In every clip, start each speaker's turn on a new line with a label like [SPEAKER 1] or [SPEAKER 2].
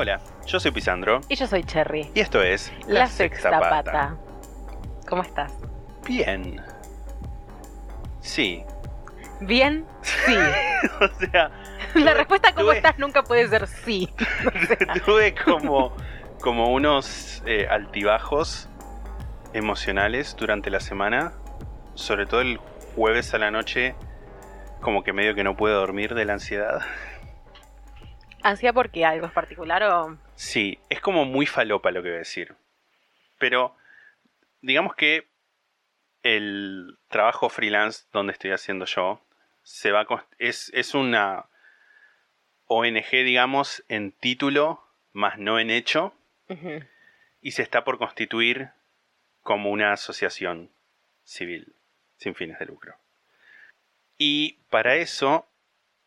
[SPEAKER 1] Hola, yo soy Pisandro
[SPEAKER 2] Y yo soy Cherry.
[SPEAKER 1] y esto es
[SPEAKER 2] La, sexta pata. ¿Cómo estás?
[SPEAKER 1] Bien. Sí.
[SPEAKER 2] ¿Bien? Sí.
[SPEAKER 1] o sea,
[SPEAKER 2] La respuesta ¿cómo
[SPEAKER 1] tuve-
[SPEAKER 2] estás? nunca puede ser sí.
[SPEAKER 1] tuve como, como unos eh, altibajos emocionales durante la semana. Sobre todo el jueves a la noche, como que medio que no puedo dormir de la ansiedad.
[SPEAKER 2] ¿Ansia porque algo es particular o...?
[SPEAKER 1] Sí, es como muy falopa lo que voy a decir. Pero digamos que el trabajo freelance donde estoy haciendo yo se va a es, es una ONG, digamos, en título, más no en hecho, y se está por constituir como una asociación civil sin fines de lucro. Y para eso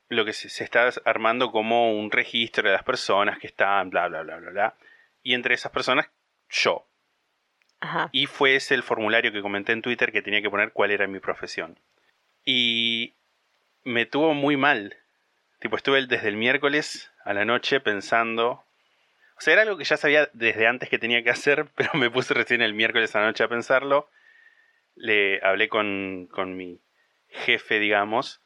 [SPEAKER 1] lo que se, se está armando como un registro de las personas que están, bla, bla, bla, bla, bla. Y entre esas personas, yo.
[SPEAKER 2] Ajá.
[SPEAKER 1] Y fue ese el formulario que comenté en Twitter que tenía que poner cuál era mi profesión. Y me tuvo muy mal. Tipo, estuve desde el miércoles a la noche pensando. O sea, era algo que ya sabía desde antes que tenía que hacer, pero me puse recién el miércoles a la noche a pensarlo. Le hablé con, con mi jefe, digamos.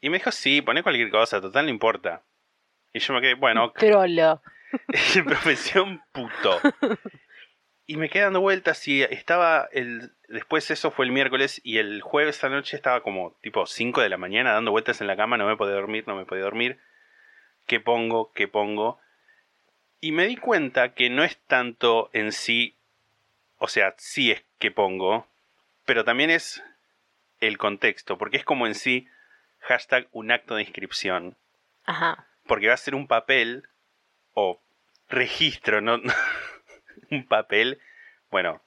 [SPEAKER 1] Y me dijo, sí, poné cualquier cosa, total no importa. Y yo me quedé, bueno,
[SPEAKER 2] Trollo.
[SPEAKER 1] profesión puto. Y me quedé dando vueltas y estaba el... Después eso fue el miércoles y el jueves a la noche estaba como tipo 5 de la mañana dando vueltas en la cama, no me podía dormir, no me podía dormir. ¿Qué pongo? ¿Qué pongo? Y me di cuenta que no es tanto en sí, o sea, sí es que pongo, pero también es el contexto, porque es como en sí hashtag un acto de inscripción
[SPEAKER 2] Ajá.
[SPEAKER 1] porque va a ser un papel o registro, no un papel. Bueno,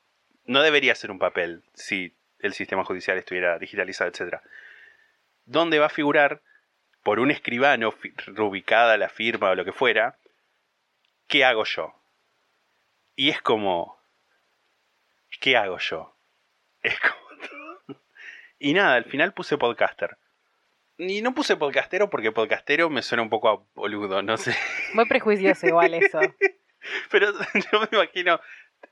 [SPEAKER 1] no debería ser un papel si el sistema judicial estuviera digitalizado, etcétera. Donde va a figurar por un escribano reubicada la firma o lo que fuera, ¿qué hago yo? Y es como ¿qué hago yo? Es como Y nada, al final puse podcaster. Y no puse podcastero porque podcastero me suena un poco a boludo, no sé.
[SPEAKER 2] Muy prejuicioso igual eso.
[SPEAKER 1] Pero yo me imagino,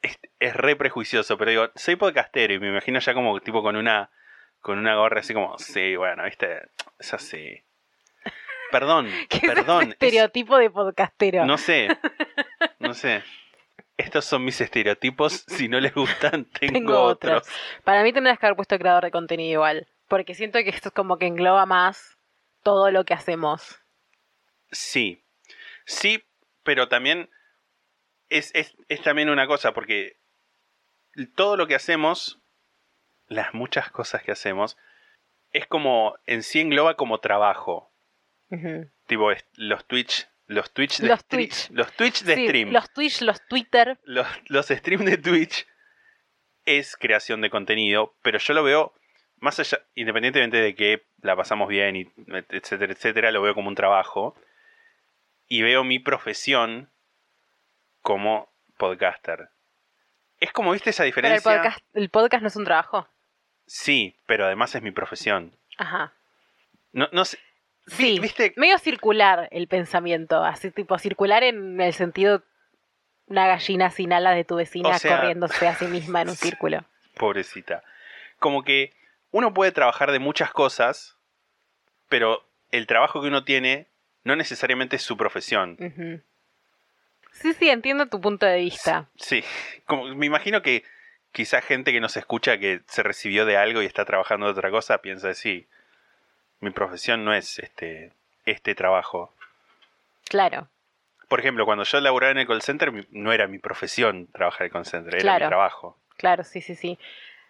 [SPEAKER 1] es, es re prejuicioso, pero digo, soy podcastero y me imagino ya como tipo con una con una gorra así como, sí, bueno, viste, es así. Perdón,
[SPEAKER 2] ¿Qué es ese
[SPEAKER 1] perdón. es-
[SPEAKER 2] estereotipo de podcastero?
[SPEAKER 1] no sé, no sé. Estos son mis estereotipos, si no les gustan, tengo,
[SPEAKER 2] Tengo
[SPEAKER 1] otros.
[SPEAKER 2] otros. Para mí tendrías que haber puesto creador de contenido igual. Porque siento que esto es como que engloba más todo lo que hacemos.
[SPEAKER 1] Sí, sí, pero también es, es, es también una cosa, porque todo lo que hacemos, las muchas cosas que hacemos, es como, en sí engloba como trabajo. Tipo, los Twitch, los Twitch de
[SPEAKER 2] Los Twitch.
[SPEAKER 1] los Twitch de
[SPEAKER 2] Sí,
[SPEAKER 1] stream,
[SPEAKER 2] Los Twitch, los Twitter.
[SPEAKER 1] los, los streams de Twitch es creación de contenido, pero yo lo veo más allá, independientemente de que la pasamos bien y etcétera, etcétera, lo veo como un trabajo y veo mi profesión como podcaster. Es como, ¿viste esa
[SPEAKER 2] Pero el
[SPEAKER 1] diferencia?
[SPEAKER 2] podcast, el podcast no es un trabajo.
[SPEAKER 1] Sí, pero además es mi profesión.
[SPEAKER 2] Ajá.
[SPEAKER 1] No, no sé.
[SPEAKER 2] Sí,
[SPEAKER 1] ¿Viste?
[SPEAKER 2] medio circular el pensamiento, así tipo circular en el sentido una gallina sin alas de tu vecina
[SPEAKER 1] O sea-
[SPEAKER 2] corriéndose a sí misma en un círculo.
[SPEAKER 1] Pobrecita. Como que uno puede trabajar de muchas cosas, pero el trabajo que uno tiene no necesariamente es su profesión.
[SPEAKER 2] Sí, sí, entiendo tu punto de vista.
[SPEAKER 1] Sí, como me imagino que quizá gente que nos escucha que se recibió de algo y está trabajando de otra cosa piensa, sí, mi profesión no es este, este trabajo.
[SPEAKER 2] Claro,
[SPEAKER 1] Por ejemplo, cuando yo laburaba en el call center, no era mi profesión trabajar en el call center, era
[SPEAKER 2] Claro.
[SPEAKER 1] mi trabajo.
[SPEAKER 2] claro, sí, sí, sí.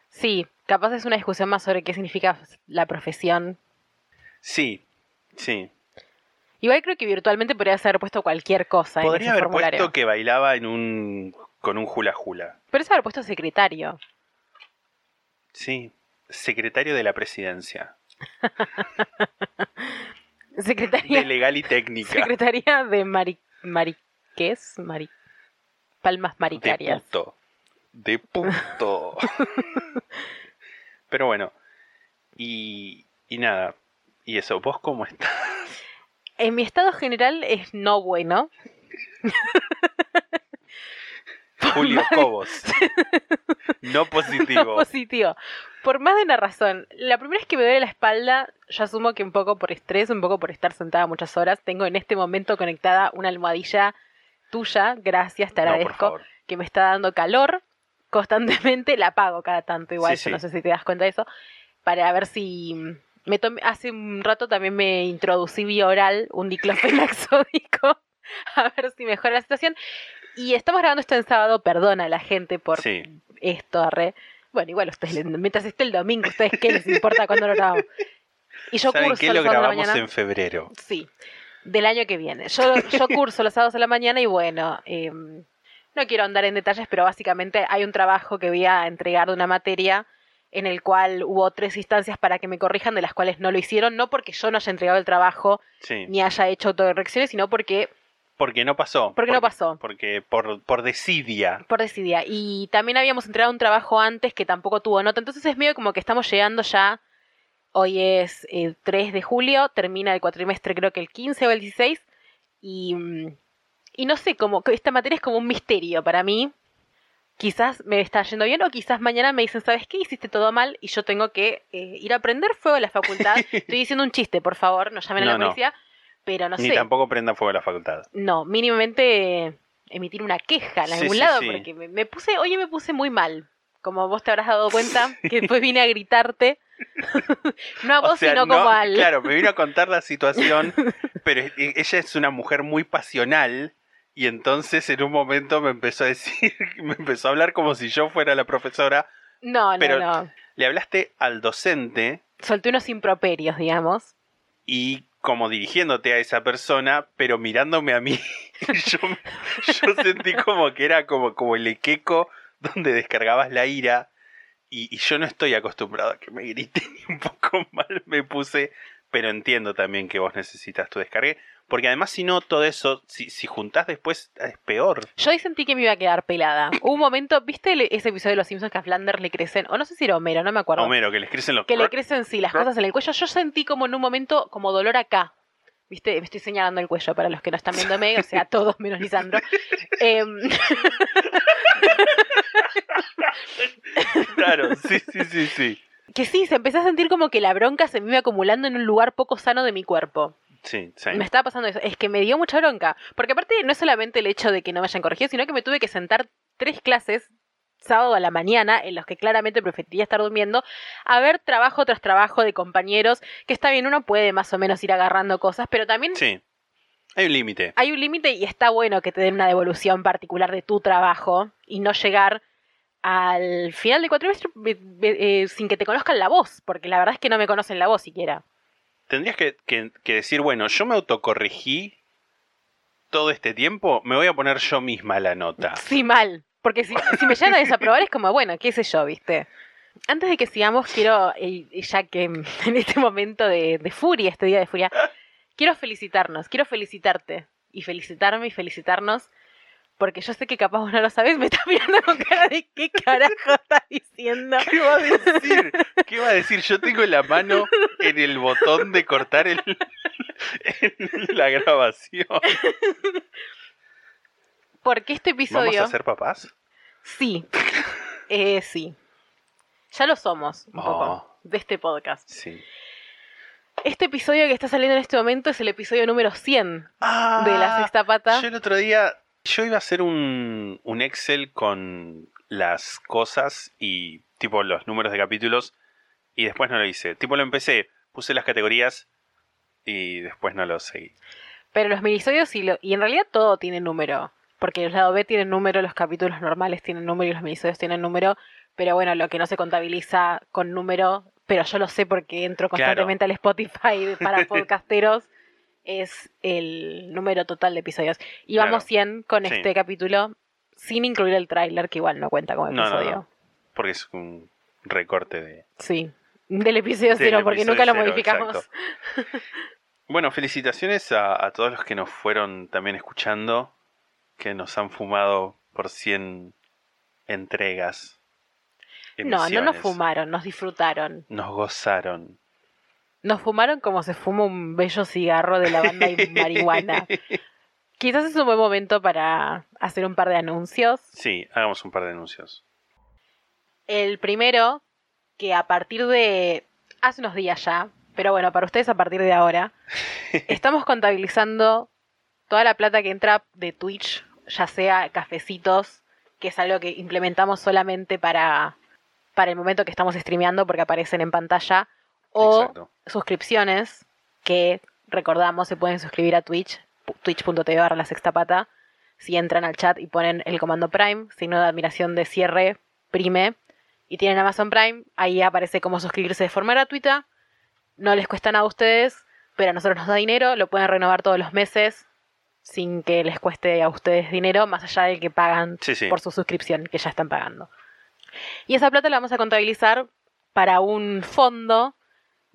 [SPEAKER 2] Sí, capaz es una discusión más sobre qué significa la profesión.
[SPEAKER 1] Sí, Sí.
[SPEAKER 2] Igual creo que virtualmente podría haber puesto cualquier cosa en
[SPEAKER 1] Podría
[SPEAKER 2] ese
[SPEAKER 1] haber
[SPEAKER 2] formulario.
[SPEAKER 1] puesto que bailaba en un con un hula hula.
[SPEAKER 2] Podría haber puesto secretario.
[SPEAKER 1] Sí. Secretario de la presidencia.
[SPEAKER 2] Secretaría
[SPEAKER 1] De legal y técnica.
[SPEAKER 2] Secretaría de Mari... Mariqués, Mari... Palmas
[SPEAKER 1] De
[SPEAKER 2] Maricarias.
[SPEAKER 1] puto. De puto. Pero bueno. Y, y nada. Y eso, ¿vos cómo estás?
[SPEAKER 2] En mi estado general es no bueno.
[SPEAKER 1] Julio Cobos. No
[SPEAKER 2] No
[SPEAKER 1] positivo.
[SPEAKER 2] positivo. Por más de una razón. La primera es que me duele la espalda. Yo asumo que un poco por estrés, un poco por estar sentada muchas horas. Tengo en este momento conectada una almohadilla tuya. Gracias, te agradezco. que me está dando calor constantemente. La apago cada tanto igual.
[SPEAKER 1] Sí,
[SPEAKER 2] yo
[SPEAKER 1] sí.
[SPEAKER 2] no sé si te das cuenta de eso. Para ver si... Me tomé- hace un rato también me introducí vía oral un diclofenac sódico. A ver si mejora la situación. Y estamos grabando esto en sábado. Perdona a la gente por
[SPEAKER 1] Sí.
[SPEAKER 2] esto, arre. Bueno, igual ustedes, mientras esté el domingo, ¿ustedes qué les importa cuando lo grabamos? Y yo
[SPEAKER 1] ¿Saben
[SPEAKER 2] curso
[SPEAKER 1] qué?
[SPEAKER 2] los
[SPEAKER 1] Lo
[SPEAKER 2] sábados de la
[SPEAKER 1] grabamos en febrero.
[SPEAKER 2] Sí, del año que viene. Yo, yo curso los sábados de la mañana y bueno, eh, no quiero andar en detalles, pero básicamente hay un trabajo que voy a entregar de una materia en el cual hubo tres instancias para que me corrijan, de las cuales no lo hicieron, no porque yo no haya entregado el trabajo
[SPEAKER 1] Sí.
[SPEAKER 2] ni haya hecho autorrecciones, sino porque
[SPEAKER 1] Porque no pasó.
[SPEAKER 2] Porque no pasó.
[SPEAKER 1] Porque por, por desidia.
[SPEAKER 2] por decidia. Y también habíamos entregado un trabajo antes que tampoco tuvo nota. Entonces es medio como que estamos llegando ya. Hoy es el 3 de julio, termina el cuatrimestre creo que el 15 o el 16. Y, mm, y no sé, como esta materia es como un misterio para mí. Quizás me está yendo bien o quizás mañana me dicen, ¿sabes qué? Hiciste todo mal y yo tengo que eh, ir a prender fuego a la facultad. Estoy diciendo un chiste, por favor, no llamen a la
[SPEAKER 1] no.
[SPEAKER 2] policía. Pero no
[SPEAKER 1] Ni
[SPEAKER 2] sé.
[SPEAKER 1] tampoco prenda fuego a la facultad.
[SPEAKER 2] No, mínimamente emitir una queja en algún
[SPEAKER 1] sí,
[SPEAKER 2] lado,
[SPEAKER 1] sí.
[SPEAKER 2] porque me, me puse, oye, me puse muy mal. Como vos te habrás dado cuenta, que después vine a gritarte. no a vos,
[SPEAKER 1] O sea,
[SPEAKER 2] sino
[SPEAKER 1] no-
[SPEAKER 2] como al.
[SPEAKER 1] Claro, me vino a contar la situación, pero e- ella es una mujer muy pasional y entonces en un momento me empezó a decir, me empezó a hablar como si yo fuera la profesora.
[SPEAKER 2] No, no,
[SPEAKER 1] pero-
[SPEAKER 2] no.
[SPEAKER 1] Le hablaste al docente
[SPEAKER 2] Solté unos improperios, digamos.
[SPEAKER 1] y como dirigiéndote a esa persona, pero mirándome a mí. Yo, yo sentí como que era como, como el equeco donde descargabas la ira. Y, y yo no estoy acostumbrado a que me griten un poco mal me puse. Pero entiendo también que vos necesitas tu descargue. Porque además, si no, todo eso, si, si juntás después, es peor.
[SPEAKER 2] Yo ahí sentí que me iba a quedar pelada. Hubo un momento, ¿viste el- ese episodio de Los Simpsons que a Flanders le crecen? O no sé si era Homero, no me acuerdo.
[SPEAKER 1] Homero, que les crecen los.
[SPEAKER 2] que le crecen, sí, las cosas en el cuello. Yo sentí como en un momento, como dolor acá. ¿Viste? Me estoy señalando el cuello para los que no están viéndome, o sea, todos menos Lisandro. Em,
[SPEAKER 1] Claro, sí, sí, sí, sí.
[SPEAKER 2] que sí, se empezó a sentir como que la bronca se me iba acumulando en un lugar poco sano de mi cuerpo.
[SPEAKER 1] Sí, sí.
[SPEAKER 2] Me estaba pasando eso. Es que me dio mucha bronca. Porque aparte no es solamente el hecho de que no me hayan corregido, sino que me tuve que sentar tres clases sábado a la mañana, en los que claramente preferiría estar durmiendo, a ver trabajo tras trabajo de compañeros, que está bien, uno puede más o menos ir agarrando cosas, pero también
[SPEAKER 1] Sí. Hay un límite.
[SPEAKER 2] hay un límite y está bueno que te den una devolución particular de tu trabajo y no llegar al final del cuatrimestre eh, eh, sin que te conozcan la voz, porque la verdad es que no me conocen la voz siquiera.
[SPEAKER 1] Tendrías que, que- decir, bueno, yo me autocorregí todo este tiempo, me voy a poner yo misma la nota.
[SPEAKER 2] Sí, mal. Porque si, si me llegan a desaprobar es como, bueno, qué sé yo, ¿viste? Antes de que sigamos, quiero, eh, ya que en este momento de, de furia, este día de furia, quiero felicitarnos, quiero felicitarte y felicitarme y felicitarnos, porque yo sé que capaz vos no lo sabés, me estás mirando con cara de qué carajo estás diciendo.
[SPEAKER 1] ¿Qué va a decir? ¿Qué va a decir? Yo tengo la mano en el botón de cortar el, en la grabación.
[SPEAKER 2] Porque este
[SPEAKER 1] ¿Vamos
[SPEAKER 2] episodio...
[SPEAKER 1] a ser papás?
[SPEAKER 2] Sí, eh, sí. Ya lo somos, un
[SPEAKER 1] Oh.
[SPEAKER 2] poco, de este podcast.
[SPEAKER 1] Sí.
[SPEAKER 2] Este episodio que está saliendo en este momento es el episodio número 100
[SPEAKER 1] Ah,
[SPEAKER 2] de la sexta pata.
[SPEAKER 1] Yo el otro día, yo iba a hacer un, un Excel con las cosas y tipo los números de capítulos y después no lo hice. Tipo lo empecé, puse las categorías y después no lo seguí.
[SPEAKER 2] Pero los minisodios y, lo- y en realidad todo tiene número. Porque los lado B tienen número, los capítulos normales tienen número y los minisodios tienen número. Pero bueno, lo que no se contabiliza con número pero yo lo sé porque entro
[SPEAKER 1] Claro.
[SPEAKER 2] constantemente al Spotify para podcasteros, es el número total de episodios. Y vamos
[SPEAKER 1] Claro.
[SPEAKER 2] 100 con
[SPEAKER 1] Sí.
[SPEAKER 2] este capítulo, sin incluir el tráiler, que igual no cuenta como
[SPEAKER 1] No, no,
[SPEAKER 2] episodio.
[SPEAKER 1] no. Porque es un recorte de.
[SPEAKER 2] Sí, del episodio
[SPEAKER 1] Del
[SPEAKER 2] cero, porque
[SPEAKER 1] episodio
[SPEAKER 2] nunca lo modificamos.
[SPEAKER 1] Bueno, felicitaciones a, a todos los que nos fueron también escuchando, que nos han fumado por 100 entregas.
[SPEAKER 2] No, no nos fumaron, nos disfrutaron.
[SPEAKER 1] Nos gozaron.
[SPEAKER 2] Nos fumaron como se fuma un bello cigarro de lavanda y marihuana. Quizás es un buen momento para hacer un par de anuncios.
[SPEAKER 1] Sí, hagamos un par de anuncios.
[SPEAKER 2] El primero, que a partir de hace unos días ya, pero bueno, para ustedes a partir de ahora, estamos contabilizando toda la plata que entra de Twitch, ya sea cafecitos, que es algo que implementamos solamente para, para el momento que estamos streameando porque aparecen en pantalla, o
[SPEAKER 1] Exacto.
[SPEAKER 2] suscripciones, que recordamos se pueden suscribir a Twitch, twitch.tv barra la sexta pata, si entran al chat y ponen el comando Prime, signo de admiración de cierre, prime, y tienen Amazon Prime, ahí aparece cómo suscribirse de forma gratuita, no les cuesta nada a ustedes, pero a nosotros nos da dinero, lo pueden renovar todos los meses sin que les cueste a ustedes dinero, más allá del que pagan
[SPEAKER 1] Sí, sí.
[SPEAKER 2] por su suscripción, que ya están pagando. Y esa plata la vamos a contabilizar para un fondo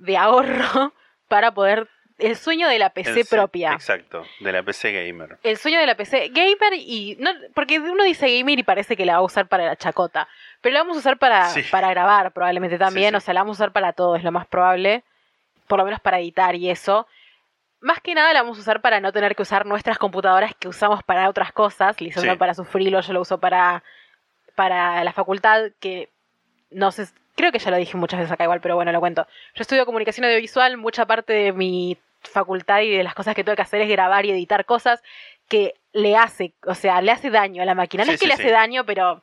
[SPEAKER 2] de ahorro para poder... El sueño de la PC
[SPEAKER 1] El-
[SPEAKER 2] propia.
[SPEAKER 1] Exacto, de la PC Gamer.
[SPEAKER 2] El sueño de la PC gamer y... No, porque uno dice gamer y parece que la va a usar para la chacota. Pero la vamos a usar para,
[SPEAKER 1] Sí.
[SPEAKER 2] para grabar probablemente también.
[SPEAKER 1] Sí, sí.
[SPEAKER 2] O sea, la vamos a usar para todo, es lo más probable. Por lo menos para editar y eso. Más que nada la vamos a usar para no tener que usar nuestras computadoras que usamos para otras cosas.
[SPEAKER 1] Sí.
[SPEAKER 2] para su frilo, yo lo uso para, para la facultad, que no sé, creo que ya lo dije muchas veces acá igual, pero bueno, lo cuento. Yo estudio comunicación audiovisual, mucha parte de mi facultad y de las cosas que tengo que hacer es grabar y editar cosas que le hace, o sea, le hace daño a la máquina. No
[SPEAKER 1] Sí,
[SPEAKER 2] es que
[SPEAKER 1] sí,
[SPEAKER 2] le
[SPEAKER 1] sí.
[SPEAKER 2] hace daño, pero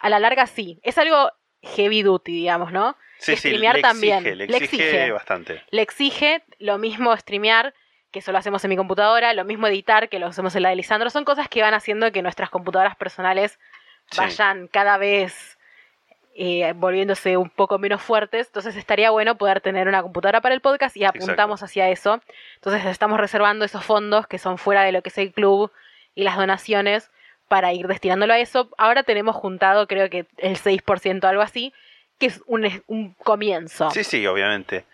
[SPEAKER 2] a la larga sí. Es algo heavy duty, digamos, ¿no?
[SPEAKER 1] Sí,
[SPEAKER 2] streamear
[SPEAKER 1] le
[SPEAKER 2] también.
[SPEAKER 1] exige, le
[SPEAKER 2] Le
[SPEAKER 1] exige, bastante.
[SPEAKER 2] Le exige lo mismo streamear, que eso lo hacemos en mi computadora, lo mismo editar, que lo hacemos en la de Lisandro. Son cosas que van haciendo que nuestras computadoras personales vayan cada vez eh, volviéndose un poco menos fuertes. Entonces estaría bueno poder tener una computadora para el podcast y apuntamos hacia eso. Entonces estamos reservando esos fondos que son fuera de lo que es el club y las donaciones para ir destinándolo a eso. Ahora tenemos juntado creo que el 6% algo así, que es un, un comienzo.
[SPEAKER 1] Sí, sí, obviamente.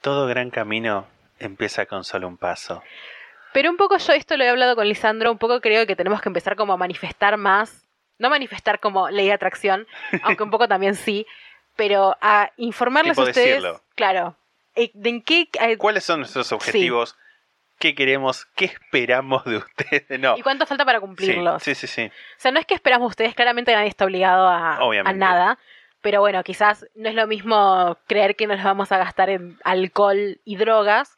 [SPEAKER 1] Todo gran camino empieza con solo un paso.
[SPEAKER 2] Pero un poco yo esto lo he hablado con Lisandro, un poco creo que tenemos que empezar como a manifestar más, no manifestar como ley de atracción, aunque un poco también sí, pero a informarles a ustedes,
[SPEAKER 1] decirlo.
[SPEAKER 2] claro, eh, de en qué eh,
[SPEAKER 1] ¿Cuáles son nuestros objetivos? ¿Qué queremos? ¿Qué esperamos de ustedes? No.
[SPEAKER 2] y cuánto falta para cumplirlos.
[SPEAKER 1] Sí, sí, sí.
[SPEAKER 2] O sea, no es que esperamos ustedes, claramente nadie está obligado a, a nada, pero bueno, quizás no es lo mismo creer que nos vamos a gastar en alcohol y drogas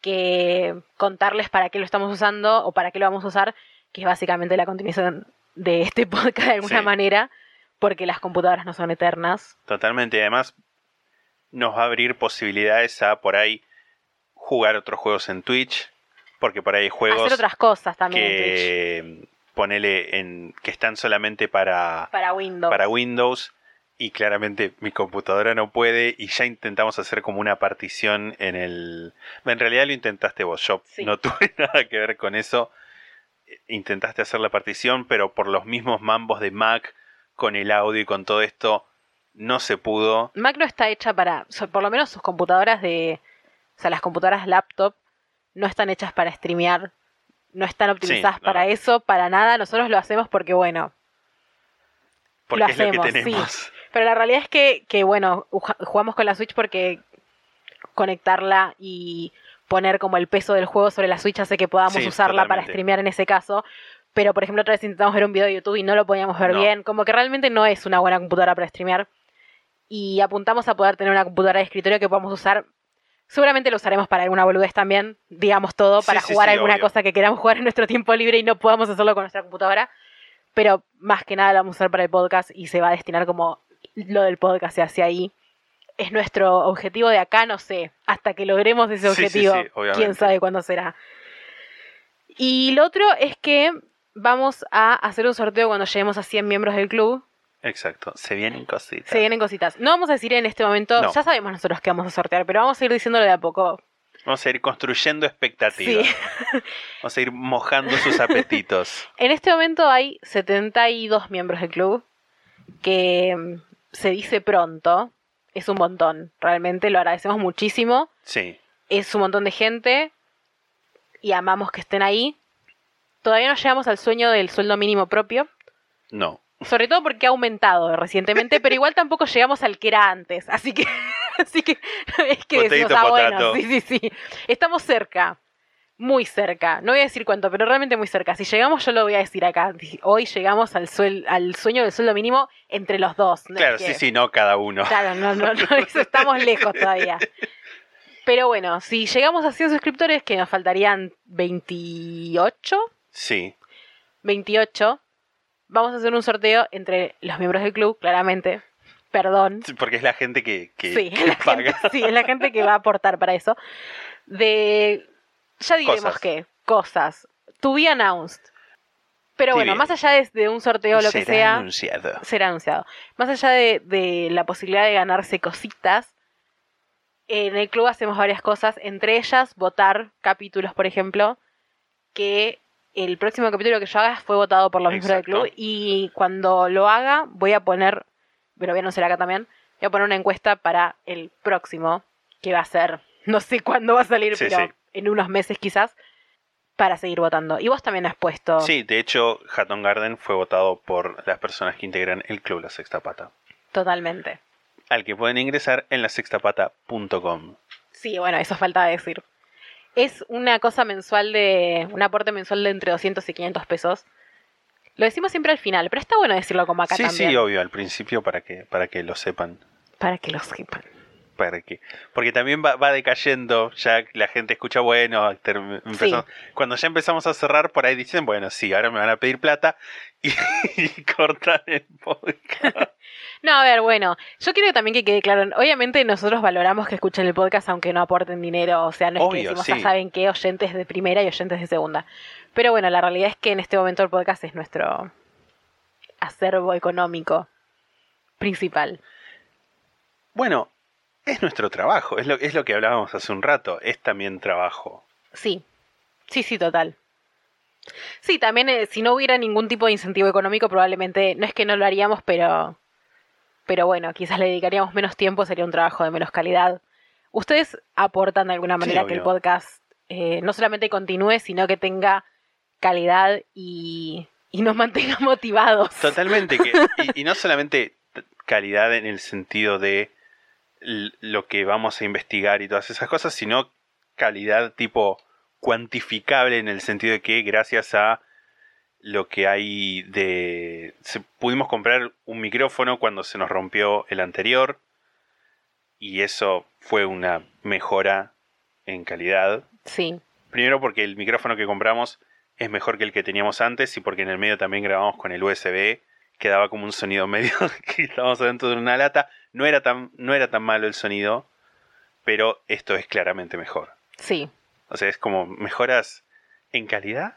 [SPEAKER 2] que contarles para qué lo estamos usando o para qué lo vamos a usar, que es básicamente la continuación de este podcast de alguna
[SPEAKER 1] Sí.
[SPEAKER 2] manera, porque las computadoras no son eternas.
[SPEAKER 1] Totalmente. Además, nos va a abrir posibilidades a por ahí jugar otros juegos en Twitch. Porque por ahí hay juegos
[SPEAKER 2] Hacer otras cosas también en Twitch,
[SPEAKER 1] que ponele en. que están solamente para,
[SPEAKER 2] para Windows.
[SPEAKER 1] para Windows. Y claramente mi computadora no puede. Y ya intentamos hacer como una partición en el. En realidad lo intentaste vos. Yo
[SPEAKER 2] Sí.
[SPEAKER 1] no tuve nada que ver con eso. Intentaste hacer la partición, pero por los mismos mambos de Mac, con el audio y con todo esto, no se pudo.
[SPEAKER 2] Mac no está hecha para, por lo menos sus computadoras de, o sea, las computadoras laptop no están hechas para streamear, no están optimizadas
[SPEAKER 1] no,
[SPEAKER 2] para eso, para nada. Nosotros lo hacemos porque, bueno,
[SPEAKER 1] Porque
[SPEAKER 2] lo
[SPEAKER 1] es lo
[SPEAKER 2] hacemos,
[SPEAKER 1] que
[SPEAKER 2] sí.
[SPEAKER 1] tenemos.
[SPEAKER 2] Pero la realidad es que, que, bueno, jugamos con la Switch porque conectarla y poner como el peso del juego sobre la Switch hace que podamos
[SPEAKER 1] Sí,
[SPEAKER 2] usarla para streamear en ese caso. Pero, por ejemplo, otra vez intentamos ver un video de YouTube y no lo podíamos ver
[SPEAKER 1] No.
[SPEAKER 2] bien. Como que realmente no es una buena computadora para streamear. Y apuntamos a poder tener una computadora de escritorio que podamos usar. Seguramente lo usaremos para alguna boludez también, digamos todo, para
[SPEAKER 1] sí,
[SPEAKER 2] jugar
[SPEAKER 1] sí,
[SPEAKER 2] alguna
[SPEAKER 1] obvio.
[SPEAKER 2] cosa que queramos jugar en nuestro tiempo libre y no podamos hacerlo con nuestra computadora. Pero más que nada la vamos a usar para el podcast y se va a destinar como lo del podcast se hace ahí. Es nuestro objetivo de acá, no sé, hasta que logremos ese
[SPEAKER 1] Sí, sí,
[SPEAKER 2] objetivo.
[SPEAKER 1] sí,
[SPEAKER 2] quién sabe cuándo será. Y lo otro es que vamos a hacer un sorteo cuando lleguemos a 100 miembros del club.
[SPEAKER 1] Exacto. Se vienen cositas.
[SPEAKER 2] Se vienen cositas. No vamos a decir en este momento,
[SPEAKER 1] No.
[SPEAKER 2] ya sabemos nosotros que vamos a sortear, pero vamos a ir diciéndolo de a poco.
[SPEAKER 1] Vamos a ir construyendo expectativas.
[SPEAKER 2] Sí.
[SPEAKER 1] Vamos a ir mojando sus apetitos.
[SPEAKER 2] En este momento hay 72 miembros del club, que mm, se dice pronto. Es un montón, realmente lo agradecemos muchísimo.
[SPEAKER 1] Sí.
[SPEAKER 2] Es un montón de gente y amamos que estén ahí. Todavía no llegamos al sueño del sueldo mínimo propio,
[SPEAKER 1] No.
[SPEAKER 2] sobre todo porque ha aumentado recientemente, pero igual tampoco llegamos al que era antes. Así que, así que es que decimos, ah, bueno, sí, sí, sí. Estamos cerca, muy cerca. No voy a decir cuánto, pero realmente muy cerca. Si llegamos, yo lo voy a decir acá. Hoy llegamos al, suel- al sueño del sueldo mínimo entre los dos. No es
[SPEAKER 1] Claro,
[SPEAKER 2] que-
[SPEAKER 1] sí, sí, no cada uno.
[SPEAKER 2] Claro, no, no, no, eso estamos lejos todavía. Pero bueno, si llegamos a 100 suscriptores, que nos faltarían 28,
[SPEAKER 1] Sí.
[SPEAKER 2] 28, vamos a hacer un sorteo entre los miembros del club, claramente. Perdón.
[SPEAKER 1] Sí, Porque es la gente que, que,
[SPEAKER 2] Sí,
[SPEAKER 1] que
[SPEAKER 2] es la
[SPEAKER 1] paga.
[SPEAKER 2] gente, sí, es la gente que va a aportar para eso. De. Ya diremos
[SPEAKER 1] Cosas.
[SPEAKER 2] qué. Cosas. To be announced. Pero bueno, más allá de, de un sorteo o lo que
[SPEAKER 1] Será
[SPEAKER 2] sea.
[SPEAKER 1] anunciado.
[SPEAKER 2] será anunciado. Más allá de, de la posibilidad de ganarse cositas, en el club hacemos varias cosas, entre ellas votar capítulos, por ejemplo, que el próximo capítulo que yo haga fue votado por los miembros del club y cuando lo haga voy a poner, pero voy a anunciar acá también, voy a poner una encuesta para el próximo, que va a ser, no sé cuándo va a salir,
[SPEAKER 1] Sí,
[SPEAKER 2] pero
[SPEAKER 1] sí.
[SPEAKER 2] En unos meses quizás, para seguir votando. Y vos también has puesto...
[SPEAKER 1] Sí, de hecho, Hatton Garden fue votado por las personas que integran el club La Sexta Pata.
[SPEAKER 2] Totalmente.
[SPEAKER 1] Al que pueden ingresar en lasextapata.com.
[SPEAKER 2] Sí, bueno, eso faltaba decir. Es una cosa mensual de. un aporte mensual de entre 200 y 500 pesos. Lo decimos siempre al final, pero está bueno decirlo como acá
[SPEAKER 1] Sí,
[SPEAKER 2] también.
[SPEAKER 1] sí, obvio, al principio para que, para que lo sepan.
[SPEAKER 2] Para que lo sepan.
[SPEAKER 1] Que, porque también va, va decayendo, ya la gente escucha, bueno, cuando ya empezamos a cerrar, por ahí dicen, bueno, sí, ahora me van a pedir plata y, y cortan el podcast.
[SPEAKER 2] No, a ver, bueno, yo quiero también que quede claro. Obviamente nosotros valoramos que escuchen el podcast aunque no aporten dinero. O sea, no es que decimos,
[SPEAKER 1] sí.
[SPEAKER 2] "Ah, saben qué, oyentes de primera y oyentes de segunda. Pero bueno, la realidad es que en este momento el podcast es nuestro acervo económico principal.
[SPEAKER 1] Bueno, es nuestro trabajo, es lo, es lo que hablábamos hace un rato, es también trabajo.
[SPEAKER 2] Sí, sí, sí, total. Sí, también eh, si no hubiera ningún tipo de incentivo económico, probablemente, no es que no lo haríamos, pero, pero bueno, quizás le dedicaríamos menos tiempo, sería un trabajo de menos calidad. Ustedes aportan de alguna manera que el podcast eh, no solamente continúe, sino que tenga calidad y, y nos mantenga motivados.
[SPEAKER 1] Totalmente, que, y, y no solamente calidad en el sentido de lo que vamos a investigar y todas esas cosas, sino calidad tipo cuantificable en el sentido de que gracias a lo que hay de... pudimos comprar un micrófono cuando se nos rompió el anterior y eso fue una mejora en calidad.
[SPEAKER 2] Sí,
[SPEAKER 1] Primero porque el micrófono que compramos es mejor que el que teníamos antes y porque en el medio también grabamos con el USB, que daba como un sonido medio que estábamos adentro de una lata. No era tan, no era tan malo el sonido, pero esto es claramente mejor.
[SPEAKER 2] sí,
[SPEAKER 1] O sea, es como mejoras en calidad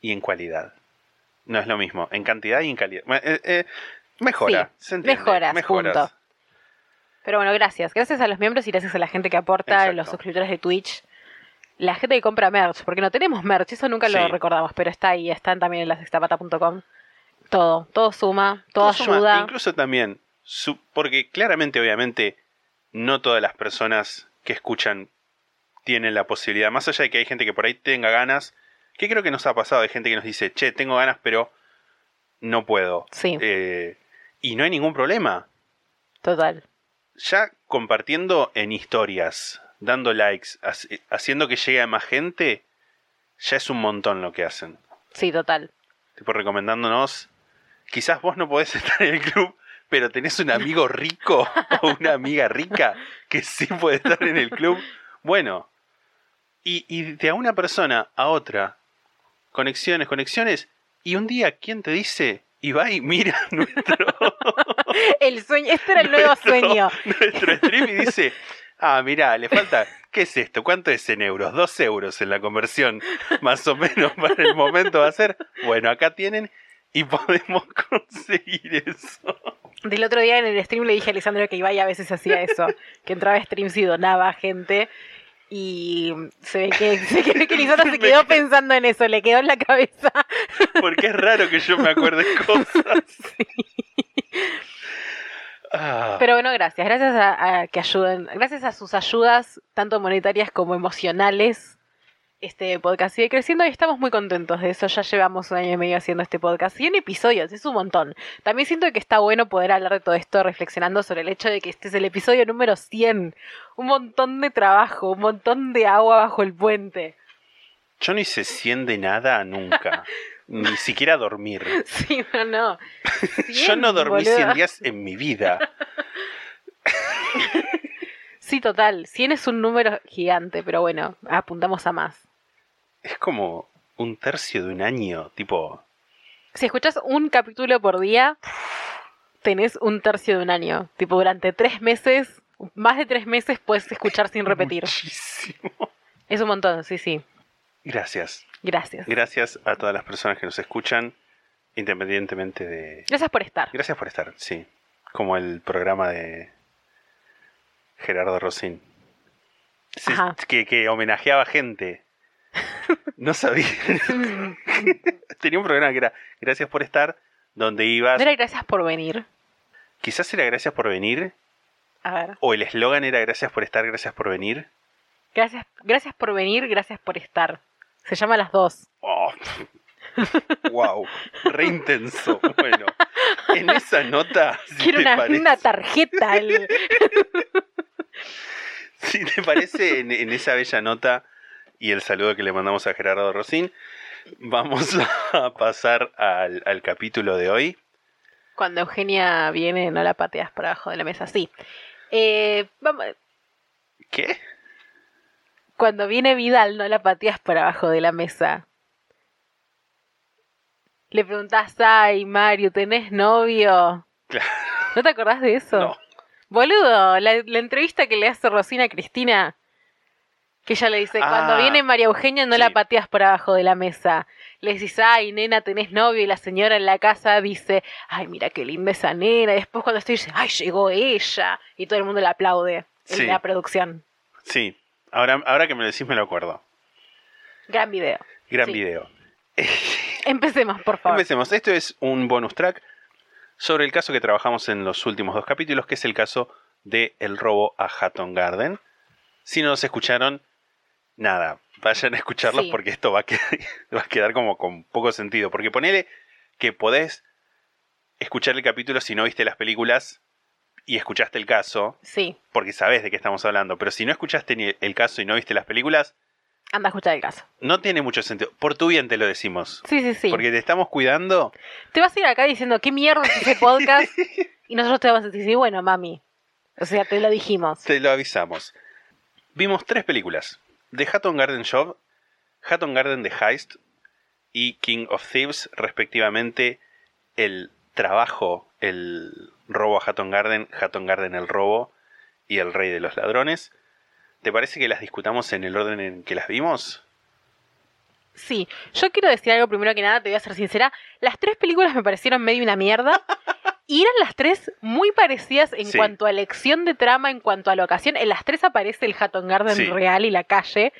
[SPEAKER 1] y en cualidad. No es lo mismo, en cantidad y en calidad. Eh, eh, mejora,
[SPEAKER 2] Sí,
[SPEAKER 1] ¿se entiende?
[SPEAKER 2] mejoras, punto. Pero bueno, gracias. Gracias a los miembros y gracias a la gente que aporta,
[SPEAKER 1] Exacto.
[SPEAKER 2] los suscriptores de Twitch, la gente que compra merch, porque no tenemos merch, eso nunca lo recordamos, pero está ahí, están también en la sextapata.com. Todo, todo suma, todo,
[SPEAKER 1] suma,
[SPEAKER 2] ayuda.
[SPEAKER 1] Incluso también, su- porque claramente, obviamente, no todas las personas que escuchan tienen la posibilidad, más allá de que hay gente que por ahí tenga ganas, que creo que nos ha pasado, hay gente que nos dice, che, tengo ganas, pero no puedo.
[SPEAKER 2] Sí.
[SPEAKER 1] Eh, y no hay ningún problema.
[SPEAKER 2] Total.
[SPEAKER 1] Ya compartiendo en historias, dando likes, haci- haciendo que llegue a más gente, ya es un montón lo que hacen.
[SPEAKER 2] Sí, total.
[SPEAKER 1] tipo recomendándonos. Quizás vos no podés estar en el club, pero tenés un amigo rico o una amiga rica que sí puede estar en el club. Bueno, y, y de a una persona a otra, conexiones, conexiones, y un día, ¿quién te dice? Y va y mira nuestro,
[SPEAKER 2] El sueño, este era el nuevo
[SPEAKER 1] nuestro-
[SPEAKER 2] sueño.
[SPEAKER 1] nuestro stream y dice, ah, mira, le falta, ¿qué es esto? ¿Cuánto es en euros? Dos euros en la conversión, más o menos para el momento va a ser. Bueno, acá tienen y podemos conseguir eso.
[SPEAKER 2] Del otro día en el stream le dije a Alessandro que Ibai a veces hacía eso, que entraba a streams y donaba a gente. Y se ve que, se ve que Lisandro se quedó pensando en eso, le quedó en la cabeza.
[SPEAKER 1] Porque es raro que yo me acuerde cosas. Ah,
[SPEAKER 2] Pero bueno, gracias. Gracias a, a que ayuden, gracias a sus ayudas, tanto monetarias como emocionales, este podcast sigue creciendo y estamos muy contentos de eso. Ya llevamos un año y medio haciendo este podcast. 100 episodios, es un montón. También siento que está bueno poder hablar de todo esto reflexionando sobre el hecho de que este es el episodio número 100. Un montón de trabajo, un montón de agua bajo el puente.
[SPEAKER 1] yo ni se siente nada nunca. Ni siquiera dormir.
[SPEAKER 2] Sí, no, no.
[SPEAKER 1] Yo no
[SPEAKER 2] 100,
[SPEAKER 1] dormí
[SPEAKER 2] boluda.
[SPEAKER 1] 100 días en mi vida.
[SPEAKER 2] Sí, total. 100 es un número gigante, pero bueno, apuntamos a más.
[SPEAKER 1] Es como un tercio de un año, tipo...
[SPEAKER 2] Si escuchas un capítulo por día, tenés un tercio de un año. Tipo, durante tres meses, más de tres meses puedes escuchar sin repetir.
[SPEAKER 1] Muchísimo.
[SPEAKER 2] Es un montón, sí, sí.
[SPEAKER 1] Gracias.
[SPEAKER 2] Gracias.
[SPEAKER 1] Gracias a todas las personas que nos escuchan, independientemente de...
[SPEAKER 2] Gracias por estar.
[SPEAKER 1] Gracias por estar, sí. Como el programa de Gerardo Rosín. Sí, que, que homenajeaba gente. No sabía. Tenía un programa que era Gracias por estar, donde ibas...
[SPEAKER 2] No era gracias por venir.
[SPEAKER 1] Quizás era Gracias por venir,
[SPEAKER 2] A ver.
[SPEAKER 1] o el eslogan era Gracias por estar, gracias por venir.
[SPEAKER 2] Gracias, gracias por venir, gracias por estar. Se llama las dos.
[SPEAKER 1] Oh. wow, re intenso. Bueno, en esa nota, si
[SPEAKER 2] Quiero
[SPEAKER 1] te
[SPEAKER 2] una,
[SPEAKER 1] parece-
[SPEAKER 2] una tarjeta. el-
[SPEAKER 1] Si te parece, en, en esa bella nota y el saludo que le mandamos a Gerardo Rosín, vamos a pasar al, al capítulo de hoy.
[SPEAKER 2] Cuando Eugenia viene, no la pateas por abajo de la mesa. Sí. Eh, vamos,
[SPEAKER 1] ¿Qué?
[SPEAKER 2] Cuando viene Vidal, no la pateas por abajo de la mesa. Le preguntás, ay, Mario, ¿tenés novio?
[SPEAKER 1] Claro.
[SPEAKER 2] ¿No te acordás de eso?
[SPEAKER 1] No.
[SPEAKER 2] Boludo, la, la entrevista que le hace Rosina a Cristina, que ella le dice, cuando
[SPEAKER 1] Ah,
[SPEAKER 2] viene María Eugenia no la pateas por abajo de la mesa. Le decís, ay, nena, tenés novio, y la señora en la casa dice, ay, mira qué linda esa nena. Y después cuando estoy dice, ay, llegó ella. Y todo el mundo le aplaude en
[SPEAKER 1] Sí.
[SPEAKER 2] la producción.
[SPEAKER 1] Sí, ahora, ahora que me lo decís me lo acuerdo.
[SPEAKER 2] Gran video.
[SPEAKER 1] Gran
[SPEAKER 2] Sí.
[SPEAKER 1] video.
[SPEAKER 2] Empecemos, por favor.
[SPEAKER 1] Empecemos. Esto es un bonus track sobre el caso que trabajamos en los últimos dos capítulos, que es el caso de el robo a Hatton Garden. Si no los escucharon, nada, vayan a escucharlos
[SPEAKER 2] Sí.
[SPEAKER 1] porque esto va a, quedar, va a quedar como con poco sentido. Porque ponele que podés escuchar el capítulo si no viste las películas y escuchaste el caso,
[SPEAKER 2] Sí,
[SPEAKER 1] porque sabés de qué estamos hablando. Pero si no escuchaste ni el caso y no viste las películas,
[SPEAKER 2] anda a escuchar el caso.
[SPEAKER 1] no tiene mucho sentido. Por tu bien te lo decimos.
[SPEAKER 2] Sí, sí, sí.
[SPEAKER 1] Porque te estamos cuidando.
[SPEAKER 2] Te vas a ir acá diciendo, ¿qué mierda es ese podcast? y nosotros te vamos a decir, sí, bueno, mami. O sea, te lo dijimos.
[SPEAKER 1] Te lo avisamos. Vimos tres películas. The Hatton Garden Job, Hatton Garden The Heist y King of Thieves, respectivamente el trabajo, el robo a Hatton Garden, Hatton Garden el robo y el rey de los ladrones. ¿Te parece que las discutamos en el orden en que las vimos?
[SPEAKER 2] Sí, yo quiero decir algo primero que nada, te voy a ser sincera. Las tres películas me parecieron medio una mierda. Y eran las tres muy parecidas en
[SPEAKER 1] Sí.
[SPEAKER 2] cuanto a elección de trama, en cuanto a locación. En las tres aparece el Hatton Garden
[SPEAKER 1] Sí.
[SPEAKER 2] real y la calle.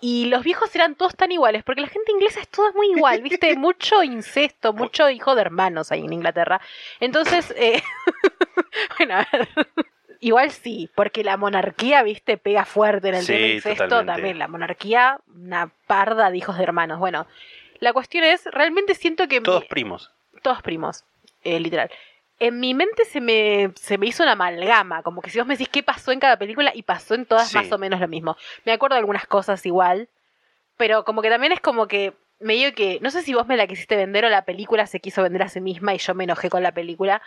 [SPEAKER 2] Y los viejos eran todos tan iguales, porque la gente inglesa es toda muy igual, ¿viste? Mucho incesto, mucho hijo de hermanos ahí en Inglaterra. Entonces, eh, bueno, a ver. Igual sí, porque la monarquía, viste, pega fuerte en el
[SPEAKER 1] Sí,
[SPEAKER 2] tema incesto
[SPEAKER 1] totalmente.
[SPEAKER 2] también. La monarquía, una parda de hijos de hermanos. Bueno, la cuestión es, realmente siento que...
[SPEAKER 1] Todos primos.
[SPEAKER 2] todos primos, eh, literal. En mi mente se me, se me hizo una amalgama, como que si vos me decís qué pasó en cada película y pasó en todas
[SPEAKER 1] Sí.
[SPEAKER 2] más o menos lo mismo. Me acuerdo de algunas cosas igual, pero como que también es como que medio que, no sé si vos me la quisiste vender o la película se quiso vender a sí misma y yo me enojé con la película,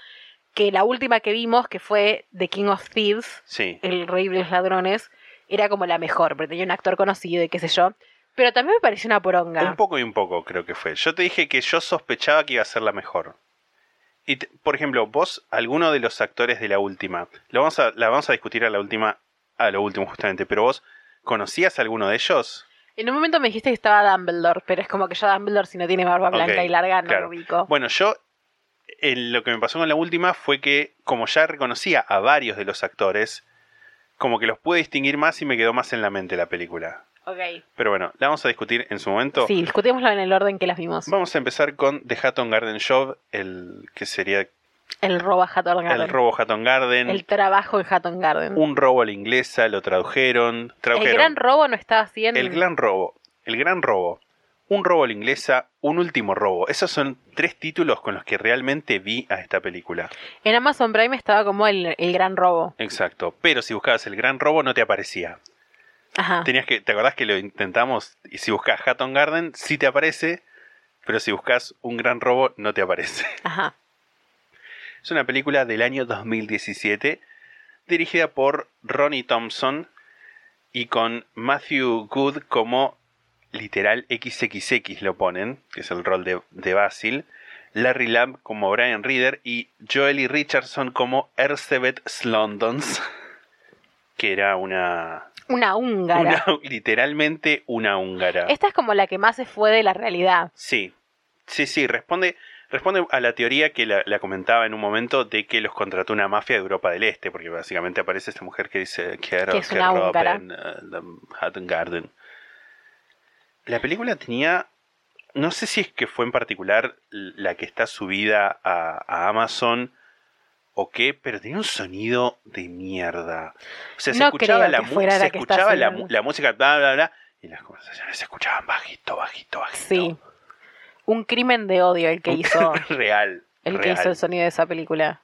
[SPEAKER 2] que la última que vimos, que fue The King of Thieves,
[SPEAKER 1] Sí.
[SPEAKER 2] el rey de los ladrones, era como la mejor, porque tenía un actor conocido y qué sé yo. Pero también me pareció una poronga.
[SPEAKER 1] Un poco y un poco creo que fue. Yo te dije que yo sospechaba que iba a ser la mejor. Y, te- por ejemplo, vos, alguno de los actores de la última, lo vamos a, la vamos a discutir a la última, a lo último justamente, pero vos, ¿conocías a alguno de ellos?
[SPEAKER 2] En un momento me dijiste que estaba Dumbledore, pero es como que yo Dumbledore si no tiene barba blanca y larga no
[SPEAKER 1] claro.
[SPEAKER 2] lo ubico.
[SPEAKER 1] Bueno, yo en lo que me pasó con la última fue que como ya reconocía a varios de los actores, como que los pude distinguir más y me quedó más en la mente la película.
[SPEAKER 2] Ok.
[SPEAKER 1] Pero bueno, la vamos a discutir en su momento.
[SPEAKER 2] Sí, discutémoslo en el orden que las vimos.
[SPEAKER 1] Vamos a empezar con The Hatton Garden Job, el que sería
[SPEAKER 2] El robo a Hatton Garden.
[SPEAKER 1] el robo Hatton Garden.
[SPEAKER 2] El trabajo en Hatton Garden.
[SPEAKER 1] Un robo a la inglesa, lo tradujeron.
[SPEAKER 2] El gran robo no estaba en...
[SPEAKER 1] El gran robo. El gran robo. Un robo a la inglesa, un último robo. Esos son tres títulos con los que realmente vi a esta película.
[SPEAKER 2] En Amazon Prime estaba como el, el gran robo.
[SPEAKER 1] Exacto. Pero si buscabas el gran robo no te aparecía.
[SPEAKER 2] Ajá.
[SPEAKER 1] Tenías que, ¿te acordás que lo intentamos? Y si buscas Hatton Garden, sí te aparece. Pero si buscas un gran robo, no te aparece.
[SPEAKER 2] Ajá.
[SPEAKER 1] Es una película del año 2017, dirigida por Ronnie Thompson y con Matthew Good como literal XXX lo ponen, que es el rol de, de Basil, Larry Lamb como Brian Reader y Joely Richardson como Ersebet Slondons, que era una,
[SPEAKER 2] Una húngara.
[SPEAKER 1] una literalmente una húngara.
[SPEAKER 2] Esta es como la que más se fue de la realidad.
[SPEAKER 1] Sí, sí, sí, responde, responde a la teoría que la, la comentaba en un momento de que los contrató una mafia de Europa del Este, porque básicamente aparece esta mujer que dice
[SPEAKER 2] Que es una húngara.
[SPEAKER 1] eh, Hatton Garden. La película tenía, no sé si es que fue en particular la que está subida a, a Amazon o qué, pero tenía un sonido de mierda. O sea, se escuchaba, la, se escuchaba la, música, bla, bla, bla, y las conversaciones se escuchaban bajito, bajito, bajito.
[SPEAKER 2] Sí. Un crimen de odio el que hizo.
[SPEAKER 1] real.
[SPEAKER 2] El que hizo el sonido de esa película.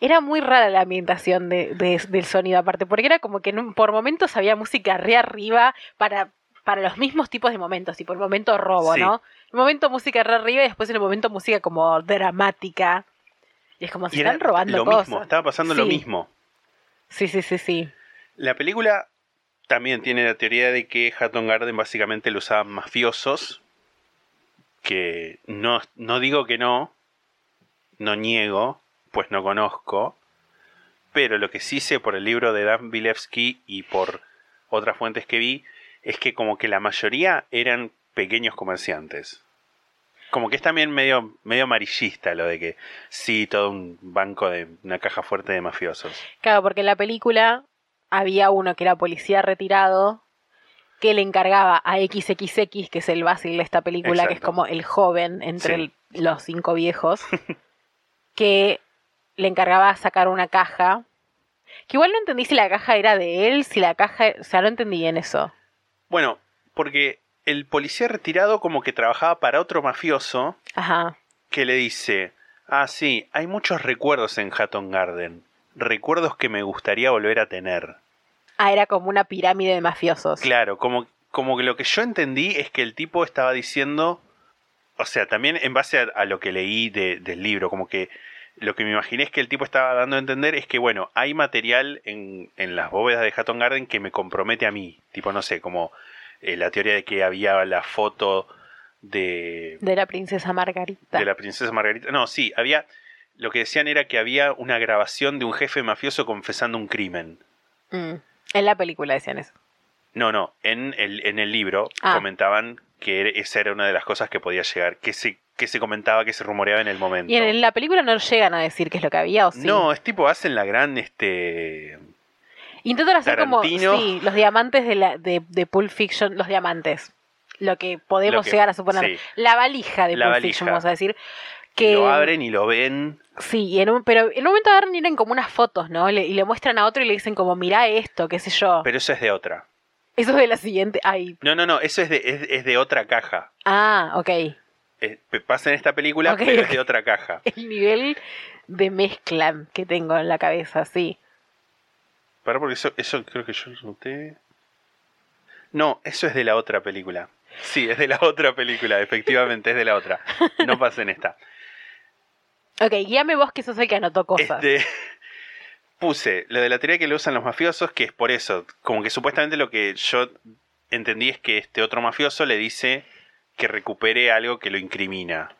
[SPEAKER 2] Era muy rara la ambientación de, de- del sonido, aparte, porque era como que en un- por momentos había música re arriba para, para los mismos tipos de momentos, tipo el momento robo,
[SPEAKER 1] Sí.
[SPEAKER 2] ¿no? El momento música re arriba y después en el momento música como dramática. Y es como si están robando
[SPEAKER 1] lo
[SPEAKER 2] cosas.
[SPEAKER 1] mismo, estaba pasando lo mismo.
[SPEAKER 2] Sí, sí, sí, sí.
[SPEAKER 1] La película también tiene la teoría de que Hatton Garden básicamente lo usaban mafiosos. Que no, no digo que no, no niego, pues no conozco. Pero lo que sí sé por el libro de Dan Bilevsky y por otras fuentes que vi es que como que la mayoría eran pequeños comerciantes. Como que es también medio, medio amarillista lo de que sí, todo un banco de una caja fuerte de mafiosos.
[SPEAKER 2] Claro, porque en la película había uno que era policía retirado que le encargaba a XXX, que es el Basil de esta película, que es como el joven entre
[SPEAKER 1] Sí.
[SPEAKER 2] el- los cinco viejos, que le encargaba sacar una caja. Que igual no entendí si la caja era de él, si la caja... O sea, no entendí en eso.
[SPEAKER 1] Bueno, porque el policía retirado como que trabajaba para otro mafioso
[SPEAKER 2] Ajá.
[SPEAKER 1] que le dice, ah, sí, hay muchos recuerdos en Hatton Garden, recuerdos que me gustaría volver a tener.
[SPEAKER 2] Ah, era como una pirámide de mafiosos.
[SPEAKER 1] Claro, como, como que lo que yo entendí es que el tipo estaba diciendo, o sea, también en base a, a lo que leí de- del libro, como que lo que me imaginé es que el tipo estaba dando a entender es que, bueno, hay material en, en las bóvedas de Hatton Garden que me compromete a mí. Tipo, no sé, como eh, la teoría de que había la foto de,
[SPEAKER 2] De la princesa Margarita.
[SPEAKER 1] de la princesa Margarita. No, sí, había. Lo que decían era que había una grabación de un jefe mafioso confesando un crimen.
[SPEAKER 2] Mm. En la película decían eso.
[SPEAKER 1] No, no, en el, en el libro
[SPEAKER 2] Ah.
[SPEAKER 1] comentaban que esa era una de las cosas que podía llegar, que se, que se comentaba, que se rumoreaba en el momento.
[SPEAKER 2] Y en la película no llegan a decir qué es lo que había, ¿o sí?
[SPEAKER 1] No, es tipo, hacen la gran, este...
[SPEAKER 2] Intentan hacer
[SPEAKER 1] Tarantino.
[SPEAKER 2] como sí, los diamantes de, la, de, de Pulp Fiction, los diamantes. Lo que podemos
[SPEAKER 1] Lo que-
[SPEAKER 2] llegar a suponer.
[SPEAKER 1] sí.
[SPEAKER 2] La valija de
[SPEAKER 1] La
[SPEAKER 2] Pulp
[SPEAKER 1] valija.
[SPEAKER 2] Fiction, vamos a decir.
[SPEAKER 1] que lo abren y lo ven.
[SPEAKER 2] Sí, y en un- pero en un momento como unas fotos, ¿no? Le- y le muestran a otro y le dicen como, mirá esto, qué sé yo.
[SPEAKER 1] Pero eso es de otra.
[SPEAKER 2] Eso es de la siguiente. Ay.
[SPEAKER 1] No, no, no, eso es de, es, es de otra caja.
[SPEAKER 2] Ah, ok.
[SPEAKER 1] Eh, pasa en esta película, pero es de otra caja.
[SPEAKER 2] El nivel de mezcla que tengo en la cabeza, sí.
[SPEAKER 1] Para porque eso, eso creo que yo noté. No, eso es de la otra película. Sí, es de la otra película, efectivamente, es de la otra. No pasa en esta.
[SPEAKER 2] Ok, guíame vos que sos el que anotó cosas.
[SPEAKER 1] Este, puse lo de la teoría que le usan los mafiosos, que es por eso. Como que supuestamente lo que yo entendí es que este otro mafioso le dice que recupere algo que lo incrimina.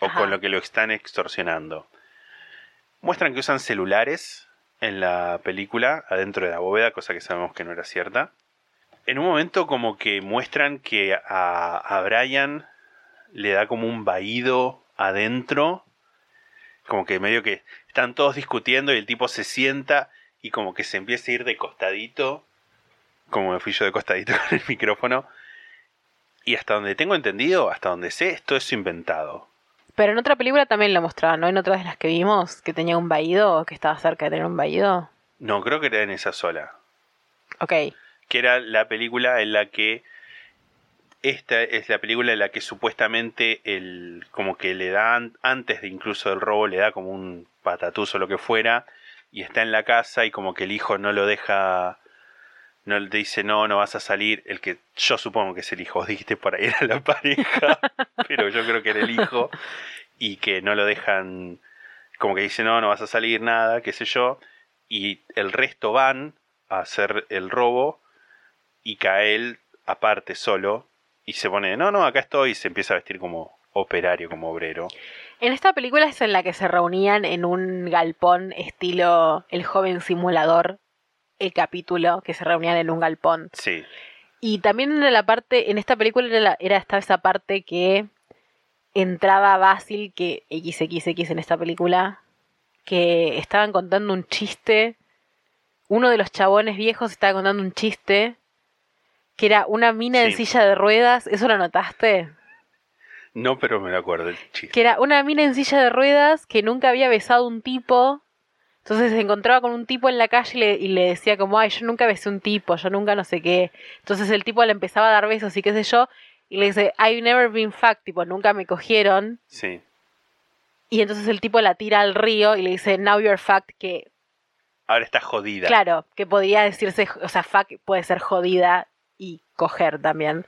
[SPEAKER 1] O
[SPEAKER 2] Ajá.
[SPEAKER 1] con lo que lo están extorsionando. Muestran que usan celulares en la película, adentro de la bóveda, cosa que sabemos que no era cierta. En un momento como que muestran que a, a Brian le da como un vaído adentro. Como que medio que están todos discutiendo y el tipo se sienta y como que se empieza a ir de costadito. Como me fui yo de costadito con el micrófono. Y hasta donde tengo entendido, hasta donde sé, esto es inventado.
[SPEAKER 2] Pero en otra película también lo mostraban, ¿no? En otras de las que vimos, que tenía un vaído, que estaba cerca de tener un vaído.
[SPEAKER 1] No, creo que era en esa sola.
[SPEAKER 2] Ok.
[SPEAKER 1] Que era la película en la que. Esta es la película en la que supuestamente el. como que le dan. antes de incluso del robo, le da como un patatús o lo que fuera. Y está en la casa y como que el hijo no lo deja. No le dice no, no vas a salir. El que yo supongo que es el hijo. Dijiste por ahí era la pareja. pero yo creo que era el hijo. Y que no lo dejan. Como que dice no, no vas a salir nada, qué sé yo. Y el resto van a hacer el robo. Y cae él aparte solo. Y se pone, no, no, acá estoy. Y se empieza a vestir como operario, como obrero.
[SPEAKER 2] En esta película es en la que se reunían en un galpón estilo El joven simulador, el capítulo, que se reunían en un galpón.
[SPEAKER 1] Sí.
[SPEAKER 2] Y también en la parte, en esta película era, la- era esta esa parte que entraba Basil, que XXX en esta película, que estaban contando un chiste. Uno de los chabones viejos estaba contando un chiste que era una mina en silla de ruedas. ¿Eso lo notaste?
[SPEAKER 1] No, pero me lo acuerdo el chiste.
[SPEAKER 2] que era una mina en silla de ruedas que nunca había besado un tipo. Entonces se encontraba con un tipo en la calle y le, y le decía como, ay, yo nunca besé un tipo, yo nunca no sé qué. Entonces el tipo le empezaba a dar besos y qué sé yo. Y le dice, I've never been fucked, tipo, nunca me cogieron.
[SPEAKER 1] Sí.
[SPEAKER 2] Y entonces el tipo la tira al río y le dice, now you're fucked, que
[SPEAKER 1] Ahora está jodida.
[SPEAKER 2] claro, que podría decirse, o sea, fuck puede ser jodida y coger también.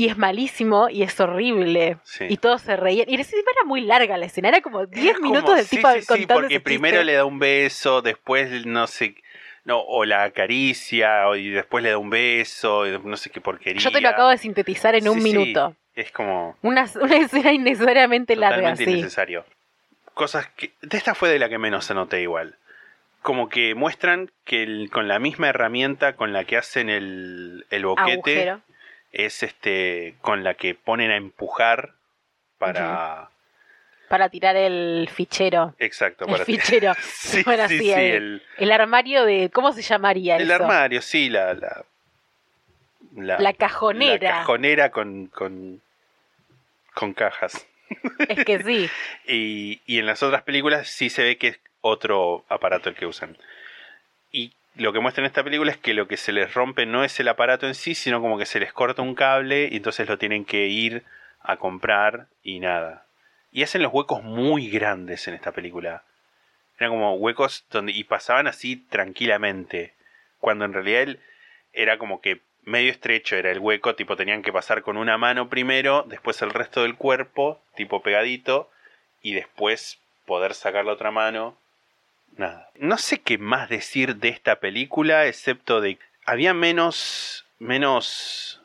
[SPEAKER 2] Y es malísimo y es horrible.
[SPEAKER 1] Sí.
[SPEAKER 2] Y todos se reían. Y encima era muy larga la escena, era como 10
[SPEAKER 1] Era
[SPEAKER 2] minutos
[SPEAKER 1] como-
[SPEAKER 2] del
[SPEAKER 1] sí,
[SPEAKER 2] tipo
[SPEAKER 1] sí, sí,
[SPEAKER 2] contando
[SPEAKER 1] porque
[SPEAKER 2] ese
[SPEAKER 1] primero
[SPEAKER 2] chiste.
[SPEAKER 1] le da un beso, después no sé, no, o la acaricia, o- y después le da un beso, y no sé qué porquería.
[SPEAKER 2] Yo te lo acabo de sintetizar en un minuto.
[SPEAKER 1] es como
[SPEAKER 2] Una, una escena innecesariamente larga,
[SPEAKER 1] innecesario. Cosas que. De esta fue de la que menos anoté igual. Como que muestran que el- con la misma herramienta con la que hacen el, el boquete
[SPEAKER 2] Agujero.
[SPEAKER 1] Es este con la que ponen a empujar para.
[SPEAKER 2] Para tirar el fichero.
[SPEAKER 1] Exacto,
[SPEAKER 2] El
[SPEAKER 1] para
[SPEAKER 2] fichero.
[SPEAKER 1] sí,
[SPEAKER 2] bueno,
[SPEAKER 1] sí,
[SPEAKER 2] sí,
[SPEAKER 1] sí,
[SPEAKER 2] el,
[SPEAKER 1] el,
[SPEAKER 2] el armario de. ¿Cómo se llamaría
[SPEAKER 1] el
[SPEAKER 2] eso?
[SPEAKER 1] armario, sí, la. La, la,
[SPEAKER 2] La cajonera.
[SPEAKER 1] la cajonera con, con, con cajas.
[SPEAKER 2] Es que sí.
[SPEAKER 1] Y, y en las otras películas sí se ve que es otro aparato el que usan. Y lo que muestra en esta película es que lo que se les rompe no es el aparato en sí, sino como que se les corta un cable y entonces lo tienen que ir a comprar y nada. Y hacen los huecos muy grandes en esta película. Eran como huecos donde y pasaban así tranquilamente. Cuando en realidad él era como que medio estrecho era el hueco, tipo tenían que pasar con una mano primero, después el resto del cuerpo, tipo pegadito, y después poder sacar la otra mano. Nada. No sé qué más decir de esta película, excepto de había menos menos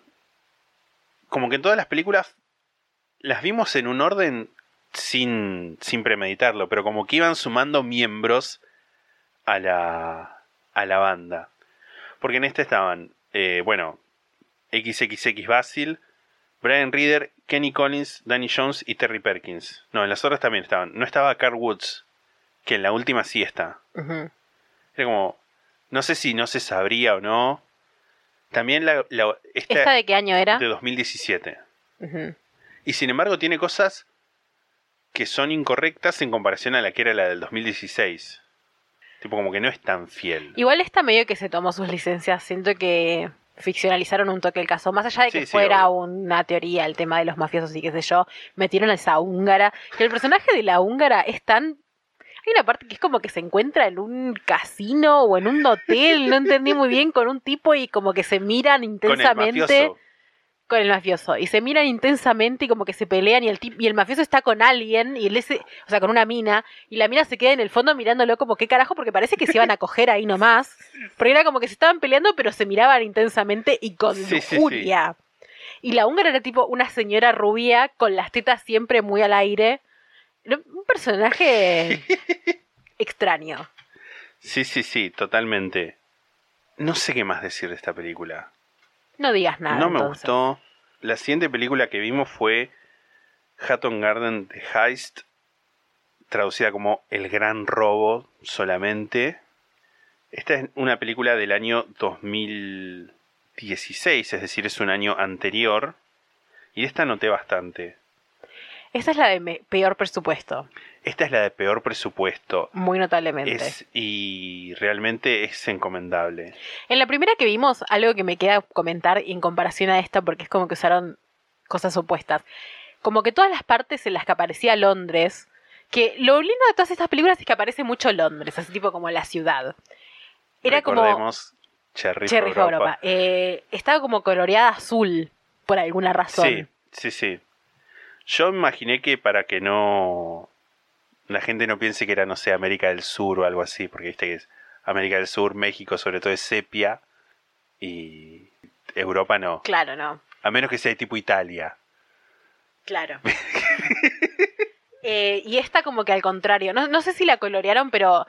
[SPEAKER 1] como que en todas las películas las vimos en un orden sin sin premeditarlo, pero como que iban sumando miembros a la a la banda. Porque en esta estaban eh, bueno, XXX Basil, Brian Reader, Kenny Collins, Danny Jones y Terry Perkins. No, en las otras también estaban. No estaba Carl Woods, que en la última sí está. Era como, no sé si no se sabría o no. También la, la- esta,
[SPEAKER 2] ¿Esta de qué año era?
[SPEAKER 1] de 2017.
[SPEAKER 2] Ujú.
[SPEAKER 1] Y sin embargo tiene cosas que son incorrectas en comparación a la que era la del 2016. Tipo como que no es tan fiel.
[SPEAKER 2] Igual esta medio que se tomó sus licencias. Siento que ficcionalizaron un toque el caso. Más allá de que
[SPEAKER 1] Sí, sí,
[SPEAKER 2] fuera
[SPEAKER 1] obvio.
[SPEAKER 2] una teoría el tema de los mafiosos y qué sé yo, metieron a esa húngara. Que el personaje de la húngara es tan. Hay una parte que es como que se encuentra en un casino o en un hotel, no entendí muy bien, con un tipo y como que se miran
[SPEAKER 1] Con el
[SPEAKER 2] intensamente
[SPEAKER 1] mafioso.
[SPEAKER 2] con el mafioso y se miran intensamente y como que se pelean y el y el mafioso está con alguien y él ese, o sea, con una mina y la mina se queda en el fondo mirándolo como qué carajo porque parece que se iban a coger ahí nomás, porque era como que se estaban peleando pero se miraban intensamente y con
[SPEAKER 1] Sí, sí, sí.
[SPEAKER 2] lujuria. Y la húngara era tipo una señora rubia con las tetas siempre muy al aire. Un personaje extraño.
[SPEAKER 1] Sí, sí, sí, totalmente. No sé qué más decir de esta película.
[SPEAKER 2] No digas nada.
[SPEAKER 1] no me
[SPEAKER 2] entonces.
[SPEAKER 1] gustó. La siguiente película que vimos fue Hatton Garden The Heist, traducida como El Gran Robo solamente. Esta es una película del año 2016, es decir, es un año anterior. Y esta noté bastante.
[SPEAKER 2] Esa es la de peor presupuesto,
[SPEAKER 1] Esta es la de peor presupuesto.
[SPEAKER 2] muy notablemente.
[SPEAKER 1] Es, y realmente es encomendable.
[SPEAKER 2] En la primera que vimos, algo que me queda comentar en comparación a esta, porque es como que usaron cosas opuestas. Como que todas las partes en las que aparecía Londres, que lo lindo de todas estas películas es que aparece mucho Londres, así tipo como la ciudad. Era como
[SPEAKER 1] Recordemos Cherry,
[SPEAKER 2] Cherry
[SPEAKER 1] for
[SPEAKER 2] for Europa. Eh, estaba como coloreada azul, por alguna razón.
[SPEAKER 1] Sí, sí, sí. Yo imaginé que para que no la gente no piense que era, no sé, América del Sur o algo así, porque viste que es América del Sur, México sobre todo es sepia y Europa no.
[SPEAKER 2] Claro, no.
[SPEAKER 1] A menos que sea tipo Italia.
[SPEAKER 2] Claro. Eh, y esta como que al contrario, no, no sé si la colorearon, pero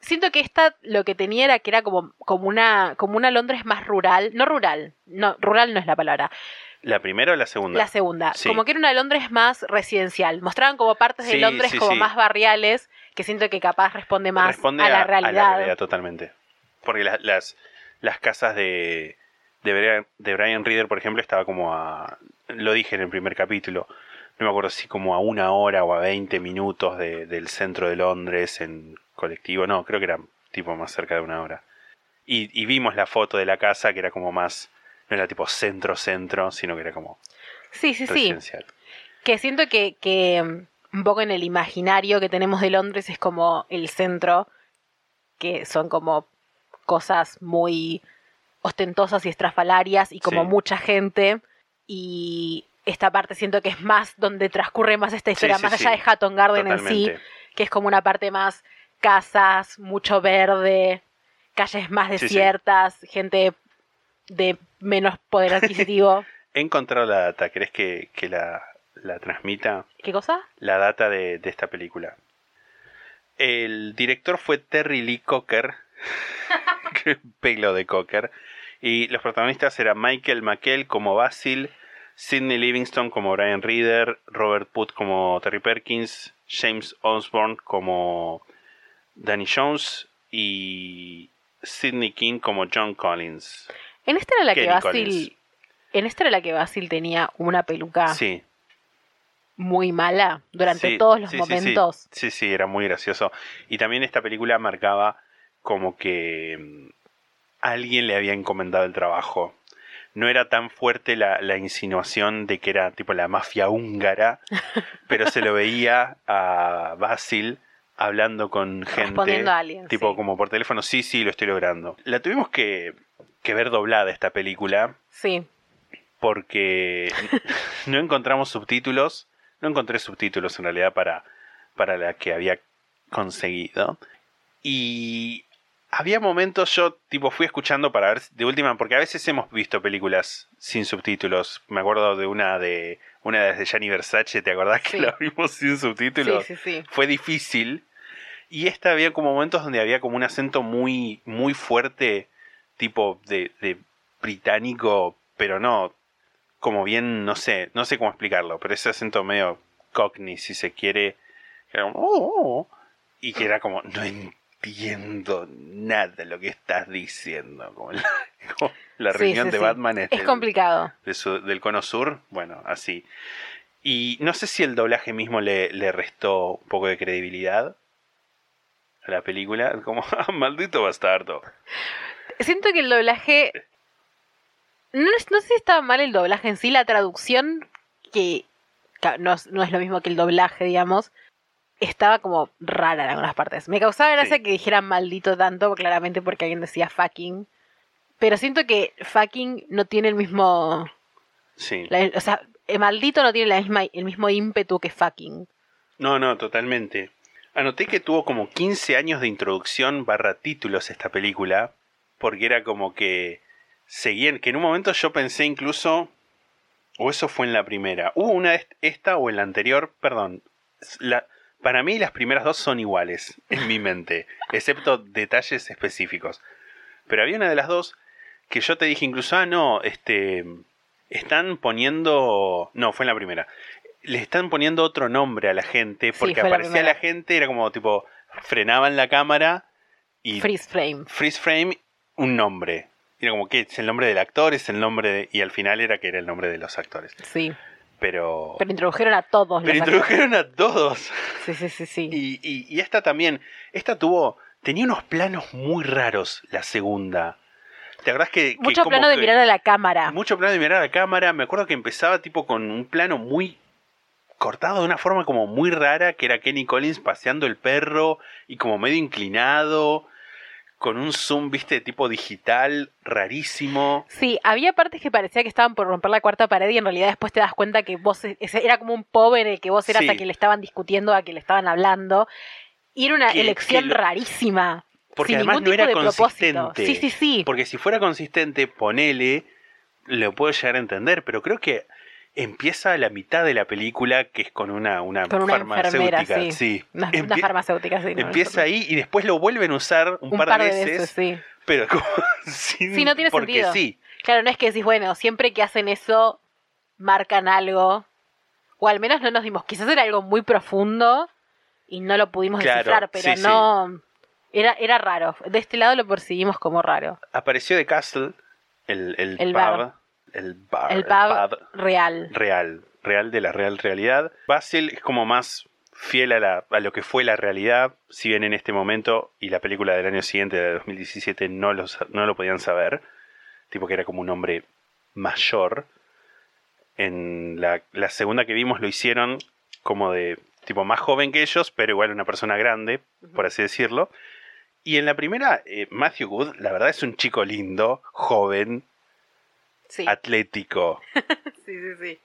[SPEAKER 2] siento que esta lo que tenía era que era como, como, una, como una Londres más rural, no rural, no, rural no es la palabra,
[SPEAKER 1] ¿La primera o la segunda?
[SPEAKER 2] la segunda,
[SPEAKER 1] Sí.
[SPEAKER 2] como que era una Londres más residencial, mostraban como partes de Londres
[SPEAKER 1] sí,
[SPEAKER 2] como más barriales, que siento que capaz responde más
[SPEAKER 1] Responde
[SPEAKER 2] a, la realidad.
[SPEAKER 1] totalmente. Porque la- las, las casas de, de, Brian, de Brian Reader, por ejemplo, estaba como a... Lo dije en el primer capítulo. No me acuerdo si como a una hora o a 20 minutos de- del centro de Londres en colectivo. No, creo que era tipo más cerca de una hora. Y, y vimos la foto de la casa que era como más... No era tipo centro-centro, sino que era como
[SPEAKER 2] Sí, sí, sí. Que siento que, que mm, un poco en el imaginario que tenemos de Londres es como el centro, que son como cosas muy ostentosas y estrafalarias y como
[SPEAKER 1] Sí.
[SPEAKER 2] mucha gente. Y esta parte siento que es más donde transcurre más esta historia,
[SPEAKER 1] sí,
[SPEAKER 2] más allá de Hatton Garden en sí, que es como una parte más casas, mucho verde, calles más desiertas, gente de menos poder adquisitivo.
[SPEAKER 1] He encontrado la data. ¿Querés que, que la, la transmita?
[SPEAKER 2] ¿Qué cosa?
[SPEAKER 1] la data de, de esta película. El director fue Terry Lee Cocker, pelo de Cocker, y los protagonistas eran Michael McKell como Basil, Sidney Livingston como Brian Reader, Robert Putt como Terry Perkins, James Osborne como Danny Jones y Sidney King como John Collins.
[SPEAKER 2] En esta era la que Basil. En esta era la que Basil tenía una peluca
[SPEAKER 1] Sí,
[SPEAKER 2] muy mala durante
[SPEAKER 1] Sí,
[SPEAKER 2] todos los
[SPEAKER 1] sí, sí, sí.
[SPEAKER 2] momentos.
[SPEAKER 1] Sí, sí, era muy gracioso. Y también esta película marcaba como que mm, alguien le había encomendado el trabajo. No era tan fuerte la, la insinuación de que era tipo la mafia húngara, pero se lo veía a Basil hablando con gente.
[SPEAKER 2] Respondiendo a alguien,
[SPEAKER 1] Tipo
[SPEAKER 2] sí.
[SPEAKER 1] como por teléfono, sí, sí, lo estoy logrando. La tuvimos que, que ver doblada esta película
[SPEAKER 2] Sí.
[SPEAKER 1] porque no encontramos subtítulos. No encontré subtítulos en realidad para, para la que había conseguido. Y había momentos yo tipo fui escuchando para ver de última porque a veces hemos visto películas sin subtítulos. Me acuerdo de una de una de Gianni Versace, ¿te acordás que la vimos sin subtítulos?
[SPEAKER 2] Sí, sí, sí.
[SPEAKER 1] Fue difícil. Y esta había como momentos donde había como un acento muy muy fuerte tipo de, de británico, pero no como bien, no sé, no sé cómo explicarlo, pero ese acento medio cockney, si se quiere, que era como, "Oh, oh", y que era como, no entiendo nada de lo que estás diciendo, como la, como la
[SPEAKER 2] Sí,
[SPEAKER 1] reunión
[SPEAKER 2] sí,
[SPEAKER 1] de
[SPEAKER 2] sí.
[SPEAKER 1] Batman
[SPEAKER 2] Es
[SPEAKER 1] del-
[SPEAKER 2] complicado.
[SPEAKER 1] de su- del cono sur, bueno, así. Y no sé si el doblaje mismo le, le restó un poco de credibilidad a la película, como, "Ah, maldito bastardo.
[SPEAKER 2] Siento que el doblaje. No, no sé si estaba mal el doblaje en sí, la traducción, que no, es- no es lo mismo que el doblaje, digamos, estaba como rara en algunas partes. Me causaba gracia
[SPEAKER 1] Sí.
[SPEAKER 2] que dijeran maldito tanto, claramente porque alguien decía fucking. Pero siento que fucking no tiene el mismo.
[SPEAKER 1] Sí.
[SPEAKER 2] la- o sea, maldito no tiene la misma, el mismo ímpetu que fucking.
[SPEAKER 1] No, no, totalmente. Anoté que tuvo como 15 años de introducción barra títulos esta película, porque era como que seguían, que en un momento yo pensé incluso, o eso fue en la primera, hubo una est- esta o en la anterior, perdón, la, para mí las primeras dos son iguales en mi mente, excepto detalles específicos. Pero había una de las dos que yo te dije incluso, ah, no, este, están poniendo, no, fue en la primera, le están poniendo otro nombre a la gente, porque aparecía la, gente, era como tipo, frenaban la cámara y
[SPEAKER 2] Freeze frame.
[SPEAKER 1] freeze frame, un nombre. Era como que es el nombre del actor, es el nombre de, y al final era que era el nombre de los actores.
[SPEAKER 2] Sí.
[SPEAKER 1] Pero,
[SPEAKER 2] Pero introdujeron a todos
[SPEAKER 1] pero introdujeron a todos.
[SPEAKER 2] Sí, sí, sí, sí.
[SPEAKER 1] Y, y- y esta también, esta tuvo, tenía unos planos muy raros, la segunda. ¿Te acordás que... que
[SPEAKER 2] Mucho plano de mirar a la cámara.
[SPEAKER 1] Mucho plano de mirar a la cámara. Me acuerdo que empezaba tipo con un plano muy cortado de una forma como muy rara, que era Kenny Collins paseando el perro y como medio inclinado, con un zoom, viste, tipo digital, rarísimo.
[SPEAKER 2] Sí, había partes que parecía que estaban por romper la cuarta pared y en realidad después te das cuenta que vos ese era como un pobre en el que vos eras
[SPEAKER 1] Sí.
[SPEAKER 2] a quien le estaban discutiendo, a quien le estaban hablando. Y era una
[SPEAKER 1] Que-
[SPEAKER 2] elección
[SPEAKER 1] que lo-
[SPEAKER 2] rarísima.
[SPEAKER 1] Porque
[SPEAKER 2] sin
[SPEAKER 1] además
[SPEAKER 2] ningún
[SPEAKER 1] no
[SPEAKER 2] tipo
[SPEAKER 1] era
[SPEAKER 2] de propósito.
[SPEAKER 1] consistente.
[SPEAKER 2] Sí, sí, sí.
[SPEAKER 1] Porque si fuera consistente, ponele, lo puedo llegar a entender, pero creo que empieza la mitad de la película que es con una, una
[SPEAKER 2] Con una
[SPEAKER 1] farmacéutica.
[SPEAKER 2] sí. Una, farmacéutica, sí. no,
[SPEAKER 1] Empieza
[SPEAKER 2] no,
[SPEAKER 1] ahí y después lo vuelven a usar un,
[SPEAKER 2] Un
[SPEAKER 1] par, de veces,
[SPEAKER 2] sí.
[SPEAKER 1] pero como sin,
[SPEAKER 2] Sí, no tiene
[SPEAKER 1] porque
[SPEAKER 2] sentido.
[SPEAKER 1] sí.
[SPEAKER 2] Claro, no es que decís, bueno, siempre que hacen eso, marcan algo. O al menos no nos dimos. Quizás era algo muy profundo y no lo pudimos
[SPEAKER 1] Claro,
[SPEAKER 2] descifrar, pero
[SPEAKER 1] sí,
[SPEAKER 2] no. Era, era raro. De este lado lo percibimos como raro.
[SPEAKER 1] Apareció The Castle, el, el,
[SPEAKER 2] El
[SPEAKER 1] pub,
[SPEAKER 2] bar.
[SPEAKER 1] El bar,
[SPEAKER 2] El pub real.
[SPEAKER 1] real, real de la real realidad. Basil es como más fiel a, la- a lo que fue la realidad, si bien en este momento y la película del año siguiente, de 2017, no lo, sa- no lo podían saber, tipo que era como un hombre mayor. En la, la segunda que vimos lo hicieron como de tipo más joven que ellos, pero igual una persona grande, por así decirlo. Y en la primera, eh, Matthew Good, la verdad es un chico lindo, joven,
[SPEAKER 2] Sí.
[SPEAKER 1] atlético,
[SPEAKER 2] sí, sí, sí.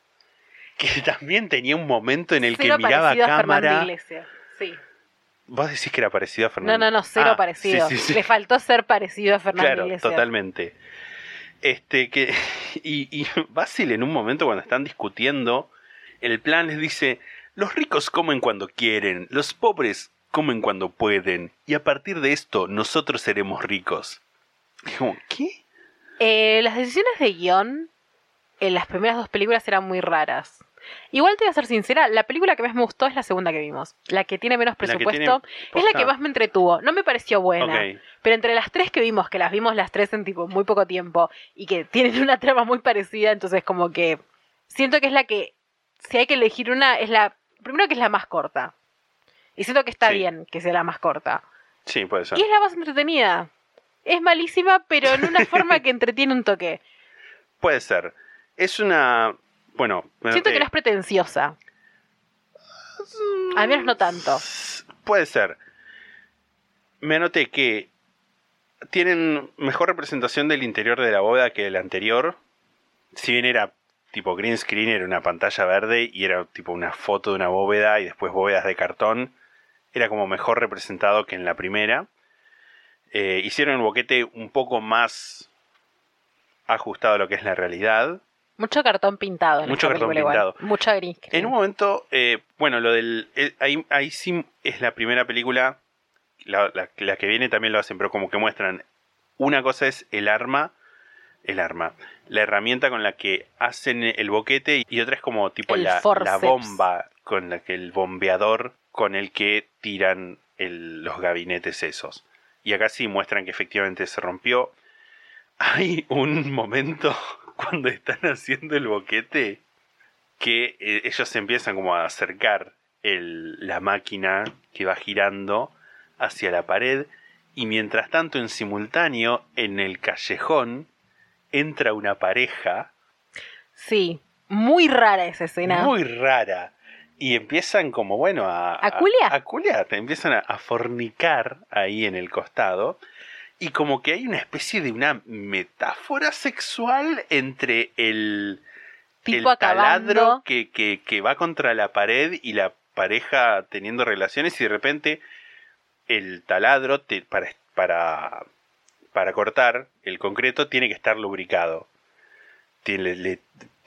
[SPEAKER 1] que también tenía un momento en el
[SPEAKER 2] Cero
[SPEAKER 1] que miraba a
[SPEAKER 2] a
[SPEAKER 1] cámara.
[SPEAKER 2] Iglesias. Sí.
[SPEAKER 1] Vos decís que era parecido a
[SPEAKER 2] No,
[SPEAKER 1] Fernando.
[SPEAKER 2] no, no, cero
[SPEAKER 1] Ah,
[SPEAKER 2] parecido.
[SPEAKER 1] sí, sí, sí.
[SPEAKER 2] Le faltó ser parecido a Fernando
[SPEAKER 1] Claro,
[SPEAKER 2] Iglesias.
[SPEAKER 1] totalmente. Este que y, y Basil en un momento cuando están discutiendo el plan les dice los ricos comen cuando quieren, los pobres comen cuando pueden y a partir de esto nosotros seremos ricos. ¿qué?
[SPEAKER 2] Eh, las decisiones de guion en las primeras dos películas eran muy raras. Igual te voy a ser sincera, la película que más me gustó es la segunda que vimos. La que tiene menos
[SPEAKER 1] La
[SPEAKER 2] presupuesto
[SPEAKER 1] tiene
[SPEAKER 2] es la que más me entretuvo. No me pareció buena. Pero entre las tres que vimos, que las vimos las tres en tipo muy poco tiempo y que tienen una trama muy parecida, entonces como que siento que es la que, si hay que elegir una, es la, primero que es la más corta. Y siento que está
[SPEAKER 1] Sí.
[SPEAKER 2] bien que sea la más corta.
[SPEAKER 1] Sí, puede ser.
[SPEAKER 2] Y es la más entretenida. Es malísima, pero en una forma que entretiene un toque.
[SPEAKER 1] Puede ser. Es una bueno, me
[SPEAKER 2] Siento que no es pretenciosa. Al menos no tanto.
[SPEAKER 1] Puede ser. Me anoté que tienen mejor representación del interior de la bóveda que el anterior. Si bien era tipo green screen, era una pantalla verde y era tipo una foto de una bóveda y después bóvedas de cartón. Era como mejor representado que en la primera. Eh, hicieron el boquete un poco más ajustado a lo que es la realidad.
[SPEAKER 2] Mucho cartón pintado. En
[SPEAKER 1] Mucho cartón
[SPEAKER 2] igual.
[SPEAKER 1] pintado.
[SPEAKER 2] Mucha screen.
[SPEAKER 1] En un momento, eh, bueno, lo del. eh, ahí, ahí sí es la primera película. La, la- la que viene también lo hacen, pero como que muestran. Una cosa es el arma. El arma. La herramienta con la que hacen el boquete. Y otra es como tipo la, bomba. Con la que el bombeador. Con el que tiran el- los gabinetes esos. Y acá sí muestran que efectivamente se rompió. Hay un momento cuando están haciendo el boquete que eh, ellos empiezan como a acercar el- la máquina que va girando hacia la pared y mientras tanto en simultáneo en el callejón entra una pareja
[SPEAKER 2] Sí. Muy rara esa escena.
[SPEAKER 1] muy rara y empiezan como bueno a
[SPEAKER 2] ¿A culiar?
[SPEAKER 1] a, culiar, empiezan a, a fornicar ahí en el costado y como que hay una especie de una metáfora sexual entre el
[SPEAKER 2] tipo
[SPEAKER 1] el
[SPEAKER 2] acabando.
[SPEAKER 1] taladro que, que- que va contra la pared y la pareja teniendo relaciones y de repente el taladro te- para, para, para cortar el concreto tiene que estar lubricado. Tiene, le-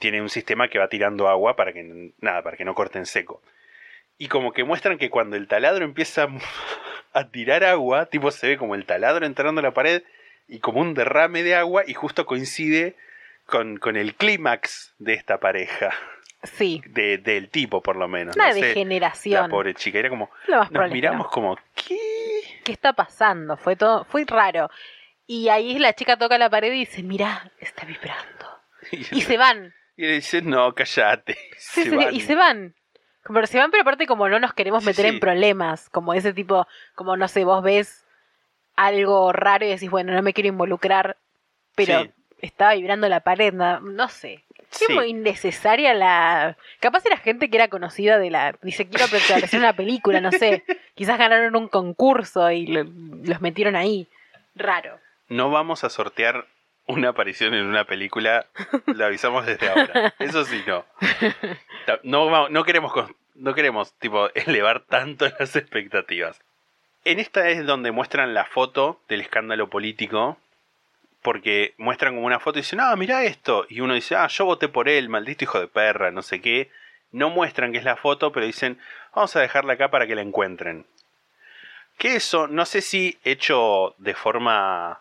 [SPEAKER 1] tiene un sistema que va tirando agua para que nada, para que no corte en seco. Y como que muestran que cuando el taladro empieza a tirar agua, tipo se ve como el taladro entrando a la pared y como un derrame de agua y justo coincide con, con el clímax de esta pareja.
[SPEAKER 2] Sí.
[SPEAKER 1] De, del tipo, por lo menos.
[SPEAKER 2] Una
[SPEAKER 1] no sé,
[SPEAKER 2] degeneración.
[SPEAKER 1] La pobre chica. Era como. Nos miramos como. ¿Qué?
[SPEAKER 2] ¿Qué está pasando? Fue todo, fue raro. Y ahí la chica toca la pared y dice, mira, está vibrando. Y se van.
[SPEAKER 1] Y le dice, no, cállate.
[SPEAKER 2] Sí,
[SPEAKER 1] Se
[SPEAKER 2] sí,
[SPEAKER 1] van.
[SPEAKER 2] y se van. Pero se van, pero aparte como no nos queremos meter
[SPEAKER 1] sí.
[SPEAKER 2] en problemas, como ese tipo, como no sé, vos ves algo raro y decís, bueno, no me quiero involucrar, pero estaba vibrando la pared, no sé. Es muy innecesaria la... Capaz era gente que era conocida de la... Dice, quiero protagonizar una película, no sé. Quizás ganaron un concurso y lo- los metieron ahí. Raro.
[SPEAKER 1] No vamos a sortear una aparición en una película. Lo avisamos desde ahora. Eso sí, no. No, no queremos, no queremos tipo, elevar tanto las expectativas. En esta es donde muestran la foto del escándalo político. Porque muestran como una foto y dicen, ah, mira esto. Y uno dice, ah, yo voté por él, maldito hijo de perra, no sé qué. No muestran que es la foto, pero dicen, vamos a dejarla acá para que la encuentren. Que eso, no sé si hecho de forma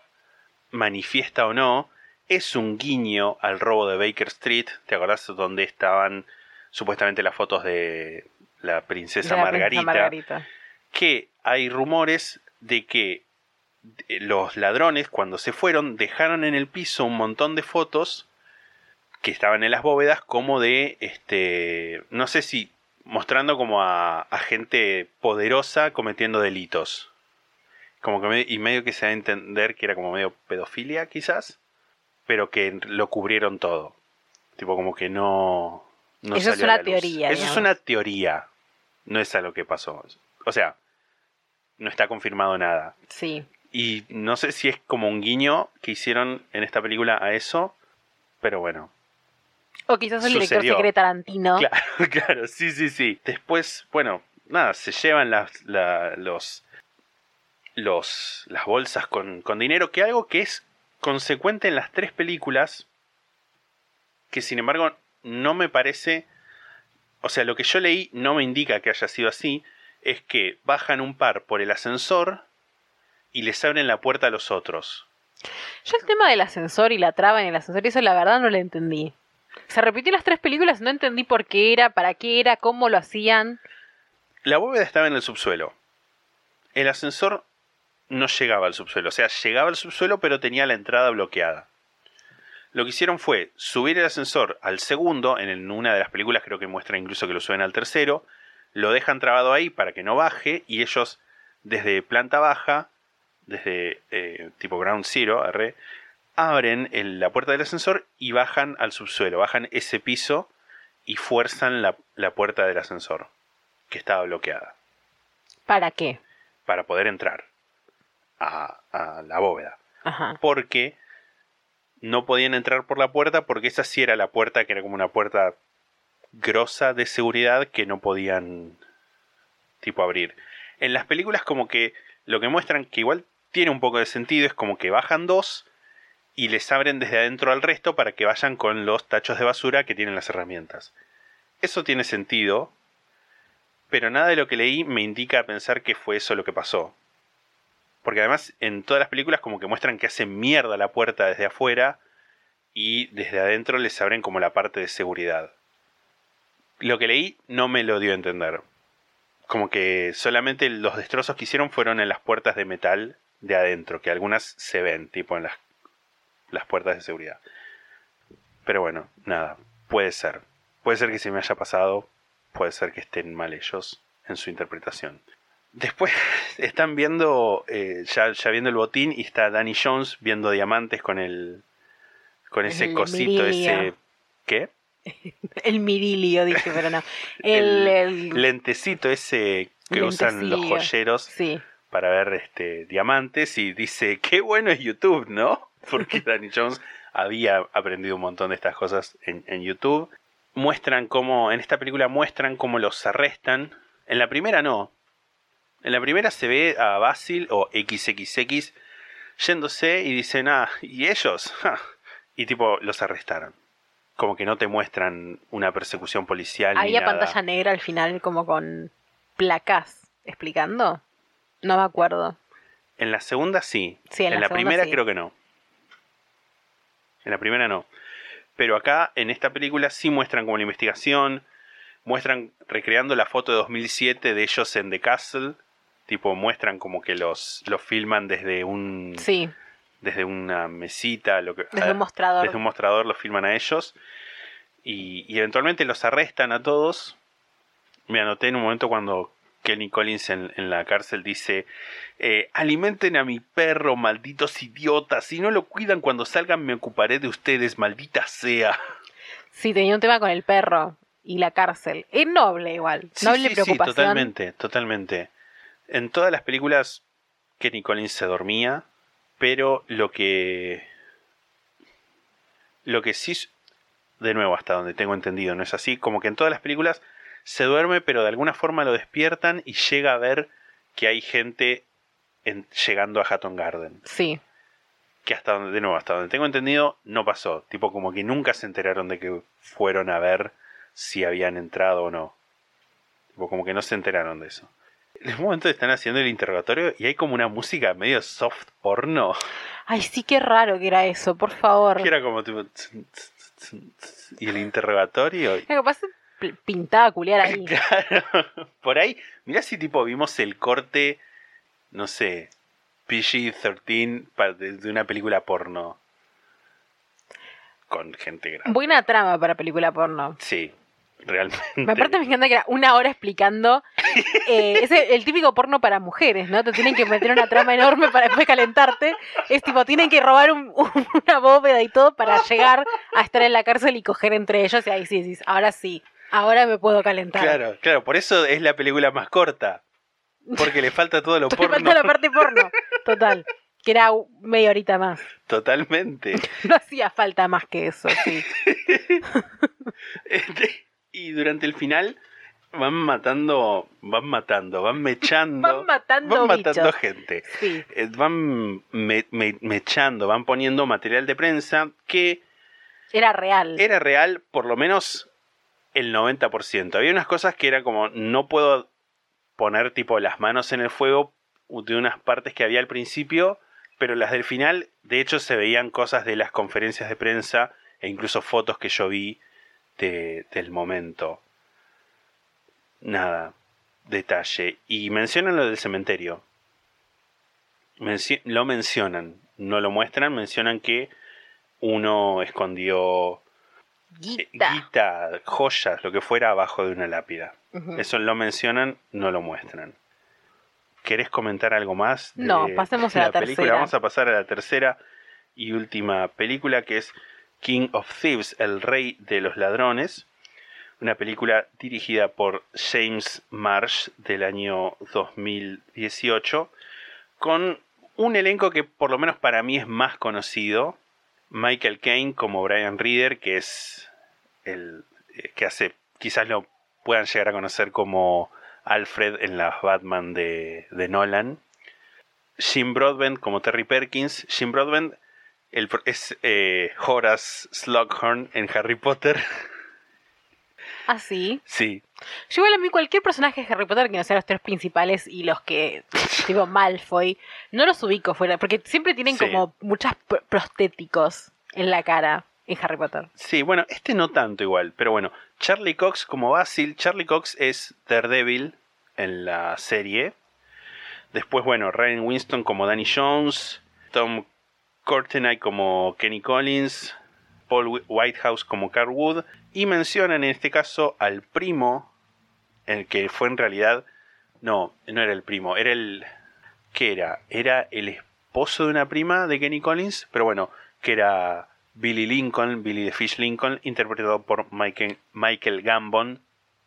[SPEAKER 1] manifiesta o no, es un guiño al robo de Baker Street. ¿Te acordás donde estaban supuestamente las fotos de la princesa,
[SPEAKER 2] De la princesa
[SPEAKER 1] Margarita?
[SPEAKER 2] Margarita.
[SPEAKER 1] Que hay rumores de que eh, los ladrones cuando se fueron dejaron en el piso un montón de fotos que estaban en las bóvedas como de este no sé si mostrando como a, a gente poderosa cometiendo delitos como que me- y medio que se da a entender que era como medio pedofilia quizás pero que lo cubrieron todo tipo como que no, no
[SPEAKER 2] Eso es
[SPEAKER 1] a
[SPEAKER 2] una
[SPEAKER 1] luz.
[SPEAKER 2] teoría,
[SPEAKER 1] eso es una teoría no es a lo que pasó o sea no está confirmado nada
[SPEAKER 2] Sí.
[SPEAKER 1] y no sé si es como un guiño que hicieron en esta película a eso, pero bueno.
[SPEAKER 2] O quizás el director
[SPEAKER 1] Sucedió.
[SPEAKER 2] se cree Tarantino.
[SPEAKER 1] Claro, claro, sí, sí, sí. Después, bueno, nada, se llevan las, la- los, los, las bolsas con, con dinero, que algo que es consecuente en las tres películas, que sin embargo no me parece, o sea, lo que yo leí no me indica que haya sido así, es que bajan un par por el ascensor y les abren la puerta a los otros.
[SPEAKER 2] Yo el tema del ascensor y la traba en el ascensor, eso la verdad no lo entendí. Se repitió en las tres películas, no entendí por qué era, para qué era, cómo lo hacían.
[SPEAKER 1] La bóveda estaba en el subsuelo. El ascensor no llegaba al subsuelo. O sea, llegaba al subsuelo pero tenía la entrada bloqueada. Lo que hicieron fue subir el ascensor al segundo, en una de las películas creo que muestra incluso que lo suben al tercero, lo dejan trabado ahí para que no baje y ellos desde planta baja, desde eh, tipo ground zero, arre, abren el- la puerta del ascensor y bajan al subsuelo, bajan ese piso y fuerzan la- la puerta del ascensor que estaba bloqueada
[SPEAKER 2] ¿Para qué?
[SPEAKER 1] para poder entrar a, a la bóveda.
[SPEAKER 2] Ajá.
[SPEAKER 1] Porque no podían entrar por la puerta porque esa sí era la puerta que era como una puerta grosa de seguridad que no podían tipo abrir. En las películas como que lo que muestran que igual tiene un poco de sentido es como que bajan dos y les abren desde adentro al resto para que vayan con los tachos de basura que tienen las herramientas. Eso tiene sentido, pero nada de lo que leí me indica a pensar que fue eso lo que pasó. Porque además en todas las películas como que muestran que hacen mierda la puerta desde afuera y desde adentro les abren como la parte de seguridad. Lo que leí no me lo dio a entender. Como que solamente los destrozos que hicieron fueron en las puertas de metal de adentro, que algunas se ven, tipo en las, las puertas de seguridad. Pero bueno, nada, puede ser. Puede ser que se me haya pasado, puede ser que estén mal ellos en su interpretación. Después están viendo, eh, ya, ya viendo el botín y está Danny Jones viendo diamantes con el con ese
[SPEAKER 2] El
[SPEAKER 1] cosito,
[SPEAKER 2] mirilio.
[SPEAKER 1] ese... ¿Qué?
[SPEAKER 2] El mirilio, dije, pero no. El, el-
[SPEAKER 1] lentecito ese que usan los joyeros
[SPEAKER 2] Sí.
[SPEAKER 1] para ver este diamantes y dice, qué bueno es YouTube, ¿no? Porque Danny Jones había aprendido un montón de estas cosas en, en YouTube. Muestran cómo, en esta película muestran cómo los arrestan. En la primera no. En la primera se ve a Basil o XXX yéndose y dicen, ah, ¿y ellos? Ja. Y tipo, los arrestaron. Como que no te muestran una persecución policial. ni
[SPEAKER 2] Había
[SPEAKER 1] nada.
[SPEAKER 2] pantalla negra al final como con placas explicando. No me acuerdo.
[SPEAKER 1] En la segunda sí.
[SPEAKER 2] Sí, en la
[SPEAKER 1] primera
[SPEAKER 2] sí.
[SPEAKER 1] creo que no. En la primera no. Pero acá, en esta película, sí muestran como la investigación. Muestran recreando la foto de 2007 de ellos en The Castle. Tipo, muestran como que los, los filman desde un.
[SPEAKER 2] Sí,
[SPEAKER 1] Desde una mesita. Lo que,
[SPEAKER 2] desde un mostrador.
[SPEAKER 1] desde un mostrador los filman a ellos. Y, y eventualmente los arrestan a todos. Me anoté en un momento cuando Kenny Collins en, en la cárcel dice: eh, Alimenten a mi perro, malditos idiotas. Si no lo cuidan cuando salgan, me ocuparé de ustedes, maldita sea.
[SPEAKER 2] Sí, tenía un tema con el perro y la cárcel. Es noble igual.
[SPEAKER 1] Sí,
[SPEAKER 2] noble
[SPEAKER 1] sí, sí,
[SPEAKER 2] preocupación.
[SPEAKER 1] totalmente, totalmente. En todas las películas, Kenny Collins se dormía, pero lo que. Lo que sí. De nuevo, hasta donde tengo entendido, no es así. Como que en todas las películas se duerme, pero de alguna forma lo despiertan y llega a ver que hay gente en- llegando a Hatton Garden.
[SPEAKER 2] Sí.
[SPEAKER 1] Que hasta donde, de nuevo, hasta donde tengo entendido, no pasó. Tipo, como que nunca se enteraron de que fueron a ver si habían entrado o no. Tipo, como que no se enteraron de eso. En un momento están haciendo el interrogatorio y hay como una música medio soft porno.
[SPEAKER 2] Ay, sí, qué raro que era eso, por favor.
[SPEAKER 1] Que era como tipo. Y el interrogatorio.
[SPEAKER 2] Lo que pasa culiar ahí.
[SPEAKER 1] Claro. Por ahí, mirá si tipo vimos el corte, no sé, PG-13 pa- de de una película porno. Con gente grande.
[SPEAKER 2] Buena trama para película porno.
[SPEAKER 1] Sí, realmente.
[SPEAKER 2] Me aparte me encanta que era una hora explicando. eh, es el, el típico porno para mujeres, ¿no? Te tienen que meter una trama enorme para después calentarte. Es tipo, tienen que robar un- un- una bóveda y todo para llegar a estar en la cárcel y coger entre ellos. Y ahí sí decís, ahora sí, ahora me puedo calentar.
[SPEAKER 1] Claro, claro, por eso es la película más corta. Porque le falta todo lo porno.
[SPEAKER 2] falta la parte porno. Total. Que era media horita más.
[SPEAKER 1] Totalmente.
[SPEAKER 2] No hacía falta más que eso, sí.
[SPEAKER 1] Este, y durante el final van matando, van matando, van mechando.
[SPEAKER 2] Van matando
[SPEAKER 1] van matando
[SPEAKER 2] bichos.
[SPEAKER 1] gente.
[SPEAKER 2] Sí.
[SPEAKER 1] Eh, Van me- me- mechando, van poniendo material de prensa que
[SPEAKER 2] Era real.
[SPEAKER 1] era real por lo menos el 90%. Había unas cosas que era como, no puedo poner tipo las manos en el fuego de unas partes que había al principio, pero las del final, de hecho, se veían cosas de las conferencias de prensa e incluso fotos que yo vi de- del momento. Nada, detalle. Y mencionan lo del cementerio. Menci- lo mencionan, no lo muestran, mencionan que uno escondió eh,
[SPEAKER 2] Guita.
[SPEAKER 1] guita, joyas, lo que fuera abajo de una lápida. Eso lo mencionan, no lo muestran. ¿Querés comentar algo más? de
[SPEAKER 2] No, pasemos a la
[SPEAKER 1] película?
[SPEAKER 2] tercera.
[SPEAKER 1] Vamos a pasar a la tercera y última película que es King of Thieves, el rey de los ladrones. Una película dirigida por James Marsh del año 2018 con un elenco que por lo menos para mí es más conocido. Michael Caine como Brian Reader, que es el eh, que hace, quizás lo puedan llegar a conocer como Alfred en las Batman de, de Nolan. Jim Broadbent como Terry Perkins. Jim Broadbent el es eh, Horace Slughorn en Harry Potter.
[SPEAKER 2] Ah, sí.
[SPEAKER 1] sí,
[SPEAKER 2] Yo igual a mí cualquier personaje de Harry Potter que no sea los tres principales y los que, tipo Malfoy, no los ubico fuera, porque siempre tienen
[SPEAKER 1] Sí.
[SPEAKER 2] como muchos pr- prostéticos en la cara en Harry Potter.
[SPEAKER 1] Sí, bueno, este no tanto igual, pero bueno, Charlie Cox como Basil, Charlie Cox es Daredevil en la serie. Después, bueno, Ryan Winston como Danny Jones, Tom Courtenay como Kenny Collins, Paul Whitehouse como Carl Wood, y mencionan en este caso al primo, el que fue en realidad, no, no era el primo, era el, ¿qué era? Era el esposo de una prima de Kenny Collins, pero bueno, que era Billy Lincoln, Billy the Fish Lincoln, interpretado por Michael, Michael Gambon,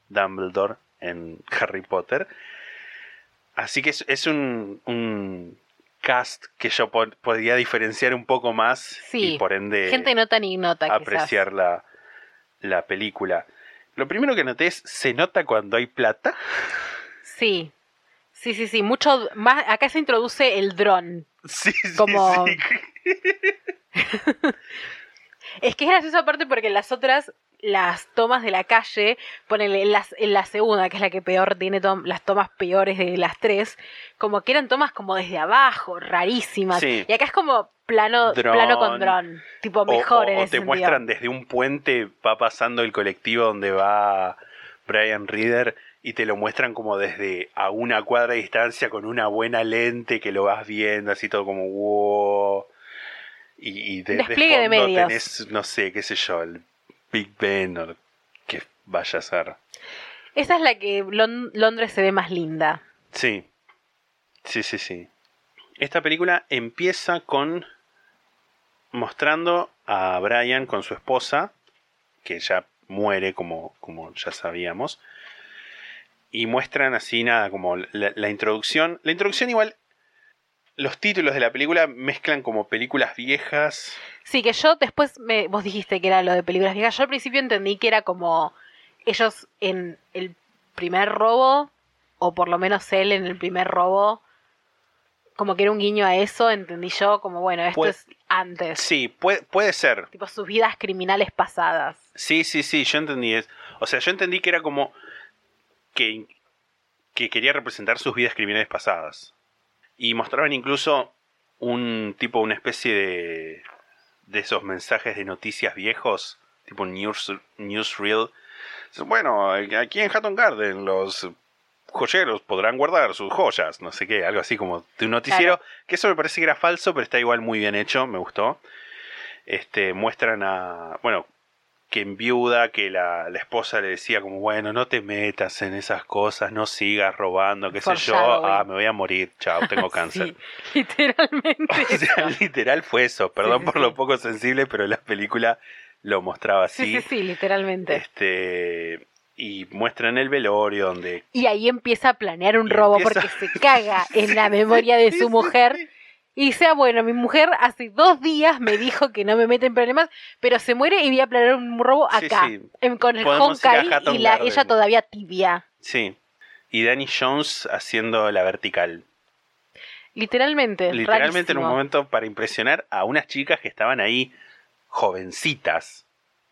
[SPEAKER 1] Dumbledore en Harry Potter. Así que es, es un, un cast que yo po- podría diferenciar un poco más
[SPEAKER 2] Sí,
[SPEAKER 1] y por ende
[SPEAKER 2] Gente no tan ignota
[SPEAKER 1] apreciar la, la película. Lo primero que noté es, ¿se nota cuando hay plata?
[SPEAKER 2] Sí. Sí, sí, sí, mucho más acá se introduce el dron.
[SPEAKER 1] Sí, sí,
[SPEAKER 2] Como-
[SPEAKER 1] sí.
[SPEAKER 2] Es que es gracioso aparte porque las otras las tomas de la calle, ponele en la, en la segunda, que es la que peor tiene tom- las tomas peores de las tres, como que eran tomas como desde abajo, rarísimas.
[SPEAKER 1] Sí.
[SPEAKER 2] Y acá es como plano, plano con dron, tipo mejor
[SPEAKER 1] o,
[SPEAKER 2] en
[SPEAKER 1] o
[SPEAKER 2] ese
[SPEAKER 1] te
[SPEAKER 2] sentido.
[SPEAKER 1] muestran desde un puente, va pasando el colectivo donde va Brian Reader y te lo muestran como desde a una cuadra de distancia con una buena lente que lo vas viendo, así todo como wow. Y, y de, de
[SPEAKER 2] Despliegue de
[SPEAKER 1] fondo
[SPEAKER 2] medios.
[SPEAKER 1] tenés, no sé, qué sé yo, el Big Ben o que vaya a ser.
[SPEAKER 2] Esa es la que Lon- Londres se ve más linda.
[SPEAKER 1] Sí, sí, sí, sí. Esta película empieza con mostrando a Brian con su esposa, que ya muere como, como ya sabíamos, y muestran así nada, como la, la introducción. La introducción igual, los títulos de la película mezclan como películas viejas.
[SPEAKER 2] Sí, que yo después me, vos dijiste que era lo de películas viejas. Yo al principio entendí que era como ellos en el primer robo, o por lo menos él en el primer robo, como que era un guiño a eso, entendí yo, como bueno, esto
[SPEAKER 1] Puede-
[SPEAKER 2] es antes.
[SPEAKER 1] Sí, puede, puede ser,
[SPEAKER 2] Tipo sus vidas criminales pasadas.
[SPEAKER 1] Sí, sí, sí, yo entendí. O sea, yo entendí que era como que, que quería representar sus vidas criminales pasadas. Y mostraban incluso un tipo, una especie de, de esos mensajes de noticias viejos, tipo news, newsreel. Bueno, aquí en Hatton Garden los joyeros podrán guardar sus joyas, no sé qué, algo así como de un noticiero, que eso me parece que era falso, pero está igual muy bien hecho, me gustó. Este, muestran a, bueno, que en viuda, que la, la esposa le decía como, bueno, no te metas en esas cosas, no sigas robando, qué sé yo, ah, me voy a morir, chao, tengo cáncer.
[SPEAKER 2] Sí, literalmente.
[SPEAKER 1] O sea, literal fue eso, perdón
[SPEAKER 2] sí,
[SPEAKER 1] por
[SPEAKER 2] sí.
[SPEAKER 1] lo poco sensible, pero la película lo mostraba así.
[SPEAKER 2] Sí, sí, sí, literalmente.
[SPEAKER 1] Este, y muestran el velorio donde
[SPEAKER 2] Y ahí empieza a planear un robo
[SPEAKER 1] empieza-
[SPEAKER 2] porque se caga en la memoria de su mujer. Y dice, ah, bueno, mi mujer hace dos días me dijo que no me mete en problemas, pero se muere y voy a planear un robo acá,
[SPEAKER 1] sí.
[SPEAKER 2] con el Honkai y la, ella todavía tibia.
[SPEAKER 1] Sí. Y Danny Jones haciendo la vertical.
[SPEAKER 2] Literalmente.
[SPEAKER 1] Literalmente en un momento para impresionar a unas chicas que estaban ahí jovencitas.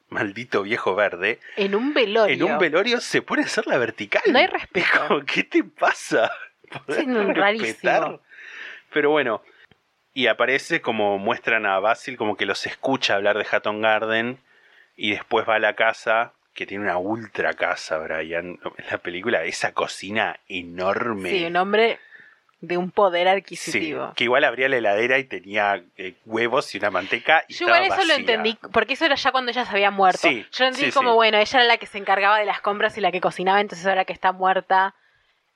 [SPEAKER 1] Maldito viejo verde.
[SPEAKER 2] En un velorio.
[SPEAKER 1] En un velorio se pone a hacer la vertical.
[SPEAKER 2] No hay respeto.
[SPEAKER 1] Es como, ¿Qué te pasa? ¿Podés
[SPEAKER 2] Sí, no, rarísimo.
[SPEAKER 1] Pero bueno. Y aparece como muestran a Basil como que los escucha hablar de Hatton Garden. Y después va a la casa. Que tiene una ultra casa, Brian. En la película, esa cocina enorme.
[SPEAKER 2] Sí, un hombre de un poder
[SPEAKER 1] Sí,
[SPEAKER 2] adquisitivo.
[SPEAKER 1] que igual abría la heladera y tenía eh, huevos y una manteca. Y
[SPEAKER 2] Yo igual eso lo
[SPEAKER 1] vacía.
[SPEAKER 2] entendí, porque eso era ya cuando ella se había muerto.
[SPEAKER 1] Sí,
[SPEAKER 2] Yo lo entendí
[SPEAKER 1] sí,
[SPEAKER 2] como,
[SPEAKER 1] sí.
[SPEAKER 2] bueno, ella era la que se encargaba de las compras y la que cocinaba, entonces ahora que está muerta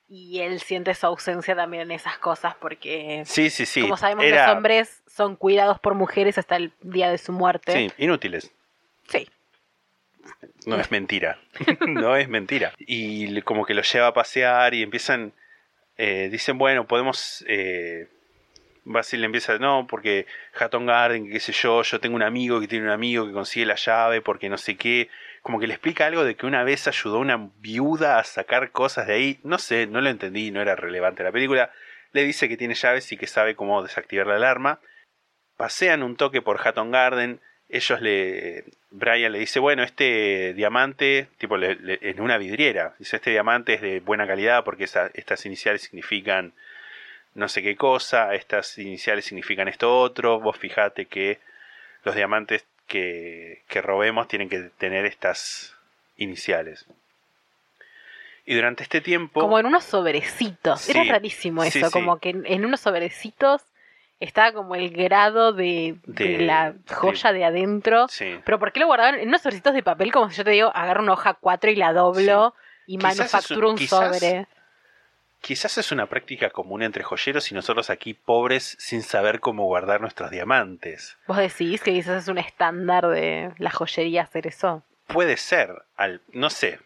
[SPEAKER 2] y él siente su ausencia también en esas cosas, porque
[SPEAKER 1] Sí, sí, sí.
[SPEAKER 2] como sabemos
[SPEAKER 1] Era-
[SPEAKER 2] los hombres son cuidados por mujeres hasta el día de su muerte.
[SPEAKER 1] Sí, inútiles.
[SPEAKER 2] Sí.
[SPEAKER 1] No es mentira. no es mentira. Y como que lo lleva a pasear y empiezan. Eh, dicen, bueno, podemos. Eh, Basil empieza, no, porque Hatton Garden, qué sé yo, yo tengo un amigo que tiene un amigo que consigue la llave porque no sé qué. Como que le explica algo de que una vez ayudó a una viuda a sacar cosas de ahí. No sé, no lo entendí, no era relevante la película. Le dice que tiene llaves y que sabe cómo desactivar la alarma. Pasean un toque por Hatton Garden. Ellos le. Brian le dice, bueno, este diamante, tipo le- le- en una vidriera. Dice, este diamante es de buena calidad porque esa- estas iniciales significan no sé qué cosa, estas iniciales significan esto otro. Vos fijate que los diamantes que, que robemos tienen que tener estas iniciales. Y durante este tiempo.
[SPEAKER 2] Como en unos sobrecitos. Era rarísimo
[SPEAKER 1] sí,
[SPEAKER 2] eso,
[SPEAKER 1] sí.
[SPEAKER 2] como que en, en unos sobrecitos estaba como el grado de, de
[SPEAKER 1] De-
[SPEAKER 2] la joya de, adentro.
[SPEAKER 1] Sí.
[SPEAKER 2] Pero ¿por qué lo guardaban en unos sobrecitos de papel? Como si yo te digo, agarro una hoja 4 y la doblo y
[SPEAKER 1] Quizás
[SPEAKER 2] manufacturo
[SPEAKER 1] un-
[SPEAKER 2] un
[SPEAKER 1] quizás-
[SPEAKER 2] sobre.
[SPEAKER 1] Quizás es una práctica común entre joyeros y nosotros aquí pobres sin saber cómo guardar nuestros diamantes.
[SPEAKER 2] Vos decís que quizás es un estándar de la joyería hacer eso.
[SPEAKER 1] Puede ser, al, no sé.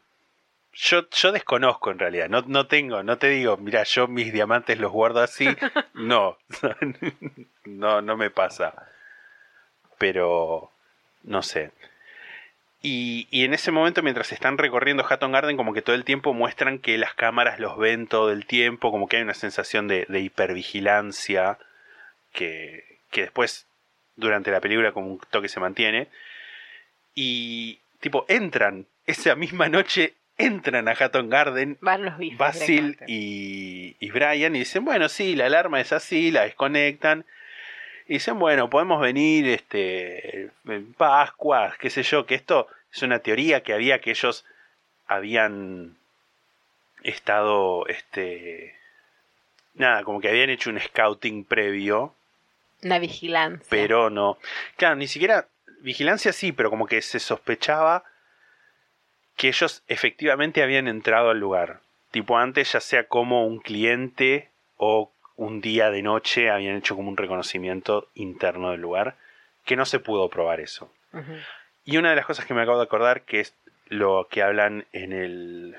[SPEAKER 1] Yo, yo desconozco en realidad, no, no tengo, no te digo, mira, yo mis diamantes los guardo así. No, no, no me pasa. Pero, no sé. Y, y en ese momento, mientras están recorriendo Hatton Garden, como que todo el tiempo muestran que las cámaras los ven todo el tiempo, como que hay una sensación de, de hipervigilancia que, que después, durante la película, como un toque se mantiene. Y tipo, entran, esa misma noche entran a Hatton Garden
[SPEAKER 2] Van los bifes.
[SPEAKER 1] Basil y Brian y dicen, bueno, sí, la alarma es así, la desconectan. Y dicen, bueno, podemos venir este, en Pascua, qué sé yo, que esto es una teoría que había que ellos habían estado, este, nada, como que habían hecho un scouting previo,
[SPEAKER 2] Una vigilancia.
[SPEAKER 1] pero no, claro, ni siquiera vigilancia sí, pero como que se sospechaba que ellos efectivamente habían entrado al lugar. Tipo antes, ya sea como un cliente o un día de noche, habían hecho como un reconocimiento interno del lugar, que no se pudo probar eso. Y una de las cosas que me acabo de acordar, que es lo que hablan en el.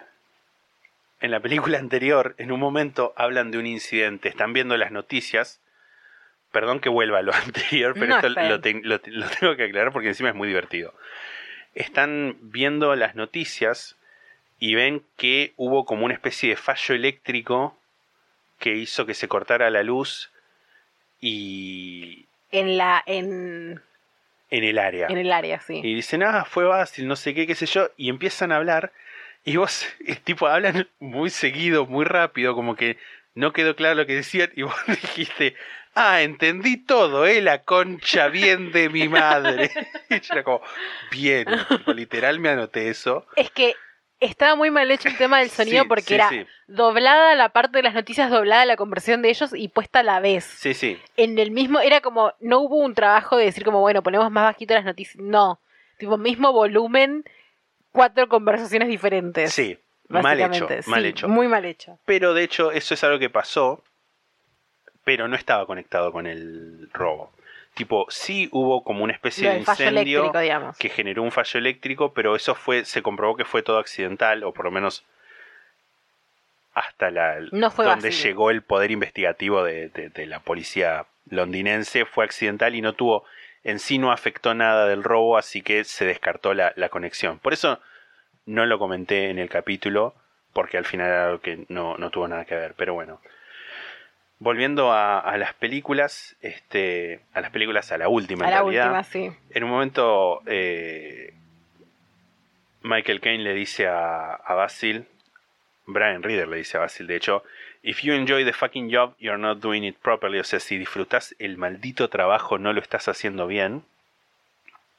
[SPEAKER 1] En la película anterior, en un momento hablan de un incidente, están viendo las noticias. Perdón que vuelva a lo anterior, pero
[SPEAKER 2] No,
[SPEAKER 1] esto lo, lo tengo que aclarar porque encima es muy divertido. Están viendo las noticias y ven que hubo como una especie de fallo eléctrico que hizo que se cortara la luz y
[SPEAKER 2] En la, en,
[SPEAKER 1] en el área.
[SPEAKER 2] en el área, sí.
[SPEAKER 1] Y dicen, ah, fue Basil, no sé qué, qué sé yo. Y empiezan a hablar. Y vos, tipo, hablan muy seguido, muy rápido, como que no quedó claro lo que decían. Y vos dijiste, ah, entendí todo, ¿eh? La concha bien de mi madre. Y yo era como, bien, tipo, literal me anoté eso.
[SPEAKER 2] Es que estaba muy mal hecho el tema del sonido
[SPEAKER 1] Sí,
[SPEAKER 2] porque
[SPEAKER 1] sí,
[SPEAKER 2] era
[SPEAKER 1] sí.
[SPEAKER 2] doblada la parte de las noticias, doblada la conversión de ellos y puesta a la vez.
[SPEAKER 1] Sí, sí.
[SPEAKER 2] En el mismo, era como, no hubo un trabajo de decir como, bueno, ponemos más bajito las noticias. No, tipo, mismo volumen, cuatro conversaciones diferentes.
[SPEAKER 1] Sí, mal hecho, mal hecho.
[SPEAKER 2] Muy mal hecho.
[SPEAKER 1] Pero de hecho, eso es algo que pasó, pero no estaba conectado con el robo. Tipo, sí hubo como una especie de incendio que generó un fallo eléctrico, pero eso fue, se comprobó que fue todo accidental, o por lo menos hasta la
[SPEAKER 2] No fue
[SPEAKER 1] donde llegó el poder investigativo de, de- de la policía londinense, fue accidental y no tuvo, en sí no afectó nada del robo, así que se descartó la, la conexión. Por eso no lo comenté en el capítulo, porque al final era algo que no, no tuvo nada que ver, pero bueno. Volviendo a, a las películas, este, a las películas, a la última
[SPEAKER 2] A
[SPEAKER 1] en
[SPEAKER 2] la
[SPEAKER 1] realidad.
[SPEAKER 2] última, sí.
[SPEAKER 1] En un momento, eh, Michael Caine le dice a, a Basil, Brian Reader le dice a Basil, de hecho, If you enjoy the fucking job, you're not doing it properly. O sea, si disfrutas el maldito trabajo, no lo estás haciendo bien.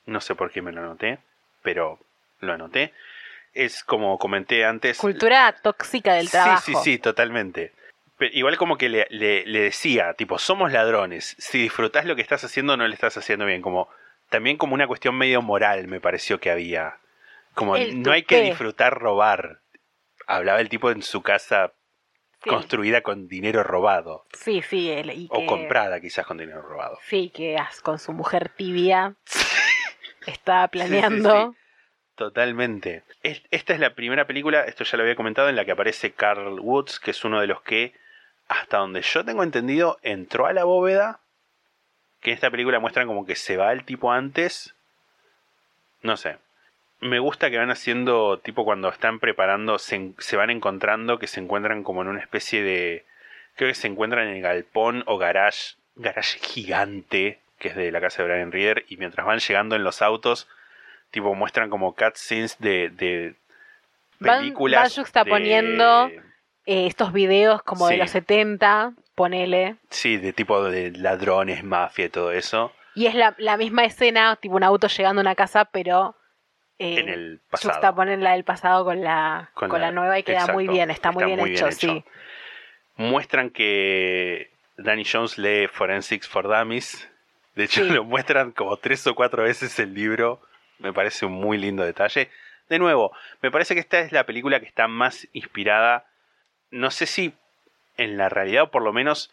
[SPEAKER 1] No sé por qué me lo anoté, pero lo anoté. Es como comenté antes.
[SPEAKER 2] Cultura tóxica del trabajo.
[SPEAKER 1] Sí, sí, sí, totalmente. Pero igual como que le, le- le decía, tipo, somos ladrones. Si disfrutás lo que estás haciendo, no lo estás haciendo bien. Como, también como una cuestión medio moral me pareció que había. Como
[SPEAKER 2] El
[SPEAKER 1] no hay que disfrutar robar. Hablaba el tipo en su casa
[SPEAKER 2] Sí.
[SPEAKER 1] construida con dinero robado.
[SPEAKER 2] Sí, sí, el- y
[SPEAKER 1] O
[SPEAKER 2] que-
[SPEAKER 1] comprada quizás con dinero robado.
[SPEAKER 2] Sí, que con su mujer tibia estaba
[SPEAKER 1] sí,
[SPEAKER 2] planeando.
[SPEAKER 1] sí. Totalmente. Es- Esta es la primera película, esto ya lo había comentado, en la que aparece Carl Woods, que es uno de los que, hasta donde yo tengo entendido, entró a la bóveda. Que en esta película muestran como que se va el tipo antes. No sé. Me gusta que van haciendo, tipo cuando están preparando, se, se van encontrando, que se encuentran como en una especie de... Creo que se encuentran en el galpón o garage, garage gigante, que es de la casa de Brian Reader, y mientras van llegando en los autos, tipo muestran como cutscenes de, de
[SPEAKER 2] Van-
[SPEAKER 1] películas.
[SPEAKER 2] van juxtaponiendo
[SPEAKER 1] de-
[SPEAKER 2] Eh, estos videos como de los 70, ponele.
[SPEAKER 1] sí, de tipo de ladrones, mafia y todo eso.
[SPEAKER 2] Y es la, la misma escena, tipo un auto llegando a una casa, pero eh,
[SPEAKER 1] En el pasado.
[SPEAKER 2] juxtaponen la del pasado con la, con la, nueva y queda
[SPEAKER 1] exacto,
[SPEAKER 2] muy bien, está, muy bien hecho, sí.
[SPEAKER 1] hecho. Muestran que Danny Jones lee Forensics for Dummies. De hecho,
[SPEAKER 2] Sí.
[SPEAKER 1] lo muestran como tres o cuatro veces el libro. Me parece un muy lindo detalle. De nuevo, me parece que esta es la película que está más inspirada. No sé si en la realidad o por lo menos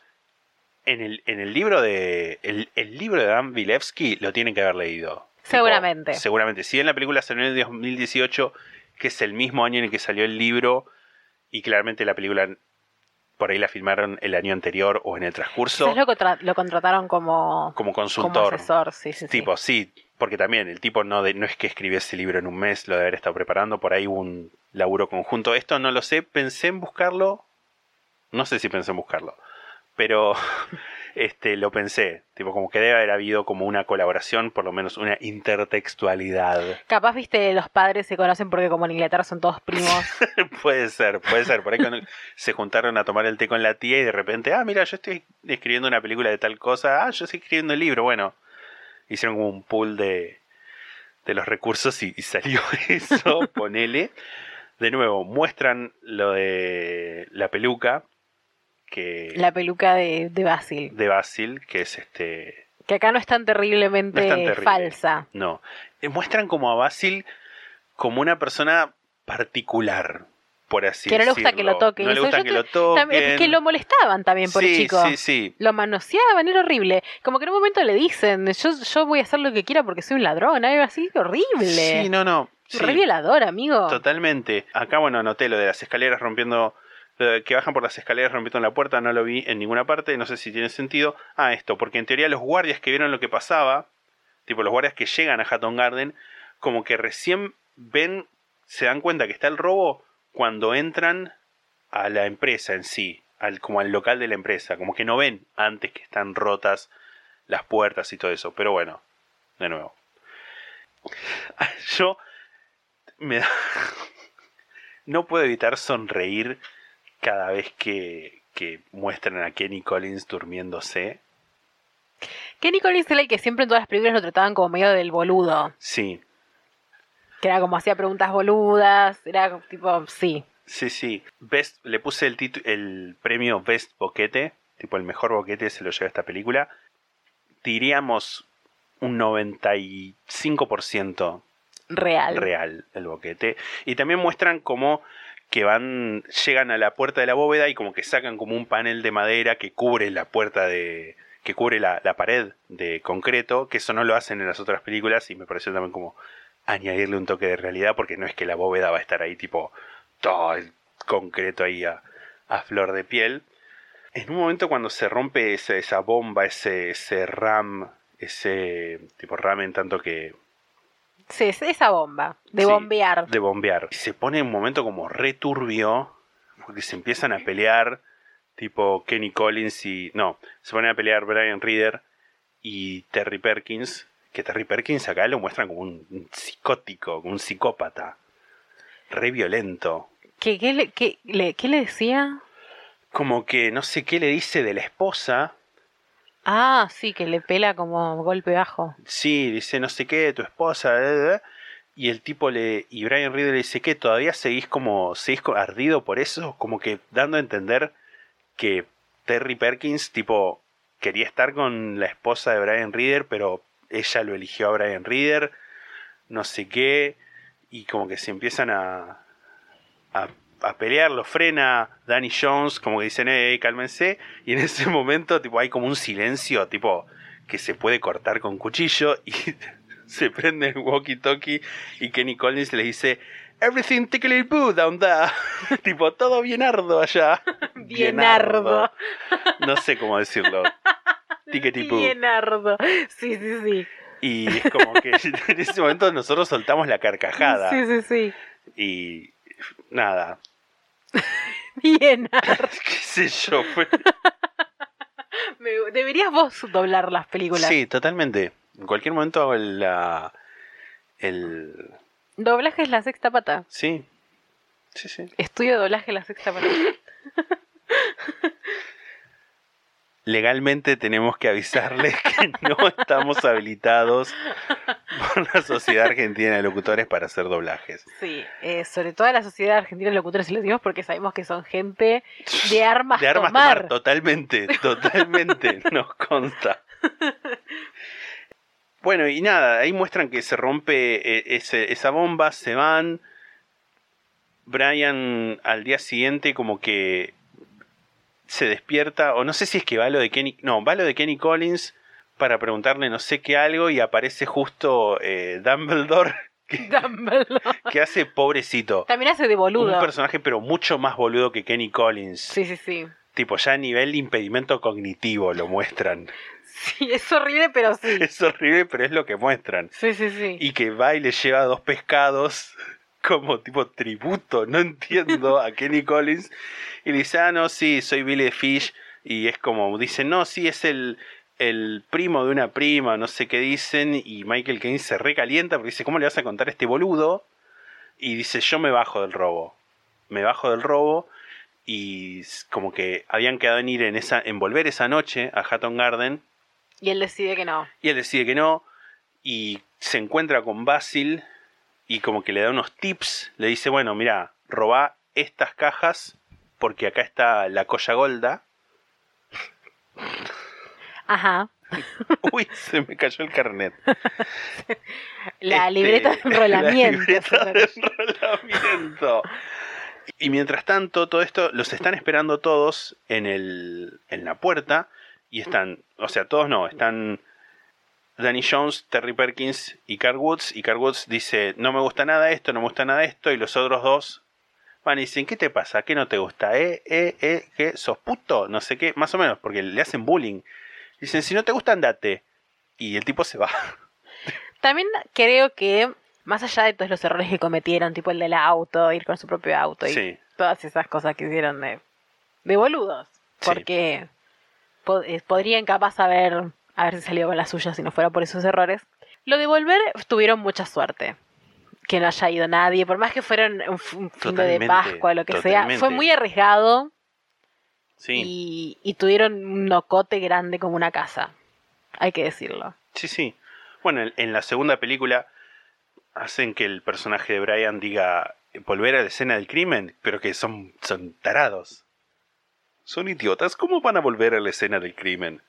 [SPEAKER 1] en el, en el libro de. El, el libro de Dan Vilevsky lo tienen que haber leído. Tipo,
[SPEAKER 2] Seguramente.
[SPEAKER 1] seguramente. Si en la película salió en el 2018, que es el mismo año en el que salió el libro, y claramente la película por ahí la filmaron el año anterior o en el transcurso,
[SPEAKER 2] lo, lo contrataron como,
[SPEAKER 1] como
[SPEAKER 2] como
[SPEAKER 1] consultor.
[SPEAKER 2] asesor, sí, sí, sí.
[SPEAKER 1] tipo, sí, porque también el tipo no, de, no es que escribió ese libro en un mes, lo de haber estado preparando, por ahí hubo un laburo conjunto. Esto no lo sé, pensé en buscarlo, no sé si pensé en buscarlo, pero este, lo pensé. Tipo, como que debe haber habido como una colaboración, por lo menos una intertextualidad.
[SPEAKER 2] Capaz, viste, los padres se conocen porque como en Inglaterra son todos primos.
[SPEAKER 1] puede ser, puede ser. Por ahí cuando se juntaron a tomar el té con la tía y de repente, ah, mira, yo estoy escribiendo una película de tal cosa, ah, yo estoy escribiendo el libro. Bueno, hicieron como un pool de, de los recursos y, y salió eso, ponele. De nuevo, muestran lo de la peluca, que
[SPEAKER 2] La peluca de, de Basil.
[SPEAKER 1] de Basil, que es este
[SPEAKER 2] Que acá no es tan terriblemente
[SPEAKER 1] No es tan terrible.
[SPEAKER 2] falsa.
[SPEAKER 1] No. Eh, Muestran como a Basil como una persona particular, por así
[SPEAKER 2] que no le gusta
[SPEAKER 1] decirlo.
[SPEAKER 2] que lo toquen.
[SPEAKER 1] No le gusta que lo toquen.
[SPEAKER 2] es que lo molestaban también por
[SPEAKER 1] sí,
[SPEAKER 2] chico.
[SPEAKER 1] Sí, sí.
[SPEAKER 2] Lo manoseaban, era horrible. Como que en un momento le dicen, yo, yo voy a hacer lo que quiera porque soy un ladrón, algo así, horrible.
[SPEAKER 1] Sí, no, no. sí,
[SPEAKER 2] Re violador, amigo.
[SPEAKER 1] Totalmente. Acá, bueno, anoté lo de las escaleras rompiendo. que bajan por las escaleras rompiendo la puerta, no lo vi en ninguna parte, no sé si tiene sentido. Ah, esto, porque en teoría los guardias que vieron lo que pasaba, tipo los guardias que llegan a Hatton Garden, como que recién ven, se dan cuenta que está el robo cuando entran a la empresa en sí, al, como al local de la empresa, como que no ven antes que están rotas las puertas y todo eso. Pero bueno, de nuevo. Yo me da... No puedo evitar sonreír cada vez que, que muestran a Kenny Collins durmiéndose.
[SPEAKER 2] Kenny Collins era el que siempre en todas las películas lo trataban como medio del boludo.
[SPEAKER 1] Sí,
[SPEAKER 2] Que era como hacía preguntas boludas. Era tipo, sí.
[SPEAKER 1] sí, sí. Best, le puse el, el premio Best Boquete, tipo el mejor boquete se lo lleva esta película. Diríamos un 95%
[SPEAKER 2] Real.
[SPEAKER 1] real el boquete. Y también muestran como que van, llegan a la puerta de la bóveda y como que sacan como un panel de madera que cubre la puerta de, que cubre la, la pared de concreto, que eso no lo hacen en las otras películas y me pareció también como añadirle un toque de realidad porque no es que la bóveda va a estar ahí tipo todo el concreto ahí a, a flor de piel. En un momento cuando se rompe esa bomba, ese, ese RAM, ese tipo RAM en tanto que
[SPEAKER 2] Sí, es esa bomba. De
[SPEAKER 1] Sí,
[SPEAKER 2] bombear.
[SPEAKER 1] de bombear. Se pone un momento como returbio, porque se empiezan a pelear, tipo Kenny Collins y... No, se ponen a pelear Brian Reader y Terry Perkins, que Terry Perkins acá lo muestran como un, psicótico, como un psicópata, re violento.
[SPEAKER 2] ¿Qué, qué le, qué le- qué le decía?
[SPEAKER 1] Como que no sé qué le dice de la esposa.
[SPEAKER 2] Ah, sí, que le pela como golpe bajo.
[SPEAKER 1] Sí, dice no sé qué, tu esposa. eh, eh. Y el tipo le. Y Brian Reader le dice que todavía seguís como. seguís ardido por eso. Como que dando a entender que Terry Perkins, tipo, quería estar con la esposa de Brian Reader, pero ella lo eligió a Brian Reader. No sé qué. Y como que se empiezan a. a, a pelear, lo frena Danny Jones, como que dicen, eh, cálmense. Y en ese momento, tipo, hay como un silencio, tipo, que se puede cortar con cuchillo. Y se prende el walkie-talkie. Y Kenny Collins le dice, Everything tickly boo down there. tipo, todo bien ardo allá.
[SPEAKER 2] Bienardo.
[SPEAKER 1] No sé cómo decirlo. Boo.
[SPEAKER 2] Bienardo. Sí, sí, sí.
[SPEAKER 1] Y es como que en ese momento nosotros soltamos la carcajada.
[SPEAKER 2] Sí, sí, sí.
[SPEAKER 1] Y nada,
[SPEAKER 2] Bienardo.
[SPEAKER 1] qué sé yo. fue-
[SPEAKER 2] Me- Deberías vos doblar las películas.
[SPEAKER 1] Sí, totalmente. En cualquier momento hago el, la... El...
[SPEAKER 2] Doblaje es la sexta pata.
[SPEAKER 1] Sí. Sí, sí.
[SPEAKER 2] Estudio doblaje la sexta pata.
[SPEAKER 1] Legalmente tenemos que avisarles que no estamos habilitados por la Sociedad Argentina de Locutores para hacer doblajes.
[SPEAKER 2] Sí, eh, sobre todo la Sociedad Argentina de Locutores y lo decimos porque sabemos que son gente de armas,
[SPEAKER 1] De armas
[SPEAKER 2] tomar.
[SPEAKER 1] tomar, totalmente, totalmente, nos consta. Bueno, y nada, ahí muestran que se rompe eh, ese- esa bomba, se van. Brian al día siguiente como que se despierta, o no sé si es que va lo de Kenny, no, va lo de Kenny Collins para preguntarle no sé qué algo y aparece justo eh, Dumbledore
[SPEAKER 2] Dumbledore.
[SPEAKER 1] que hace pobrecito.
[SPEAKER 2] También hace de boludo.
[SPEAKER 1] Un personaje pero mucho más boludo que Kenny Collins.
[SPEAKER 2] Sí, sí, sí.
[SPEAKER 1] Tipo, ya a nivel impedimento cognitivo lo muestran.
[SPEAKER 2] Sí, es horrible, pero sí.
[SPEAKER 1] Es horrible, pero es lo que muestran.
[SPEAKER 2] Sí, sí, sí.
[SPEAKER 1] Y que va y le lleva dos pescados como tipo tributo, no entiendo, a Kenny Collins. Y le dice, ah, no, sí, soy Billy Fish, Y es como, dicen, no, sí, es el, el primo de una prima, no sé qué dicen, y Michael Caine se recalienta porque dice, ¿cómo le vas a contar a este boludo? Y dice, yo me bajo del robo. Me bajo del robo y como que habían quedado en ir en esa, en volver esa noche a Hatton Garden
[SPEAKER 2] Y él decide que no.
[SPEAKER 1] y él decide que no y se encuentra con Basil y como que le da unos tips, le dice, bueno, mira, robá estas cajas porque acá está la colla golda.
[SPEAKER 2] Ajá.
[SPEAKER 1] Uy, se me cayó el carnet.
[SPEAKER 2] La
[SPEAKER 1] Este,
[SPEAKER 2] libreta de enrolamiento.
[SPEAKER 1] La libreta de enrolamiento. Y mientras tanto, todo esto los están esperando todos en, el, en la puerta. Y están, o sea, todos no, están Danny Jones, Terry Perkins y Carl Woods. Y Carl Woods dice, no me gusta nada esto, no me gusta nada esto. Y los otros dos van y dicen, ¿qué te pasa? ¿Qué no te gusta? ¿Eh? ¿Eh? ¿Eh? ¿Qué? ¿Sos puto? No sé qué, más o menos, porque le hacen bullying. Dicen, si no te gusta, andate. Y el tipo se va.
[SPEAKER 2] También creo que, más allá de todos los errores que cometieron, tipo el del auto, ir con su propio auto y
[SPEAKER 1] Sí.
[SPEAKER 2] todas esas cosas que hicieron de, de boludos, porque po- eh, podrían capaz haber, haberse salido con la suya si no fuera por esos errores. Lo de volver tuvieron mucha suerte. Que no haya ido nadie, por más que fueran un, fin de Pascua, lo que sea, fue muy arriesgado
[SPEAKER 1] Sí.
[SPEAKER 2] y, y tuvieron un nocote grande como una casa. Hay que decirlo.
[SPEAKER 1] Sí, sí. Bueno, en, en la segunda película hacen que el personaje de Brian diga volver a la escena del crimen, pero que son, son tarados. Son idiotas. ¿Cómo van a volver a la escena del crimen?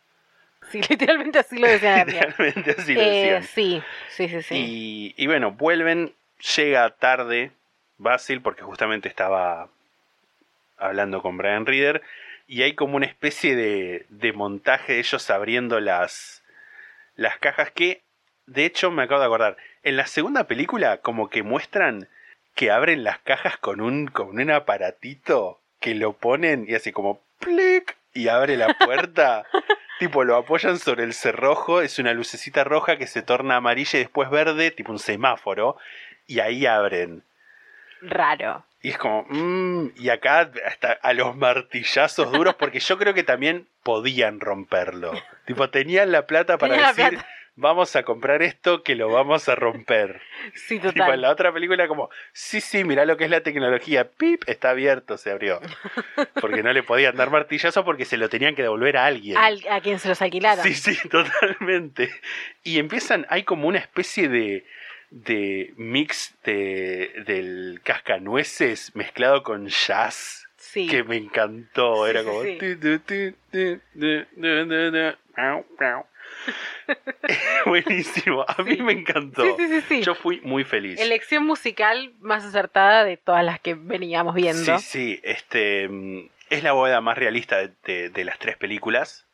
[SPEAKER 2] Sí, literalmente así lo decían.
[SPEAKER 1] Literalmente así lo
[SPEAKER 2] Eh,
[SPEAKER 1] decían.
[SPEAKER 2] sí, sí, sí, sí.
[SPEAKER 1] Y, y bueno, vuelven, llega tarde Basil porque justamente estaba hablando con Brian Reader y hay como una especie de, de montaje de ellos abriendo las, las cajas que, de hecho, me acabo de acordar, en la segunda película como que muestran que abren las cajas con un, con un aparatito que lo ponen y así como plic y abre la puerta. tipo lo apoyan sobre el cerrojo, es una lucecita roja que se torna amarilla y después verde, tipo un semáforo, y ahí abren.
[SPEAKER 2] Raro.
[SPEAKER 1] Y es como, mmm, y acá hasta a los martillazos duros, porque yo creo que también podían romperlo. tipo, tenían la plata para decir,
[SPEAKER 2] plata.
[SPEAKER 1] Vamos a comprar esto que lo vamos a romper.
[SPEAKER 2] Sí,
[SPEAKER 1] Tipo, en
[SPEAKER 2] total.
[SPEAKER 1] la otra película como, sí, sí, mirá lo que es la tecnología. Pip, está abierto, se abrió. Porque no le podían dar martillazo porque se lo tenían que devolver a alguien.
[SPEAKER 2] Al- a quien se los alquilaron.
[SPEAKER 1] Sí, sí, totalmente. Y empiezan, hay como una especie de, de mix de, del cascanueces mezclado con jazz.
[SPEAKER 2] Sí.
[SPEAKER 1] Que me encantó. Era
[SPEAKER 2] sí,
[SPEAKER 1] como.
[SPEAKER 2] sí.
[SPEAKER 1] Buenísimo, a mí me encantó.
[SPEAKER 2] Sí, sí,
[SPEAKER 1] Yo fui muy feliz.
[SPEAKER 2] Elección musical más acertada de todas las que veníamos viendo.
[SPEAKER 1] Sí, sí, este mm, es la boda más realista de, las tres películas.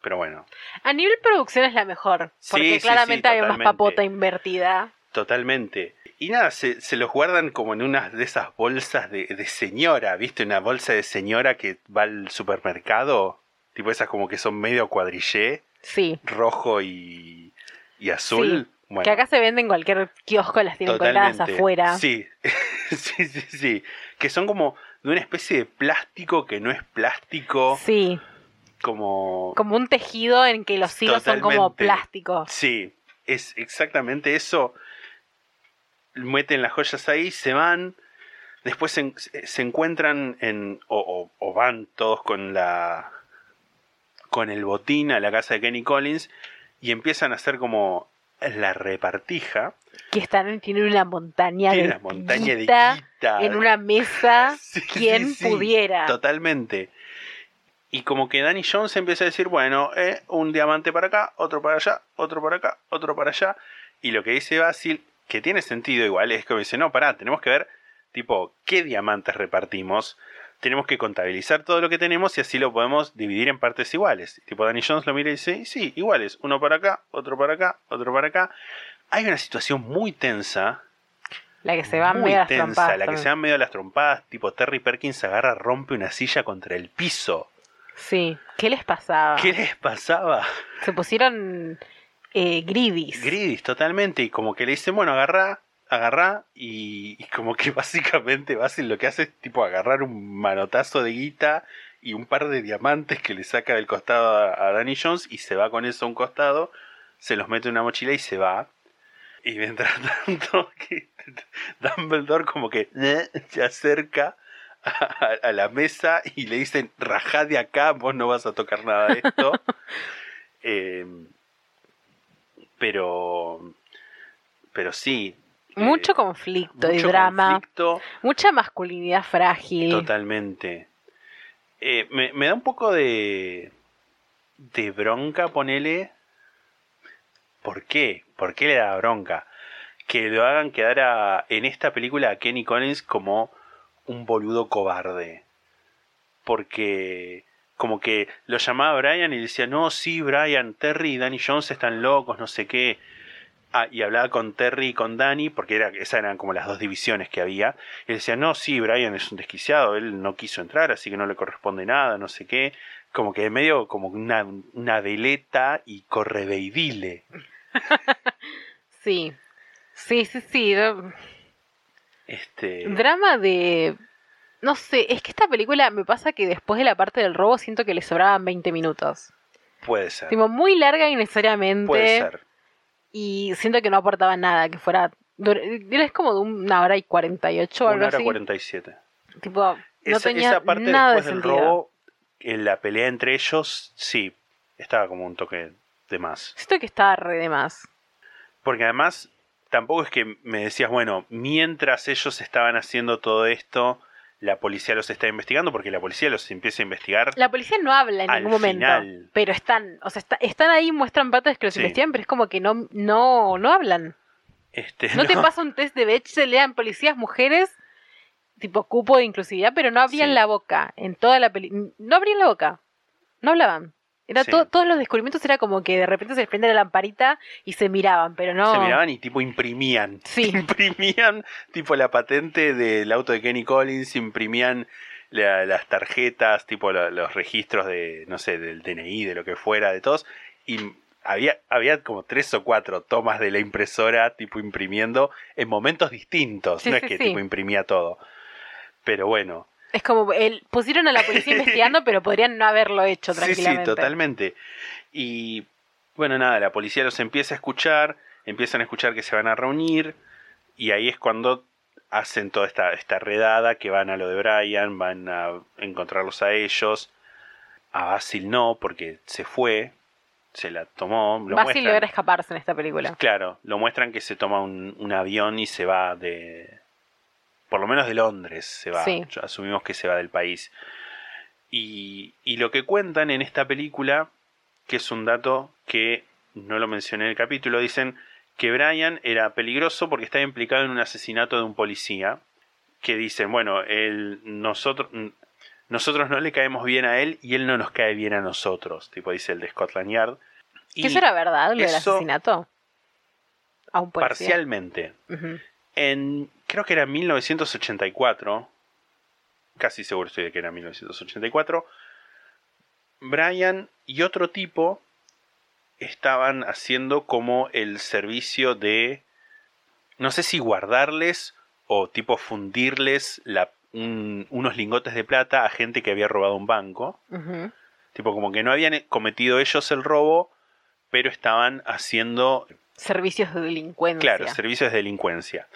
[SPEAKER 1] Pero bueno.
[SPEAKER 2] A nivel producción es la mejor, porque claramente hay más papota invertida.
[SPEAKER 1] Totalmente. Y nada, se, se, los guardan como en unas de esas bolsas de, de señora, ¿viste? Una bolsa de señora que va al supermercado. Tipo esas como que son medio cuadrillé
[SPEAKER 2] Sí.
[SPEAKER 1] rojo y, y azul.
[SPEAKER 2] Sí,
[SPEAKER 1] Bueno,
[SPEAKER 2] Que acá se venden en cualquier kiosco, las tienen colgadas afuera.
[SPEAKER 1] Sí. sí, sí, sí. Que son como de una especie de plástico que no es plástico.
[SPEAKER 2] Sí.
[SPEAKER 1] Como.
[SPEAKER 2] Como un tejido en que los hilos son como plástico.
[SPEAKER 1] Sí, es exactamente eso. Meten las joyas ahí, se van. Después se, se encuentran en. O, o- o van todos con la. Con el botín a la casa de Kenny Collins. Y empiezan a hacer como la repartija.
[SPEAKER 2] Que están, tienen una montaña
[SPEAKER 1] Tiene
[SPEAKER 2] de
[SPEAKER 1] una montaña de
[SPEAKER 2] guita
[SPEAKER 1] guita.
[SPEAKER 2] en una mesa.
[SPEAKER 1] Sí,
[SPEAKER 2] quien
[SPEAKER 1] sí, sí,
[SPEAKER 2] pudiera.
[SPEAKER 1] Totalmente. Y como que Danny Jones empieza a decir, bueno, eh, un diamante para acá, otro para allá, otro para acá, otro para allá. Y lo que dice Basil, que tiene sentido igual, es que dice, no, pará, tenemos que ver, tipo, qué diamantes repartimos. Tenemos que contabilizar todo lo que tenemos y así lo podemos dividir en partes iguales. Tipo, Danny Jones lo mira y dice, sí, iguales, uno para acá, otro para acá, otro para acá. Hay una situación muy tensa
[SPEAKER 2] La que se va
[SPEAKER 1] muy
[SPEAKER 2] medio a las
[SPEAKER 1] tensa,
[SPEAKER 2] trompadas
[SPEAKER 1] la que se van medio a las trompadas, tipo Terry Perkins agarra, rompe una silla contra el piso.
[SPEAKER 2] Sí. ¿Qué les pasaba?
[SPEAKER 1] ¿Qué les pasaba?
[SPEAKER 2] Se pusieron eh, gridis.
[SPEAKER 1] Gridis, totalmente, y como que le dicen, bueno, agarra, agarra, y, y como que básicamente Basil lo que hace es tipo agarrar un manotazo de guita y un par de diamantes que le saca del costado a, a Danny Jones y se va con eso a un costado, se los mete en una mochila y se va. Y mientras tanto, que Dumbledore como que se acerca a, a la mesa y le dicen, rajá de acá, vos no vas a tocar nada de esto. Eh, pero, pero sí.
[SPEAKER 2] Mucho conflicto y
[SPEAKER 1] mucho
[SPEAKER 2] drama.
[SPEAKER 1] conflicto.
[SPEAKER 2] Mucha masculinidad frágil.
[SPEAKER 1] Totalmente. Eh, me, me da un poco de. de bronca, ponele. ¿Por qué? ¿Por qué le da bronca? Que lo hagan quedar a- en esta película a Kenny Collins como un boludo cobarde. Porque como que lo llamaba Brian y decía, no, sí, Brian, Terry y Danny Jones están locos, no sé qué. Ah, y hablaba con Terry y con Danny, porque era, esas eran como las dos divisiones que había. Y decía, no, sí, Brian es un desquiciado, él no quiso entrar, así que no le corresponde nada, no sé qué. Como que de medio como una, una veleta y correveidile.
[SPEAKER 2] Sí. Sí, sí, sí.
[SPEAKER 1] Este,
[SPEAKER 2] Drama de. No sé, es que esta película me pasa que después de la parte del robo siento que le sobraban 20 minutos.
[SPEAKER 1] puede ser.
[SPEAKER 2] Tipo, muy larga innecesariamente.
[SPEAKER 1] Puede ser.
[SPEAKER 2] Y siento que no aportaba nada, que fuera. Es como de una hora y 48 o algo
[SPEAKER 1] Una hora
[SPEAKER 2] así.
[SPEAKER 1] 47.
[SPEAKER 2] Tipo, no
[SPEAKER 1] esa,
[SPEAKER 2] tenía
[SPEAKER 1] esa parte
[SPEAKER 2] nada de
[SPEAKER 1] después del
[SPEAKER 2] sentido.
[SPEAKER 1] robo, en la pelea entre ellos, sí, estaba como un toque de más.
[SPEAKER 2] Siento que estaba re de más.
[SPEAKER 1] Porque además, tampoco es que me decías, bueno, mientras ellos estaban haciendo todo esto, la policía los está investigando, porque la policía los empieza a investigar.
[SPEAKER 2] La policía no habla en ningún momento.
[SPEAKER 1] final.
[SPEAKER 2] Pero están, o sea, está- están ahí, muestran partes que los
[SPEAKER 1] Sí.
[SPEAKER 2] investigan, pero es como que no, no, no hablan.
[SPEAKER 1] Este,
[SPEAKER 2] No, te pasa un test de Bechdel, lean policías mujeres, tipo cupo de inclusividad, pero no abrían
[SPEAKER 1] Sí.
[SPEAKER 2] la boca en toda la película. No abrían la boca. No hablaban. Era
[SPEAKER 1] Sí.
[SPEAKER 2] to- todos los descubrimientos era como que de repente se les prende la lamparita y se miraban, pero no.
[SPEAKER 1] Se miraban y tipo imprimían.
[SPEAKER 2] Sí.
[SPEAKER 1] Imprimían tipo la patente del auto de Kenny Collins, imprimían la- las tarjetas, tipo la- los registros de, no sé, del DNI, de lo que fuera, de todos. Y había, había como tres o cuatro tomas de la impresora, tipo imprimiendo, en momentos distintos.
[SPEAKER 2] Sí,
[SPEAKER 1] no
[SPEAKER 2] sí,
[SPEAKER 1] es que tipo imprimía todo. Pero bueno.
[SPEAKER 2] Es como el, pusieron a la policía investigando, pero podrían no haberlo hecho
[SPEAKER 1] Sí,
[SPEAKER 2] tranquilamente.
[SPEAKER 1] sí, totalmente. Y bueno, nada, la policía los empieza a escuchar, empiezan a escuchar que se van a reunir, y ahí es cuando hacen toda esta, esta redada, que van a lo de Brian, van a encontrarlos a ellos. A Basil no, porque se fue, se la tomó. Lo
[SPEAKER 2] Basil logra escaparse en esta película.
[SPEAKER 1] Claro, lo muestran que se toma un, un avión y se va de. Por lo menos de Londres se va.
[SPEAKER 2] Sí.
[SPEAKER 1] Asumimos que se va del país. Y, y lo que cuentan en esta película, que es un dato que no lo mencioné en el capítulo, dicen que Brian era peligroso porque estaba implicado en un asesinato de un policía. Que dicen, bueno, él, nosotros, nosotros no le caemos bien a él y él no nos cae bien a nosotros, tipo dice el de Scotland Yard.
[SPEAKER 2] ¿Que eso era verdad, lo del asesinato? A un policía.
[SPEAKER 1] Parcialmente. En, creo que era 1984, casi seguro estoy de que era 1984, Brian y otro tipo estaban haciendo como el servicio de, no sé si guardarles o tipo fundirles la- un- unos lingotes de plata a gente que había robado un banco. Tipo como que no habían cometido ellos el robo, pero estaban haciendo
[SPEAKER 2] Servicios de delincuencia.
[SPEAKER 1] Claro, servicios de delincuencia.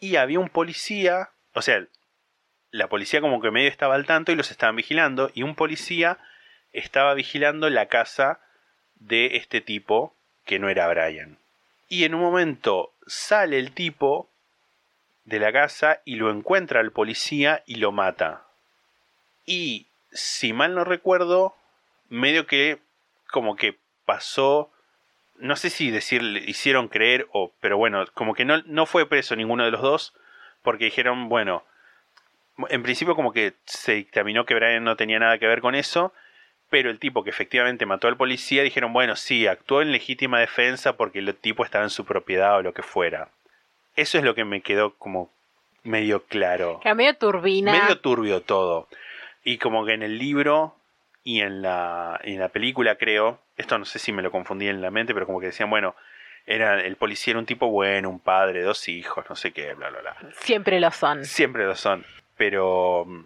[SPEAKER 1] Y había un policía, o sea, la policía como que medio estaba al tanto y los estaban vigilando, y un policía estaba vigilando la casa de este tipo que no era Brian. Y en un momento sale el tipo de la casa y lo encuentra al policía y lo mata. Y si mal no recuerdo, medio que como que pasó no sé si decir hicieron creer o pero bueno como que no, no fue preso ninguno de los dos porque dijeron bueno en principio como que se dictaminó que Brian no tenía nada que ver con eso pero el tipo que efectivamente mató al policía dijeron bueno sí actuó en legítima defensa porque el tipo estaba en su propiedad o lo que fuera eso es lo que me quedó como medio claro
[SPEAKER 2] Que medio turbina.
[SPEAKER 1] medio turbio todo. Y como que en el libro y en la, en la película, creo, esto no sé si me lo confundí en la mente, pero como que decían, bueno, era el policía era un tipo bueno, un padre, dos hijos, no sé qué, bla, bla, bla.
[SPEAKER 2] Siempre lo son.
[SPEAKER 1] Siempre lo son. Pero mm,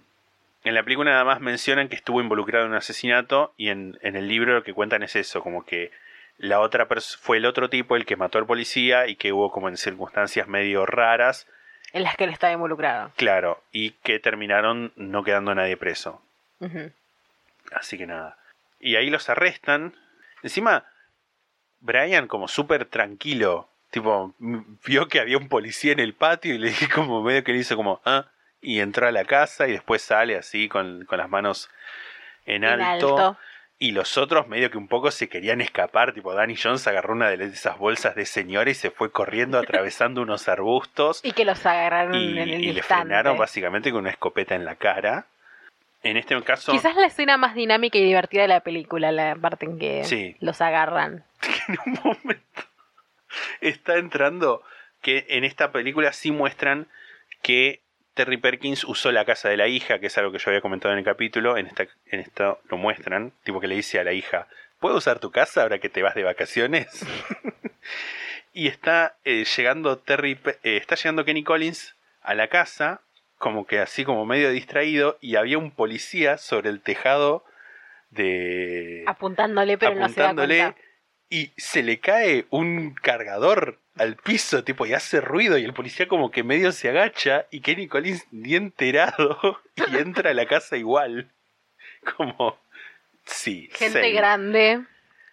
[SPEAKER 1] En la película nada más mencionan que estuvo involucrado en un asesinato y en, en el libro lo que cuentan es eso, como que la otra fue el otro tipo el que mató al policía y que hubo como en circunstancias medio raras,
[SPEAKER 2] En las que él estaba involucrado.
[SPEAKER 1] claro, y que terminaron no quedando nadie preso. Así que nada. Y ahí los arrestan. Encima, Brian como súper tranquilo. Tipo, vio que había un policía en el patio y le dije como medio que le hizo como, ah, y entró a la casa y después sale así con, con las manos en,
[SPEAKER 2] En
[SPEAKER 1] alto.
[SPEAKER 2] alto.
[SPEAKER 1] Y los otros medio que un poco se querían escapar. Tipo, Danny Jones agarró una de esas bolsas de señora y se fue corriendo atravesando unos arbustos
[SPEAKER 2] Y que los agarraron
[SPEAKER 1] y,
[SPEAKER 2] en el
[SPEAKER 1] y le frenaron básicamente con una escopeta en la cara. En este caso...
[SPEAKER 2] Quizás la escena más dinámica y divertida de la película, la parte en que
[SPEAKER 1] Sí.
[SPEAKER 2] los agarran.
[SPEAKER 1] en un momento está entrando que en esta película sí muestran que Terry Perkins usó la casa de la hija, que es algo que yo había comentado en el capítulo, en esta en esto lo muestran, tipo que le dice a la hija, ¿puedo usar tu casa ahora que te vas de vacaciones? y está eh, llegando Terry eh, está llegando Kenny Collins a la casa, como que así como medio distraído, y había un policía sobre el tejado de
[SPEAKER 2] Apuntándole, pero no se da cuenta.
[SPEAKER 1] y se le cae un cargador al piso, tipo, y hace ruido y el policía como que medio se agacha y Kenny Collins ni enterado y entra a la casa igual. Como, sí.
[SPEAKER 2] Gente
[SPEAKER 1] same.
[SPEAKER 2] grande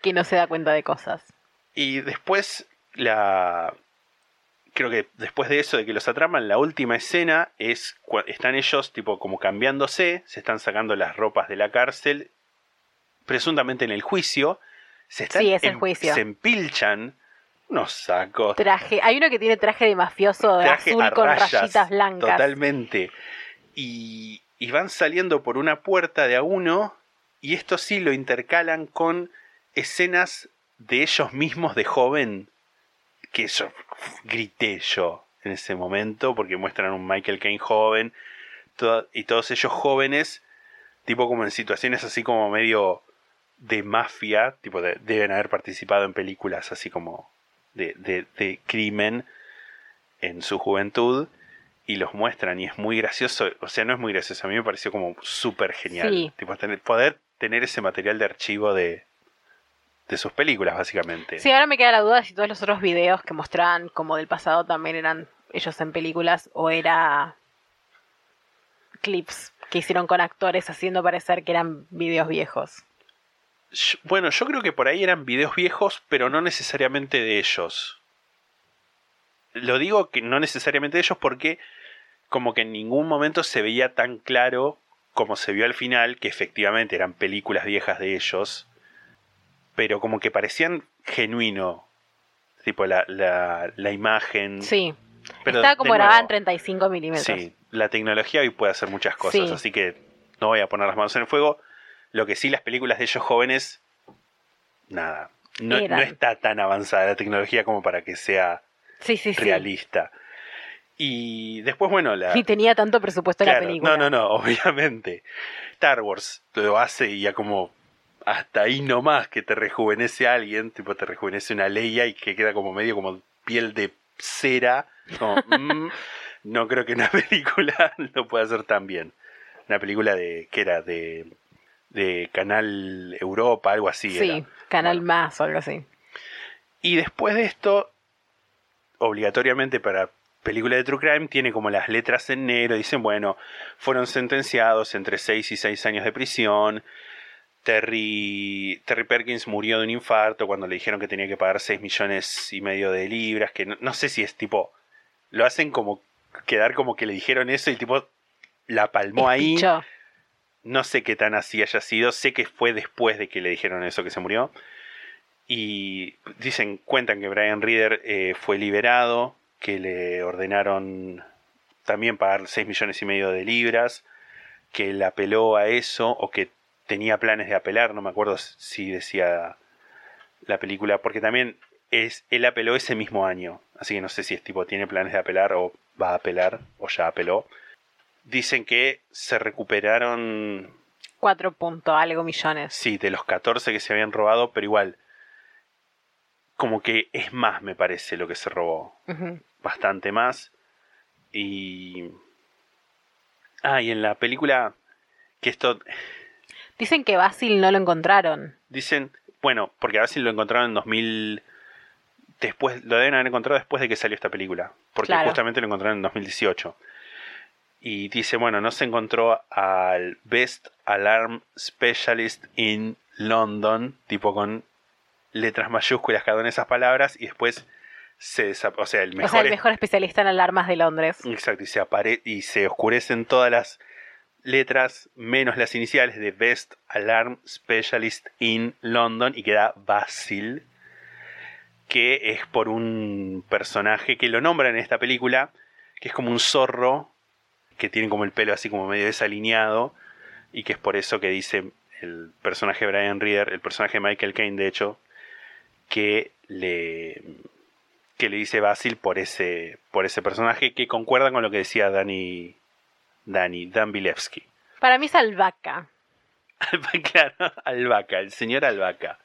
[SPEAKER 2] que no se da cuenta de cosas.
[SPEAKER 1] Y después la... Creo que después de eso, de que los atrapan, la última escena es... Están ellos tipo como cambiándose, se están sacando las ropas de la cárcel, presuntamente en el juicio. Se están
[SPEAKER 2] Sí, es el
[SPEAKER 1] em-
[SPEAKER 2] juicio.
[SPEAKER 1] Se empilchan unos sacos.
[SPEAKER 2] Traje, hay uno que tiene traje de mafioso
[SPEAKER 1] traje
[SPEAKER 2] azul con
[SPEAKER 1] rayas,
[SPEAKER 2] rayitas blancas.
[SPEAKER 1] Totalmente. Y, y van saliendo por una puerta de a uno. Y esto sí lo intercalan con escenas de ellos mismos de joven. Que yo grité yo en ese momento. Porque muestran un Michael Caine joven. y todos ellos jóvenes. Tipo como en situaciones así como medio de mafia. Tipo de- deben haber participado en películas así como de, de, de crimen en su juventud y los muestran y es muy gracioso, o sea, no es muy gracioso, a mí me pareció como súper genial,
[SPEAKER 2] Sí.
[SPEAKER 1] tipo tener, poder tener ese material de archivo de, de sus películas básicamente.
[SPEAKER 2] Sí, ahora me queda la duda de si todos los otros videos que mostraban como del pasado también eran ellos en películas o era clips que hicieron con actores haciendo parecer que eran videos viejos.
[SPEAKER 1] Yo- Bueno, yo creo que por ahí eran videos viejos, pero no necesariamente de ellos. Lo digo que no necesariamente de ellos porque como que en ningún momento se veía tan claro como se vio al final que efectivamente eran películas viejas de ellos, pero como que parecían genuino, tipo la, la, la imagen.
[SPEAKER 2] Sí,
[SPEAKER 1] Pero
[SPEAKER 2] estaba como grabada en
[SPEAKER 1] nuevo,
[SPEAKER 2] 35 milímetros.
[SPEAKER 1] Sí, la tecnología hoy puede hacer muchas cosas,
[SPEAKER 2] Sí.
[SPEAKER 1] así que no voy a poner las manos en el fuego. Lo que sí, las películas de ellos jóvenes, nada. No, no está tan avanzada la tecnología como para que sea
[SPEAKER 2] Sí, sí, sí.
[SPEAKER 1] realista. Y después, bueno, la.
[SPEAKER 2] Ni tenía tanto presupuesto la
[SPEAKER 1] Claro,
[SPEAKER 2] película.
[SPEAKER 1] No, no, no, obviamente. Star Wars lo hace y ya como hasta ahí nomás que te rejuvenece a alguien, tipo te rejuvenece una Leia y que queda como medio como piel de cera. Como, mm, no creo que una película lo pueda hacer tan bien. Una película de, ¿qué era? De, de Canal Europa, algo así.
[SPEAKER 2] Sí,
[SPEAKER 1] era.
[SPEAKER 2] Canal
[SPEAKER 1] Bueno.
[SPEAKER 2] Más o algo así.
[SPEAKER 1] Y después de esto, obligatoriamente para película de True Crime, tiene como las letras en negro. Dicen, bueno, fueron sentenciados entre 6 y 6 años de prisión. Terry, Terry Perkins murió de un infarto cuando le dijeron que tenía que pagar 6 millones y medio de libras. Que no, no sé si es tipo. Lo hacen como quedar como que le dijeron eso y el tipo la palmó ahí. No sé qué tan así haya sido. Sé que fue después de que le dijeron eso que se murió. Y dicen, cuentan que Brian Reader eh, fue liberado, que le ordenaron también pagar 6 millones y medio de libras, que él apeló a eso, o que tenía planes de apelar, no me acuerdo si decía la película, porque también es, él apeló ese mismo año, así que no sé si es tipo tiene planes de apelar o va a apelar, o ya apeló. Dicen que se recuperaron
[SPEAKER 2] 4 punto algo millones.
[SPEAKER 1] Sí, de los 14 que se habían robado, pero igual. Como que es más, me parece, lo que se robó. Bastante más. Y. Ah, y en la película. que esto
[SPEAKER 2] Dicen que Basil no lo encontraron.
[SPEAKER 1] dicen, bueno, porque a si lo encontraron en 2000 después lo deben haber encontrado después de que salió esta película, porque
[SPEAKER 2] Claro.
[SPEAKER 1] justamente lo encontraron en 2018. Y dice, bueno, no se encontró al Best Alarm Specialist in London, tipo con letras mayúsculas cada una de esas palabras, y después se o sea, el mejor,
[SPEAKER 2] o sea, el mejor especialista en alarmas de Londres.
[SPEAKER 1] Exacto, y se, apare y se oscurecen todas las letras menos las iniciales de Best Alarm Specialist in London y queda Basil, que es por un personaje que lo nombran en esta película, que es como un zorro, que tiene como el pelo así como medio desalineado, y que es por eso que dice el personaje Brian Reader, el personaje Michael Caine, de hecho, que le que le dice Basil por ese por ese personaje que concuerda con lo que decía Dani Dani Dan Bilevsky.
[SPEAKER 2] Para mí es albahaca.
[SPEAKER 1] claro, Albaca, el señor Albaca.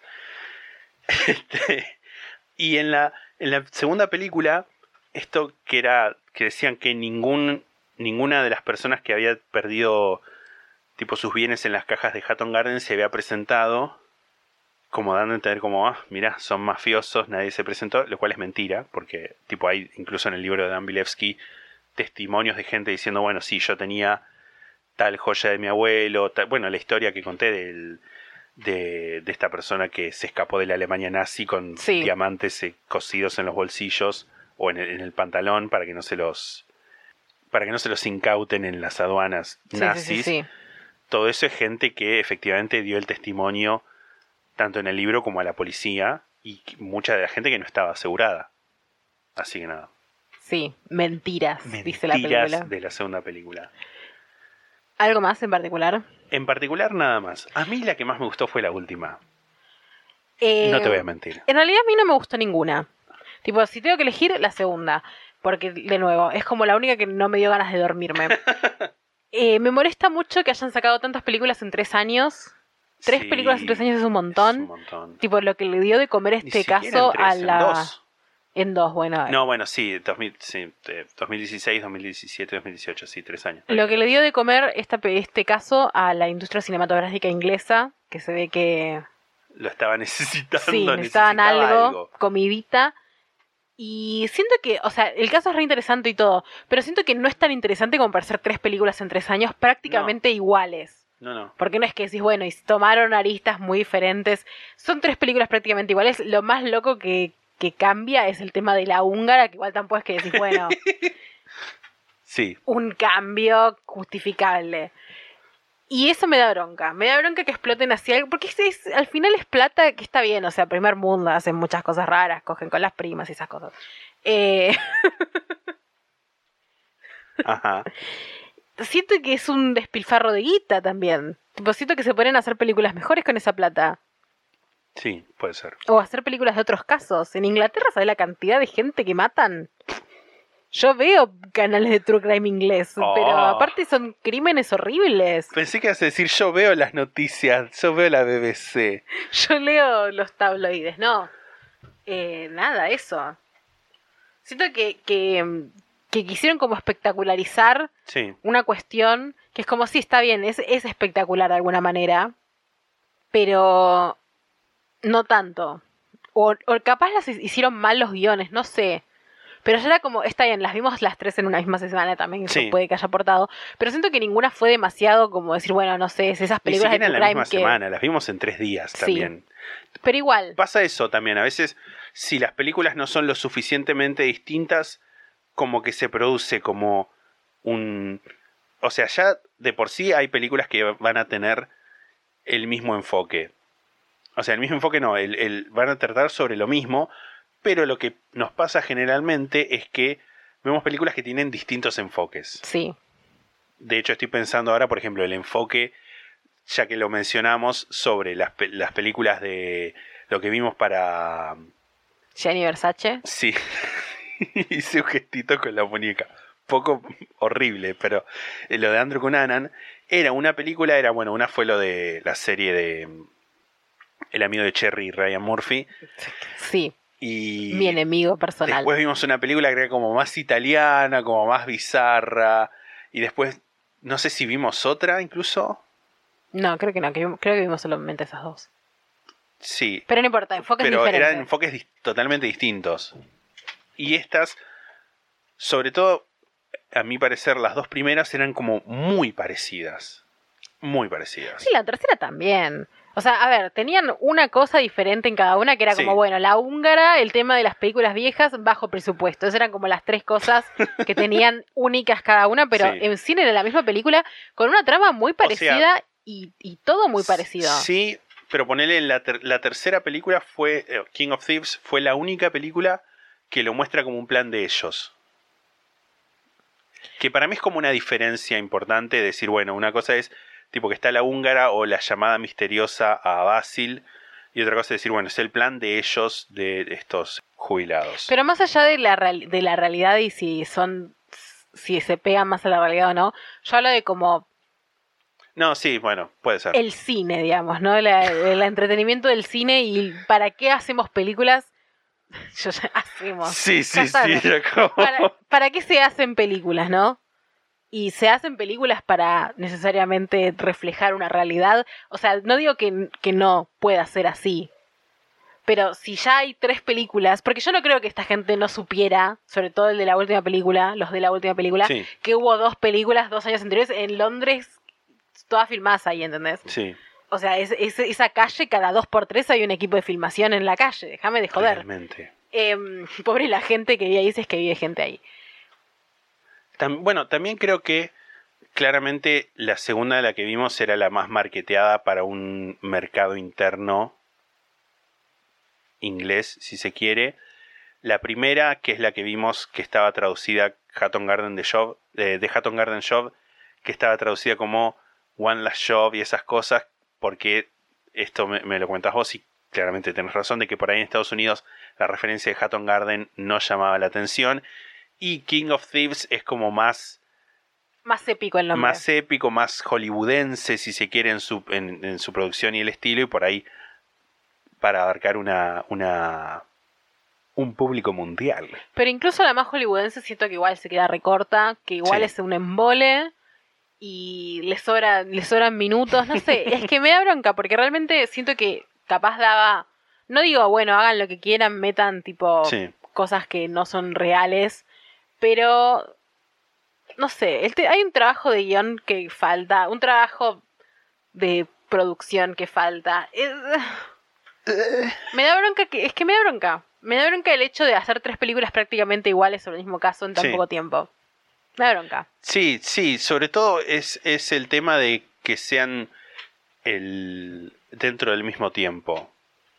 [SPEAKER 1] Este, y en la, en la segunda película, esto que era, que decían que ningún, ninguna de las personas que había perdido tipo sus bienes en las cajas de Hatton Garden se había presentado, como dando a entender como, ah, mira, son mafiosos, nadie se presentó, lo cual es mentira, porque tipo hay incluso en el libro de Dan Bilevsky testimonios de gente diciendo, bueno, sí, yo tenía tal joya de mi abuelo, tal- bueno, la historia que conté del, de, de esta persona que se escapó de la Alemania nazi con
[SPEAKER 2] Sí.
[SPEAKER 1] diamantes eh, cosidos en los bolsillos o en el, en el pantalón para que no se los para que no se los incauten en las aduanas
[SPEAKER 2] Sí,
[SPEAKER 1] nazis.
[SPEAKER 2] sí.
[SPEAKER 1] Todo eso es gente que efectivamente dio el testimonio tanto en el libro como a la policía y mucha de la gente que no estaba asegurada. Así que nada.
[SPEAKER 2] Sí, mentiras, dice la
[SPEAKER 1] Mentiras
[SPEAKER 2] película.
[SPEAKER 1] de la segunda película.
[SPEAKER 2] ¿Algo más en particular?
[SPEAKER 1] En particular, nada más. A mí la que más me gustó fue la última.
[SPEAKER 2] Eh,
[SPEAKER 1] No te voy a mentir.
[SPEAKER 2] En realidad a mí no me gustó ninguna. Tipo, si tengo que elegir, la segunda. Porque, de nuevo, es como la única que no me dio ganas de dormirme. Eh, me molesta mucho que hayan sacado tantas películas en tres años. Tres
[SPEAKER 1] Sí,
[SPEAKER 2] películas en tres años es un
[SPEAKER 1] Es
[SPEAKER 2] montón.
[SPEAKER 1] un montón.
[SPEAKER 2] Tipo, lo que le dio de comer este caso
[SPEAKER 1] tres,
[SPEAKER 2] a
[SPEAKER 1] en
[SPEAKER 2] la...
[SPEAKER 1] dos.
[SPEAKER 2] En dos, bueno.
[SPEAKER 1] No, bueno, sí, 2000, sí, eh, 2016, 2017, 2018, sí, tres años.
[SPEAKER 2] Lo que le dio de comer esta, este caso a la industria cinematográfica inglesa, que se ve que
[SPEAKER 1] Lo estaba necesitando.
[SPEAKER 2] sí, necesitaban
[SPEAKER 1] necesitaba
[SPEAKER 2] algo, comidita. Y siento que, o sea, el caso es re interesante y todo, pero siento que no es tan interesante como para hacer tres películas en tres años prácticamente iguales.
[SPEAKER 1] No, no.
[SPEAKER 2] Porque no es que decís, bueno, y tomaron aristas muy diferentes. Son tres películas prácticamente iguales. Lo más loco que, que cambia es el tema de la húngara, que igual tampoco es que decís, bueno,
[SPEAKER 1] Sí,
[SPEAKER 2] un cambio justificable. Y eso me da bronca. Me da bronca que exploten así algo. Porque es, es- al final es plata que está bien. O sea, primer mundo hacen muchas cosas raras, cogen con las primas y esas cosas. Eh,
[SPEAKER 1] ajá.
[SPEAKER 2] siento que es un despilfarro de guita también. Tipo, siento que se pueden hacer películas mejores con esa plata.
[SPEAKER 1] Sí, puede ser.
[SPEAKER 2] O hacer películas de otros casos. En Inglaterra, ¿sabes la cantidad de gente que matan? Yo veo canales de True Crime inglés,
[SPEAKER 1] Oh.
[SPEAKER 2] pero aparte son crímenes horribles.
[SPEAKER 1] Pensé que ibas a decir, yo veo las noticias, yo veo la BBC.
[SPEAKER 2] Yo leo los tabloides, no. Eh, nada, eso. Siento que, que, que quisieron como espectacularizar
[SPEAKER 1] Sí,
[SPEAKER 2] una cuestión que es como, sí, está bien, es, es espectacular de alguna manera, pero no tanto. O, o capaz las hicieron mal los guiones, no sé. Pero ya era como, está bien, las vimos las tres en una misma semana también, eso
[SPEAKER 1] Sí.
[SPEAKER 2] puede que haya aportado. Pero siento que ninguna fue demasiado como decir, bueno, no sé, es esas
[SPEAKER 1] ni
[SPEAKER 2] películas de
[SPEAKER 1] en la misma
[SPEAKER 2] que...
[SPEAKER 1] semana, las vimos en tres días
[SPEAKER 2] Sí.
[SPEAKER 1] también.
[SPEAKER 2] Pero igual,
[SPEAKER 1] Pasa eso también, a veces si las películas no son lo suficientemente distintas, como que se produce como un... O sea, ya de por sí hay películas que van a tener el mismo enfoque. O sea, el mismo enfoque no, el, el- van a tratar sobre lo mismo, pero lo que nos pasa generalmente es que vemos películas que tienen distintos enfoques.
[SPEAKER 2] sí.
[SPEAKER 1] De hecho, estoy pensando ahora, por ejemplo, el enfoque, ya que lo mencionamos, sobre las, las películas de lo que vimos para...
[SPEAKER 2] Gianni Versace.
[SPEAKER 1] Sí, hice un gestito con la muñeca. Poco horrible, pero eh, lo de Andrew Cunanan era una película, era bueno, una fue lo de la serie de El amigo de Cherry Ryan Murphy.
[SPEAKER 2] Sí,
[SPEAKER 1] Y
[SPEAKER 2] mi enemigo personal.
[SPEAKER 1] Después vimos una película que era como más italiana, como más bizarra. Y después, no sé si vimos otra incluso.
[SPEAKER 2] No, creo que no, creo que vimos solamente esas dos.
[SPEAKER 1] Sí,
[SPEAKER 2] Pero no importa, enfoques
[SPEAKER 1] pero
[SPEAKER 2] diferentes.
[SPEAKER 1] eran enfoques totalmente distintos. Y estas, sobre todo, a mi parecer, las dos primeras eran como muy parecidas. Muy parecidas.
[SPEAKER 2] Sí, la tercera también. O sea, a ver, tenían una cosa diferente en cada una, que era
[SPEAKER 1] Sí.
[SPEAKER 2] como, bueno, la húngara, el tema de las películas viejas, bajo presupuesto. Esas eran como las tres cosas que tenían únicas cada una, pero
[SPEAKER 1] Sí.
[SPEAKER 2] en cine era la misma película, con una trama muy
[SPEAKER 1] sea,
[SPEAKER 2] parecida y, y todo muy parecido.
[SPEAKER 1] Sí, pero ponele en la, ter- la tercera película fue eh, King of Thieves fue la única película que lo muestra como un plan de ellos. Que para mí es como una diferencia importante decir, bueno, una cosa es tipo que está la húngara o la llamada misteriosa a Basil y otra cosa es decir, bueno, es el plan de ellos de estos jubilados.
[SPEAKER 2] Pero más allá de la, real- de la realidad y si son si se pegan más a la realidad o no, yo hablo de como
[SPEAKER 1] no, sí, bueno, puede ser.
[SPEAKER 2] el cine, digamos, ¿no? La- el entretenimiento del cine y para qué hacemos películas. Yo ya hacemos.
[SPEAKER 1] Sí, sí, sí.
[SPEAKER 2] ¿Para, para qué se hacen películas, no? Y se hacen películas para necesariamente reflejar una realidad. O sea, no digo que, que no pueda ser así. Pero si ya hay tres películas, porque yo no creo que esta gente no supiera, sobre todo el de la última película, los de la última película,
[SPEAKER 1] Sí,
[SPEAKER 2] que hubo dos películas dos años anteriores en Londres, todas filmadas ahí, ¿entendés?
[SPEAKER 1] sí.
[SPEAKER 2] O sea, es, es- esa calle, cada dos por tres hay un equipo de filmación en la calle, déjame de joder.
[SPEAKER 1] Realmente.
[SPEAKER 2] Em, pobre la gente que vive ahí, si es que vive gente ahí.
[SPEAKER 1] Bueno, también creo que claramente la segunda de la que vimos era la más marketeada para un mercado interno inglés, si se quiere. La primera, que es la que vimos que estaba traducida Hatton Garden de eh, de Hatton Garden Job, que estaba traducida como One Last Job y esas cosas, porque esto me, me lo cuentas vos y claramente tenés razón de que por ahí en Estados Unidos la referencia de Hatton Garden no llamaba la atención y King of Thieves es como más,
[SPEAKER 2] Más épico el nombre.
[SPEAKER 1] más épico, más hollywoodense, si se quiere, en su, en, en su producción y el estilo, y por ahí para abarcar una, una un público mundial.
[SPEAKER 2] Pero incluso la más hollywoodense siento que igual se queda recorta, que igual
[SPEAKER 1] Sí.
[SPEAKER 2] es un embole y le sobra, le sobran minutos, no sé, es que me da bronca porque realmente siento que capaz daba, no digo, bueno, hagan lo que quieran, metan tipo
[SPEAKER 1] Sí.
[SPEAKER 2] cosas que no son reales, pero no sé, hay un trabajo de guion que falta, un trabajo de producción que falta. Es- me da bronca que, es que me da bronca. Me da bronca el hecho de hacer tres películas prácticamente iguales sobre el mismo caso en tan
[SPEAKER 1] Sí.
[SPEAKER 2] poco tiempo. Me da bronca.
[SPEAKER 1] Sí, sí, sobre todo es, es el tema de que sean el dentro del mismo tiempo.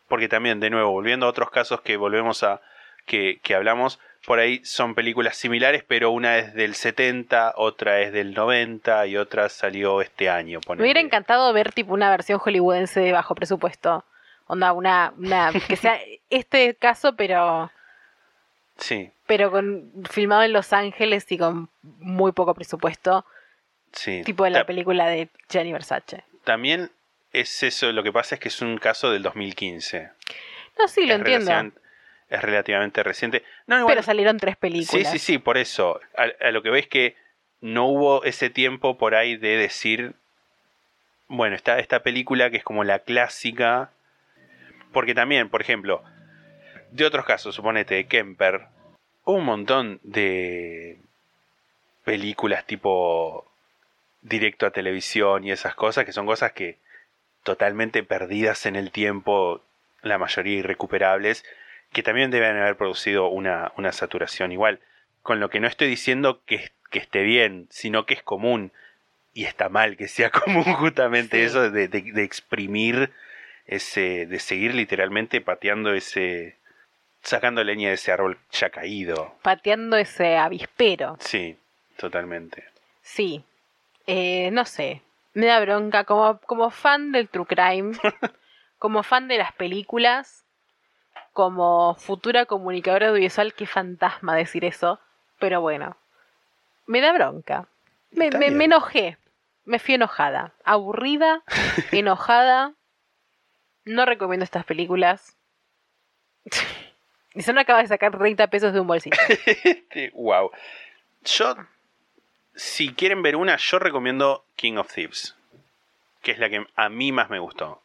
[SPEAKER 1] Porque también, de nuevo, volviendo a otros casos que volvemos a. que, que hablamos, por ahí son películas similares, pero una es del 70, otra es del 90 y otra salió este año.
[SPEAKER 2] Me hubiera encantado ver tipo una versión hollywoodense de bajo presupuesto. Onda, una, una, que sea este caso, pero,
[SPEAKER 1] Sí,
[SPEAKER 2] pero con, filmado en Los Ángeles y con muy poco presupuesto.
[SPEAKER 1] sí.
[SPEAKER 2] Tipo de la
[SPEAKER 1] Ta-
[SPEAKER 2] película de Gianni Versace.
[SPEAKER 1] También es eso, lo que pasa es que es un caso del 2015.
[SPEAKER 2] No, sí, lo
[SPEAKER 1] es
[SPEAKER 2] entiendo.
[SPEAKER 1] Es relativamente reciente. No, igual-
[SPEAKER 2] Pero salieron tres películas.
[SPEAKER 1] Sí, sí, sí, por eso. A, a lo que veis que no hubo ese tiempo por ahí de decir, bueno, está esta película que es como la clásica. Porque también, por ejemplo, de otros casos, suponete, de Kemper, hubo un montón de películas tipo directo a televisión y esas cosas, que son cosas que totalmente perdidas en el tiempo, la mayoría irrecuperables, que también deben haber producido una, una saturación igual. Con lo que no estoy diciendo que, que esté bien, sino que es común. Y está mal que sea común justamente
[SPEAKER 2] Sí.
[SPEAKER 1] eso de, de- de exprimir ese, de seguir literalmente pateando ese, sacando leña de ese árbol ya caído.
[SPEAKER 2] Pateando ese avispero.
[SPEAKER 1] Sí, totalmente.
[SPEAKER 2] Sí. Eh, no sé. Me da bronca. Como, como fan del True Crime, como fan de las películas, como futura comunicadora audiovisual, qué fantasma decir eso. Pero bueno. Me da bronca. Me, enojé. Me fui enojada. Aburrida, enojada. No recomiendo estas películas. Y solo acaba de sacar 30 pesos de un bolsillo.
[SPEAKER 1] wow. Yo, si quieren ver una, yo recomiendo King of Thieves. que es la que a mí más me gustó.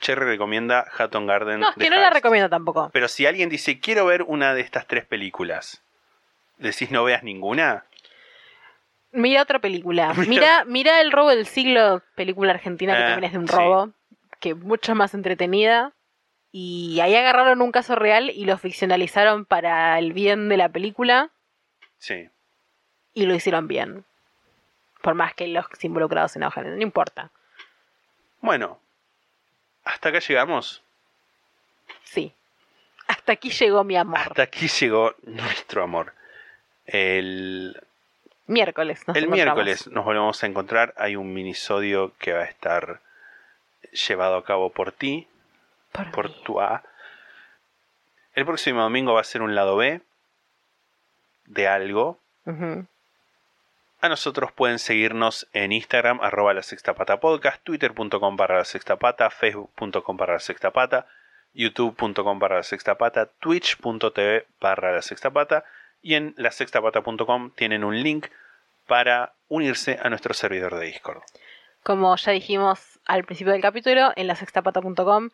[SPEAKER 1] Cherry recomienda Hatton Garden.
[SPEAKER 2] No, es
[SPEAKER 1] de
[SPEAKER 2] que no la
[SPEAKER 1] Hearst.
[SPEAKER 2] recomiendo tampoco.
[SPEAKER 1] Pero si alguien dice, quiero ver una de estas tres películas, ¿decís no veas ninguna?
[SPEAKER 2] Mira otra película. Mira, mira El robo del siglo, película argentina que
[SPEAKER 1] Ah,
[SPEAKER 2] también es de un
[SPEAKER 1] sí.
[SPEAKER 2] robo, que es mucho más entretenida. Y ahí agarraron un caso real y lo ficcionalizaron para el bien de la película
[SPEAKER 1] Sí.
[SPEAKER 2] y lo hicieron bien. Por más que los involucrados se enojen, no importa.
[SPEAKER 1] Bueno, hasta acá llegamos.
[SPEAKER 2] Sí. Hasta aquí llegó mi amor.
[SPEAKER 1] Hasta aquí llegó nuestro amor. El,
[SPEAKER 2] Miércoles. nos
[SPEAKER 1] el miércoles nos volvemos a encontrar. Hay un minisodio que va a estar llevado a cabo por ti,
[SPEAKER 2] Por
[SPEAKER 1] por tu A. El próximo domingo va a ser un lado B de algo.
[SPEAKER 2] Ujú.
[SPEAKER 1] A nosotros pueden seguirnos en Instagram, arroba la sexta pata podcast, twitter.com barra la sexta pata, facebook.com barra la sexta pata, youtube.com barra la sexta pata, twitch.tv barra la sexta pata y en lasextapata.com tienen un link para unirse a nuestro servidor de Discord.
[SPEAKER 2] Como ya dijimos al principio del capítulo, en la sextapata.com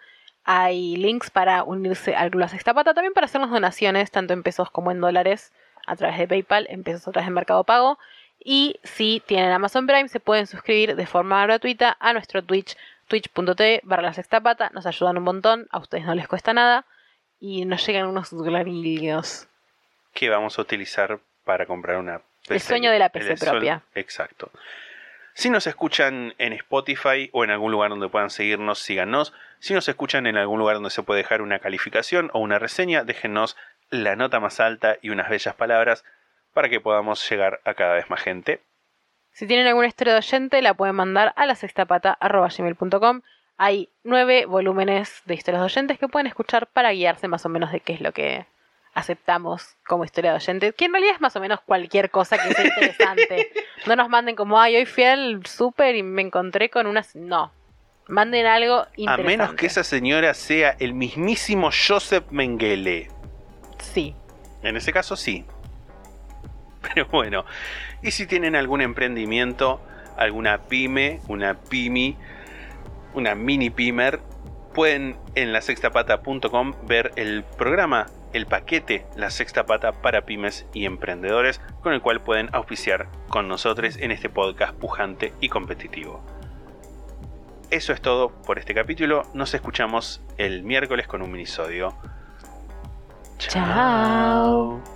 [SPEAKER 2] hay links para unirse al Club La Sextapata, también para hacernos donaciones, tanto en pesos como en dólares, a través de PayPal, en pesos a través de Mercado Pago. Y si tienen Amazon Prime, se pueden suscribir de forma gratuita a nuestro Twitch, twitch.tv barra la sextapata. Nos ayudan un montón, a ustedes no les cuesta nada. Y nos llegan unos granillos.
[SPEAKER 1] que vamos a utilizar para comprar una PC.
[SPEAKER 2] El sueño de la PC propia.
[SPEAKER 1] Exacto. Si nos escuchan en Spotify o en algún lugar donde puedan seguirnos, síganos. Si nos escuchan en algún lugar donde se puede dejar una calificación o una reseña, déjenos la nota más alta y unas bellas palabras para que podamos llegar a cada vez más gente.
[SPEAKER 2] Si tienen alguna historia de oyente, la pueden mandar a la sextapata.gmail.com. Hay nueve volúmenes de historias de oyentes que pueden escuchar para guiarse más o menos de qué es lo que aceptamos como historia de oyente. Que en realidad es más o menos cualquier cosa que sea interesante. no nos manden como, ay, hoy fui al súper y me encontré con unas... No. Manden algo
[SPEAKER 1] A
[SPEAKER 2] interesante.
[SPEAKER 1] menos que esa señora sea el mismísimo Joseph Mengele.
[SPEAKER 2] Sí.
[SPEAKER 1] En ese caso sí. Pero bueno, y si tienen algún emprendimiento, alguna pyme, una pymi, una mini pymer, pueden en la sextapata.com ver el programa, el paquete La Sexta Pata para pymes y emprendedores, con el cual pueden auspiciar con nosotros en este podcast pujante y competitivo. Eso es todo por este capítulo. Nos escuchamos el miércoles con un minisodio.
[SPEAKER 2] Chao.